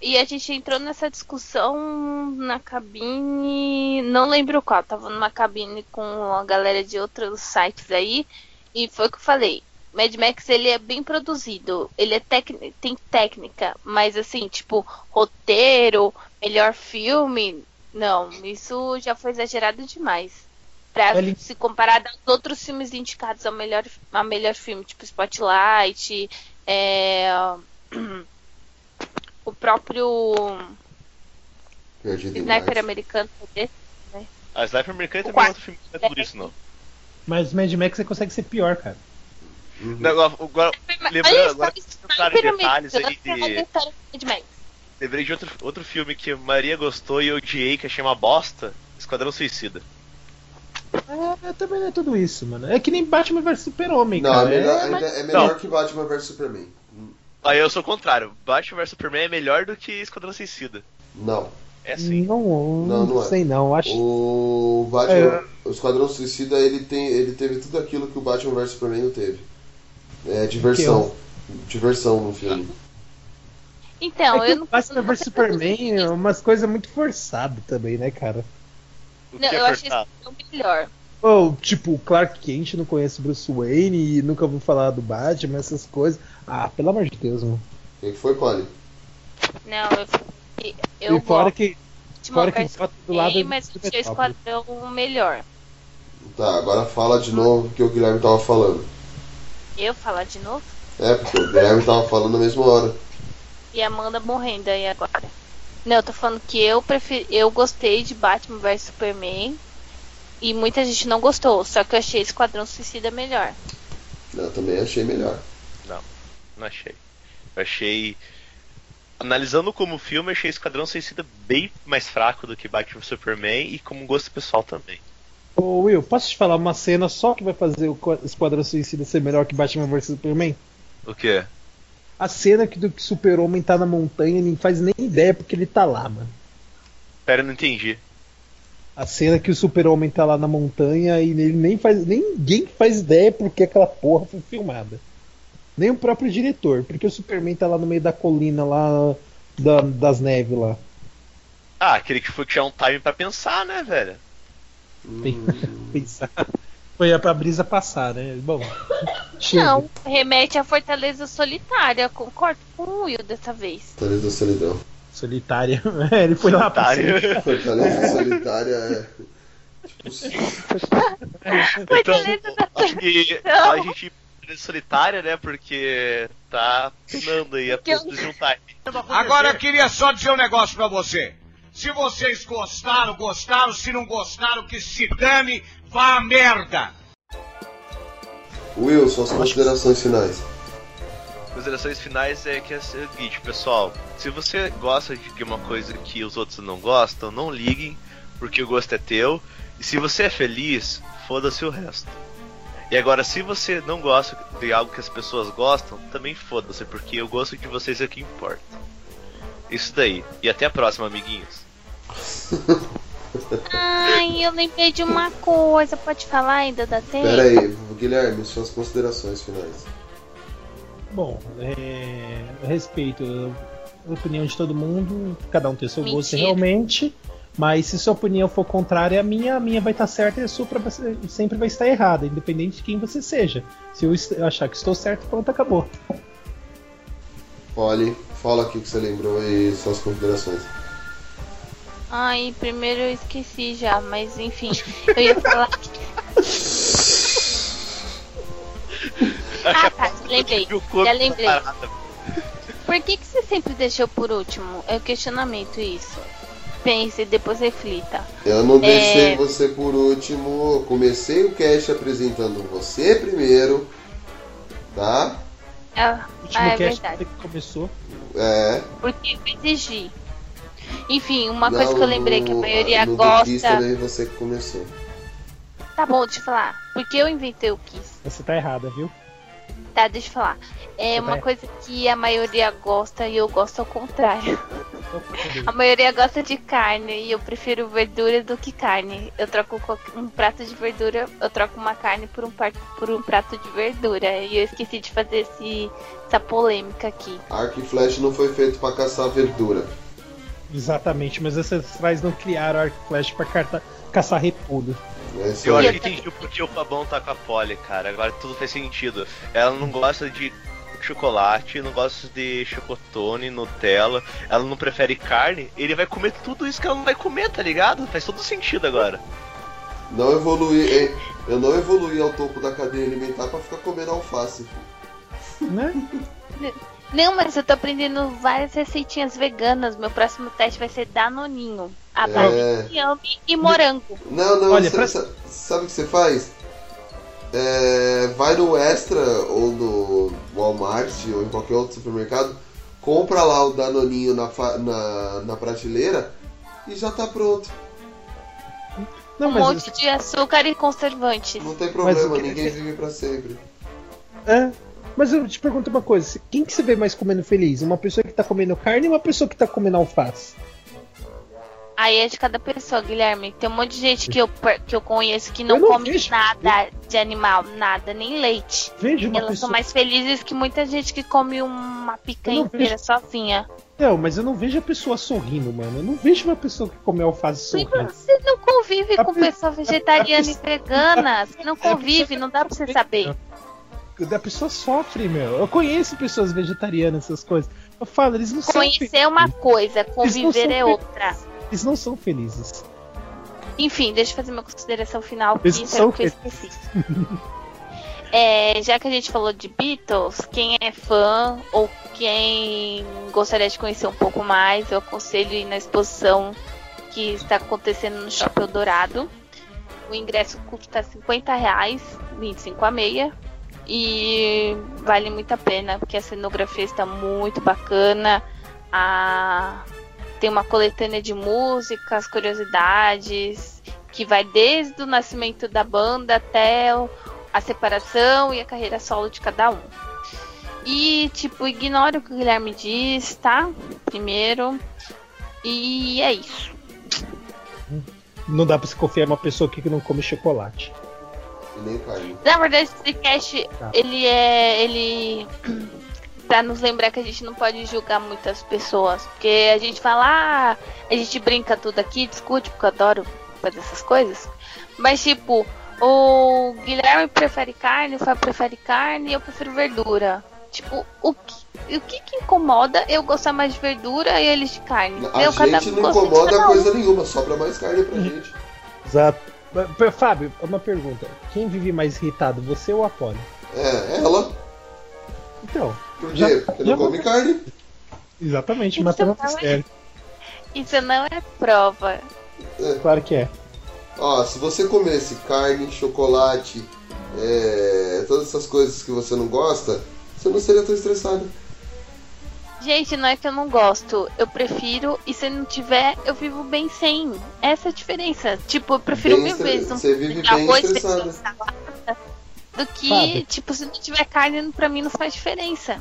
E a gente entrou nessa discussão na cabine, não lembro qual, tava numa cabine com a galera de outros sites aí, e foi o que eu falei. Mad Max ele é bem produzido, ele é tec- tem técnica, mas assim, tipo, roteiro, melhor filme, não, isso já foi exagerado demais. Pra Ele- se comparar aos outros filmes indicados ao melhor, ao melhor filme, tipo Spotlight, é, o próprio Perdido Sniper demais. americano desse, né? A Sniper Americana também é outro filme que não é por isso, não. Mas Mad Max você consegue ser pior, cara. Não, agora, lembrando, que entraram em detalhes aí é uma de. Lembrei de outro, outro filme que a Maria gostou e eu odiei, que chama Bosta, Esquadrão Suicida. É, também não é tudo isso, mano. É que nem Batman vs Super-Homem, Não, cara. é melhor, É, mas- é melhor Não. que Batman vs Superman. Aí eu sou o contrário, Batman vs Superman é melhor do que Esquadrão Suicida. Não. É sim. Não, Não, não, não é. sei não. Acho O Batman, É. o Esquadrão Suicida, ele tem, ele teve tudo aquilo que o Batman vs Superman não teve. É diversão, diversão no filme. Então, é eu o não Batman vs Superman é umas coisas muito forçadas também, né, cara? O Não, que é eu achei filme melhor. Ou, tipo, o Clark Kent não conhece Bruce Wayne e nunca ouviu falar do Batman, essas coisas. Ah, pelo amor de Deus, mano. Quem que foi, Polly? Não, eu, eu e fora que, fora que bota do lado bem, mas eu tinha Metrópole. esquadrão melhor. Tá, agora fala de novo o que o Guilherme tava falando. Eu falar de novo? É, porque o Guilherme tava falando na mesma hora. E a Amanda morrendo aí agora. Não, eu tô falando que eu preferi, eu gostei de Batman vs Superman e muita gente não gostou, só que eu achei Esquadrão Suicida melhor. Eu também achei melhor. Não, não achei. Eu achei. Analisando como filme, eu achei Esquadrão Suicida bem mais fraco do que Batman vs Superman e como gosto pessoal também. Ô Will, posso te falar uma cena só que vai fazer o Qu- Esquadrão Suicida ser melhor que Batman vs Superman? O quê? A cena que do que Super-Homem tá na montanha, nem faz nem ideia porque ele tá lá, mano. Pera, eu não entendi. A cena que o Super-Homem tá lá na montanha e ele nem faz. Nem ninguém faz ideia porque aquela porra foi filmada. Nem o próprio diretor, porque o Superman tá lá no meio da colina lá da- das neves lá. Ah, aquele que foi que tinha um time pra pensar, né, velho? Pensar. Foi pra brisa passar, né? Bom. chega. Não, remete à Fortaleza Solitária, concordo com o Will dessa vez. Fortaleza da Solidão. Solitária. É, ele foi lá pra Solitária. Fortaleza Solitária é. Então, acho que a gente é solitária, né? Porque tá penando aí a ponto de time. Agora eu queria só dizer um negócio pra você. Se vocês gostaram, gostaram. Se não gostaram, que se dane, vá a merda. Will, suas considerações finais. Considerações finais é que é o seguinte, pessoal. Se você gosta de uma coisa que os outros não gostam, não liguem, porque o gosto é teu. E se você é feliz, foda-se o resto. E agora, se você não gosta de algo que as pessoas gostam, também foda-se, porque o gosto de vocês é o que importa. Isso daí. E até a próxima, amiguinhos. Ai, eu lembrei de uma coisa, pode falar ainda da tempo? Pera aí, Guilherme, suas considerações finais. Bom, é, eu respeito a opinião de todo mundo, cada um tem seu gosto Mentira. realmente, mas se sua opinião for contrária à minha, a minha vai estar certa e a sua sempre vai estar errada, independente de quem você seja. Se eu achar que estou certo, pronto, acabou. Polly, fala aqui o que você lembrou e suas considerações. Ai, primeiro eu esqueci já, mas enfim, eu ia falar. ah, tá, lembrei. Já lembrei. Por que, que você sempre deixou por último? É o questionamento isso. Pense, depois reflita. Eu não deixei É. você por último. Eu comecei o cast apresentando você primeiro. Tá? Ah, O último ah, é cast verdade. que começou. É. Porque eu exigi. Enfim, uma Não, coisa que eu lembrei que a no- maioria no gosta. Kiss também você que começou. Tá bom, deixa eu falar. Porque eu inventei o Kiss. Você tá errada, viu? Tá, deixa eu falar. É Você uma tá- coisa que a maioria gosta e eu gosto ao contrário. A maioria gosta de carne e eu prefiro verdura do que carne. Eu troco um prato de verdura, eu troco uma carne por um, par- por um prato de verdura. E eu esqueci de fazer esse, essa polêmica aqui. Arco e flecha não foi feito pra caçar verdura. Exatamente, mas esses ancestrais não criaram arco e flecha pra carta- caçar repolho. Eu é acho que entendi o porquê o Fabão tá com a Polly, cara. Agora tudo faz sentido. Ela não gosta de chocolate, não gosta de chocotone, Nutella, ela não prefere carne, ele vai comer tudo isso que ela não vai comer, tá ligado? Faz todo sentido agora. Não evoluí, hein? Eu não evoluí ao topo da cadeia alimentar pra ficar comendo alface. Né? Não, mas eu tô aprendendo várias receitinhas veganas. Meu próximo teste vai ser danoninho. A base É. e morango. Não, não, Olha, sa- pra- sa- sabe o que você faz? É, vai no Extra ou no Walmart ou em qualquer outro supermercado, compra lá o Danoninho na, fa- na, na prateleira e já tá pronto. Não, um mas monte de açúcar e conservantes. Não tem problema, ninguém vive pra sempre. É. Mas eu te pergunto uma coisa: quem que você vê mais comendo feliz? Uma pessoa que tá comendo carne ou uma pessoa que tá comendo alface? Aí é de cada pessoa, Guilherme. Tem um monte de gente que eu, que eu conheço que não, Eu não come vejo. nada de animal, nada, nem leite. Vejo uma Elas pessoa. são mais felizes que muita gente que come uma picanha inteira vejo. sozinha. Não, mas eu não vejo a pessoa sorrindo, mano. Eu não vejo uma pessoa que come alface sorrindo. Você não convive A com pe- pessoa vegetariana a e vegana. Você não convive, não dá pra você saber. A pessoa sofre, meu. Eu conheço pessoas vegetarianas, essas coisas. Eu falo, eles não são Conhecer é uma coisa, conviver é outra. Eles não são felizes. Enfim, deixa eu fazer uma consideração final, Eles isso são que eu esqueci. É, já que a gente falou de Beatles, quem é fã ou quem gostaria de conhecer um pouco mais, eu aconselho ir na exposição que está acontecendo no Shopping Eldorado. O ingresso custa 50 reais, 25 a meia. E vale muito a pena, porque a cenografia está muito bacana. A... Tem uma coletânea de músicas, curiosidades, que vai desde o nascimento da banda até a separação e a carreira solo de cada um. E, tipo, ignore o que o Guilherme diz, tá? Primeiro. E é isso. Não dá pra se confiar em uma pessoa que não come chocolate. Nem carne. Na verdade, esse cast, Tá. ele é. Ele. pra nos lembrar que a gente não pode julgar muitas pessoas. Porque a gente fala, ah, a gente brinca tudo aqui, discute, porque eu adoro fazer essas coisas. Mas, tipo, o Guilherme prefere carne, o Fábio prefere carne e eu prefiro verdura. Tipo, o que, o que que incomoda eu gostar mais de verdura e eles de carne? A Eu, gente não incomoda coisa nenhuma, sobra mais carne pra gente. Exato. Mas, mas, Fábio, uma pergunta. Quem vive mais irritado, você ou a Polly? É, ela. Então. Por quê? já- Porque já não come carne. Exatamente, matando não é- a mistério. Isso não é prova. Claro que é. Ó, se você comesse carne, chocolate, é, todas essas coisas que você não gosta, você não seria tão estressado. Gente, não é que eu não gosto. Eu prefiro, e se não tiver, eu vivo bem sem. Essa é a diferença. Tipo, eu prefiro Bem mil vezes um você vive de arroz, feijão, salada, do que, Fábio. tipo, se não tiver carne, pra mim não faz diferença.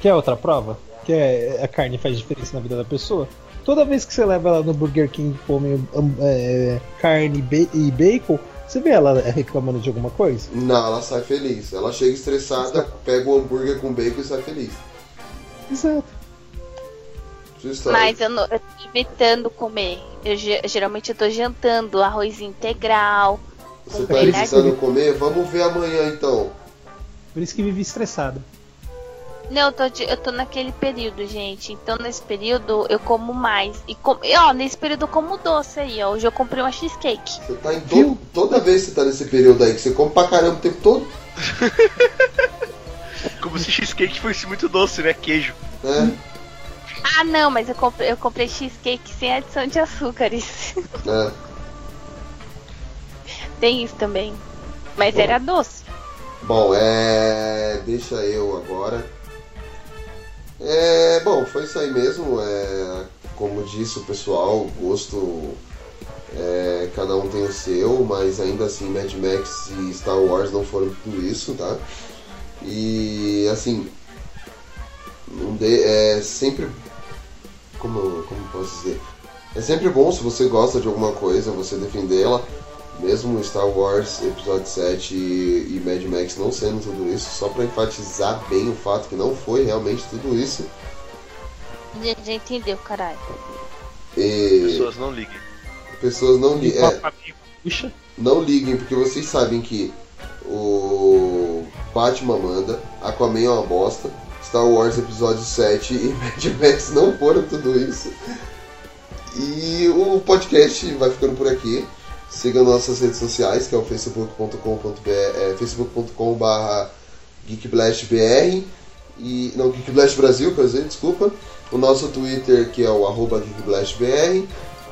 Quer outra prova? Que a carne faz diferença na vida da pessoa? Toda vez que você leva ela no Burger King e come hum, é, carne e bacon, você vê ela reclamando de alguma coisa? Não, ela sai feliz. Ela chega estressada, pega o hambúrguer com bacon e sai feliz. Exato. Mas eu, não, eu tô evitando comer. Eu, ge- geralmente eu tô jantando arroz integral. Você tá precisando comer? Vamos ver amanhã então. Por isso que vive estressado. Não, eu tô, eu tô naquele período, gente. Então, nesse período, eu como mais. E, com, e, ó, nesse período eu como doce aí, ó. Hoje eu comprei uma cheesecake. Você tá em to- toda vez que você tá nesse período aí, que você come pra caramba o tempo todo. Como se cheesecake fosse muito doce, né? Queijo. É. Ah, não, mas eu comprei, eu comprei cheesecake sem adição de açúcares. É. Tem isso também. Mas Bom. era doce. Bom, é. Deixa eu agora. É. Bom, foi isso aí mesmo. É. Como disse o pessoal, o gosto. É, cada um tem o seu, mas ainda assim Mad Max e Star Wars não foram tudo isso, tá? E assim. É sempre. Como, como posso dizer? É sempre bom se você gosta de alguma coisa, você defendê-la. Mesmo Star Wars Episódio 7 e, e Mad Max não sendo tudo isso, só para enfatizar bem o fato que não foi realmente tudo isso. Já, já entendeu, caralho. E Pessoas não liguem. pessoas não, li é, Puxa. não liguem, porque vocês sabem que o Batman manda, Aquaman é uma bosta, Star Wars Episódio 7 e Mad Max não foram tudo isso. E o podcast vai ficando por aqui. Siga nossas redes sociais, que é o facebook.com.br, é, facebook.com.br geekblastbr e não Geekblast Brasil, quer dizer, desculpa. O nosso Twitter, que é o arroba geekblastbr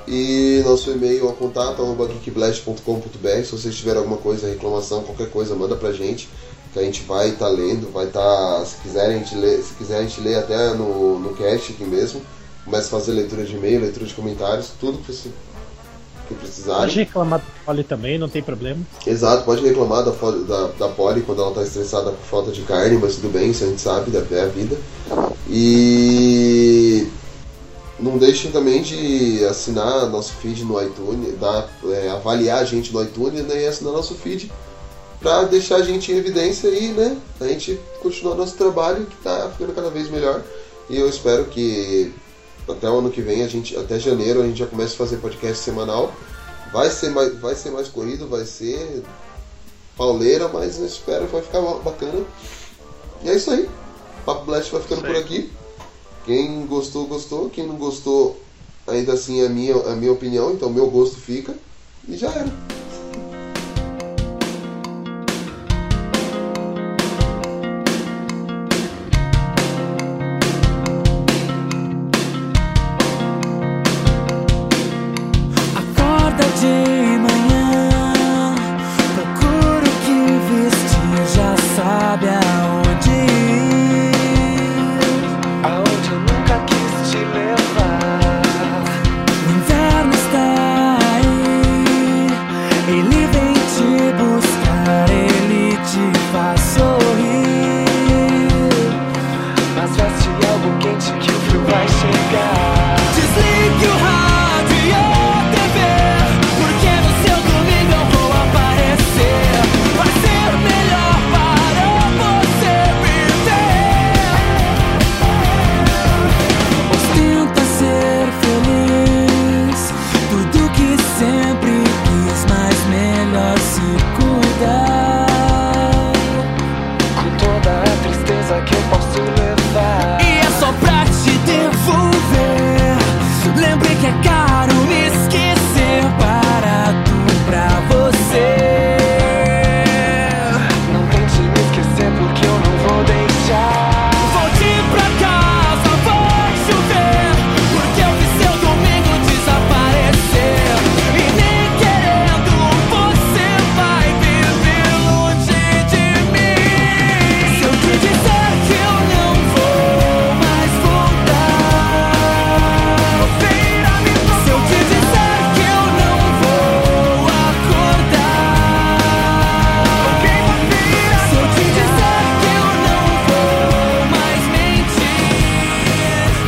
e nosso e-mail é contato arroba geekblast.com.br. Se vocês tiverem alguma coisa, reclamação, qualquer coisa, manda pra gente, que a gente vai estar lendo, vai estar, se quiserem a gente lê, se quiser a gente lê até no, no cast aqui mesmo. Começa a fazer leitura de e-mail, leitura de comentários, tudo que você que precisarem. Pode reclamar do Polly também, não tem problema. Exato, pode reclamar da, da, da Polly quando ela tá estressada por falta de carne, mas tudo bem, isso a gente sabe, é a vida. E não deixem também de assinar nosso feed no iTunes, dar, é, avaliar a gente no iTunes né, e assinar nosso feed pra deixar a gente em evidência e né, a gente continuar nosso trabalho que tá ficando cada vez melhor. E eu espero que até o ano que vem, a gente, até janeiro, a gente já comece a fazer podcast semanal. Vai ser mais, vai ser mais corrido, vai ser pauleira, mas eu espero que vai ficar bacana. E é isso aí. Papo Blast vai ficando por aqui. Quem gostou, gostou. Quem não gostou, ainda assim é a minha, a minha opinião, então meu gosto fica. E já era.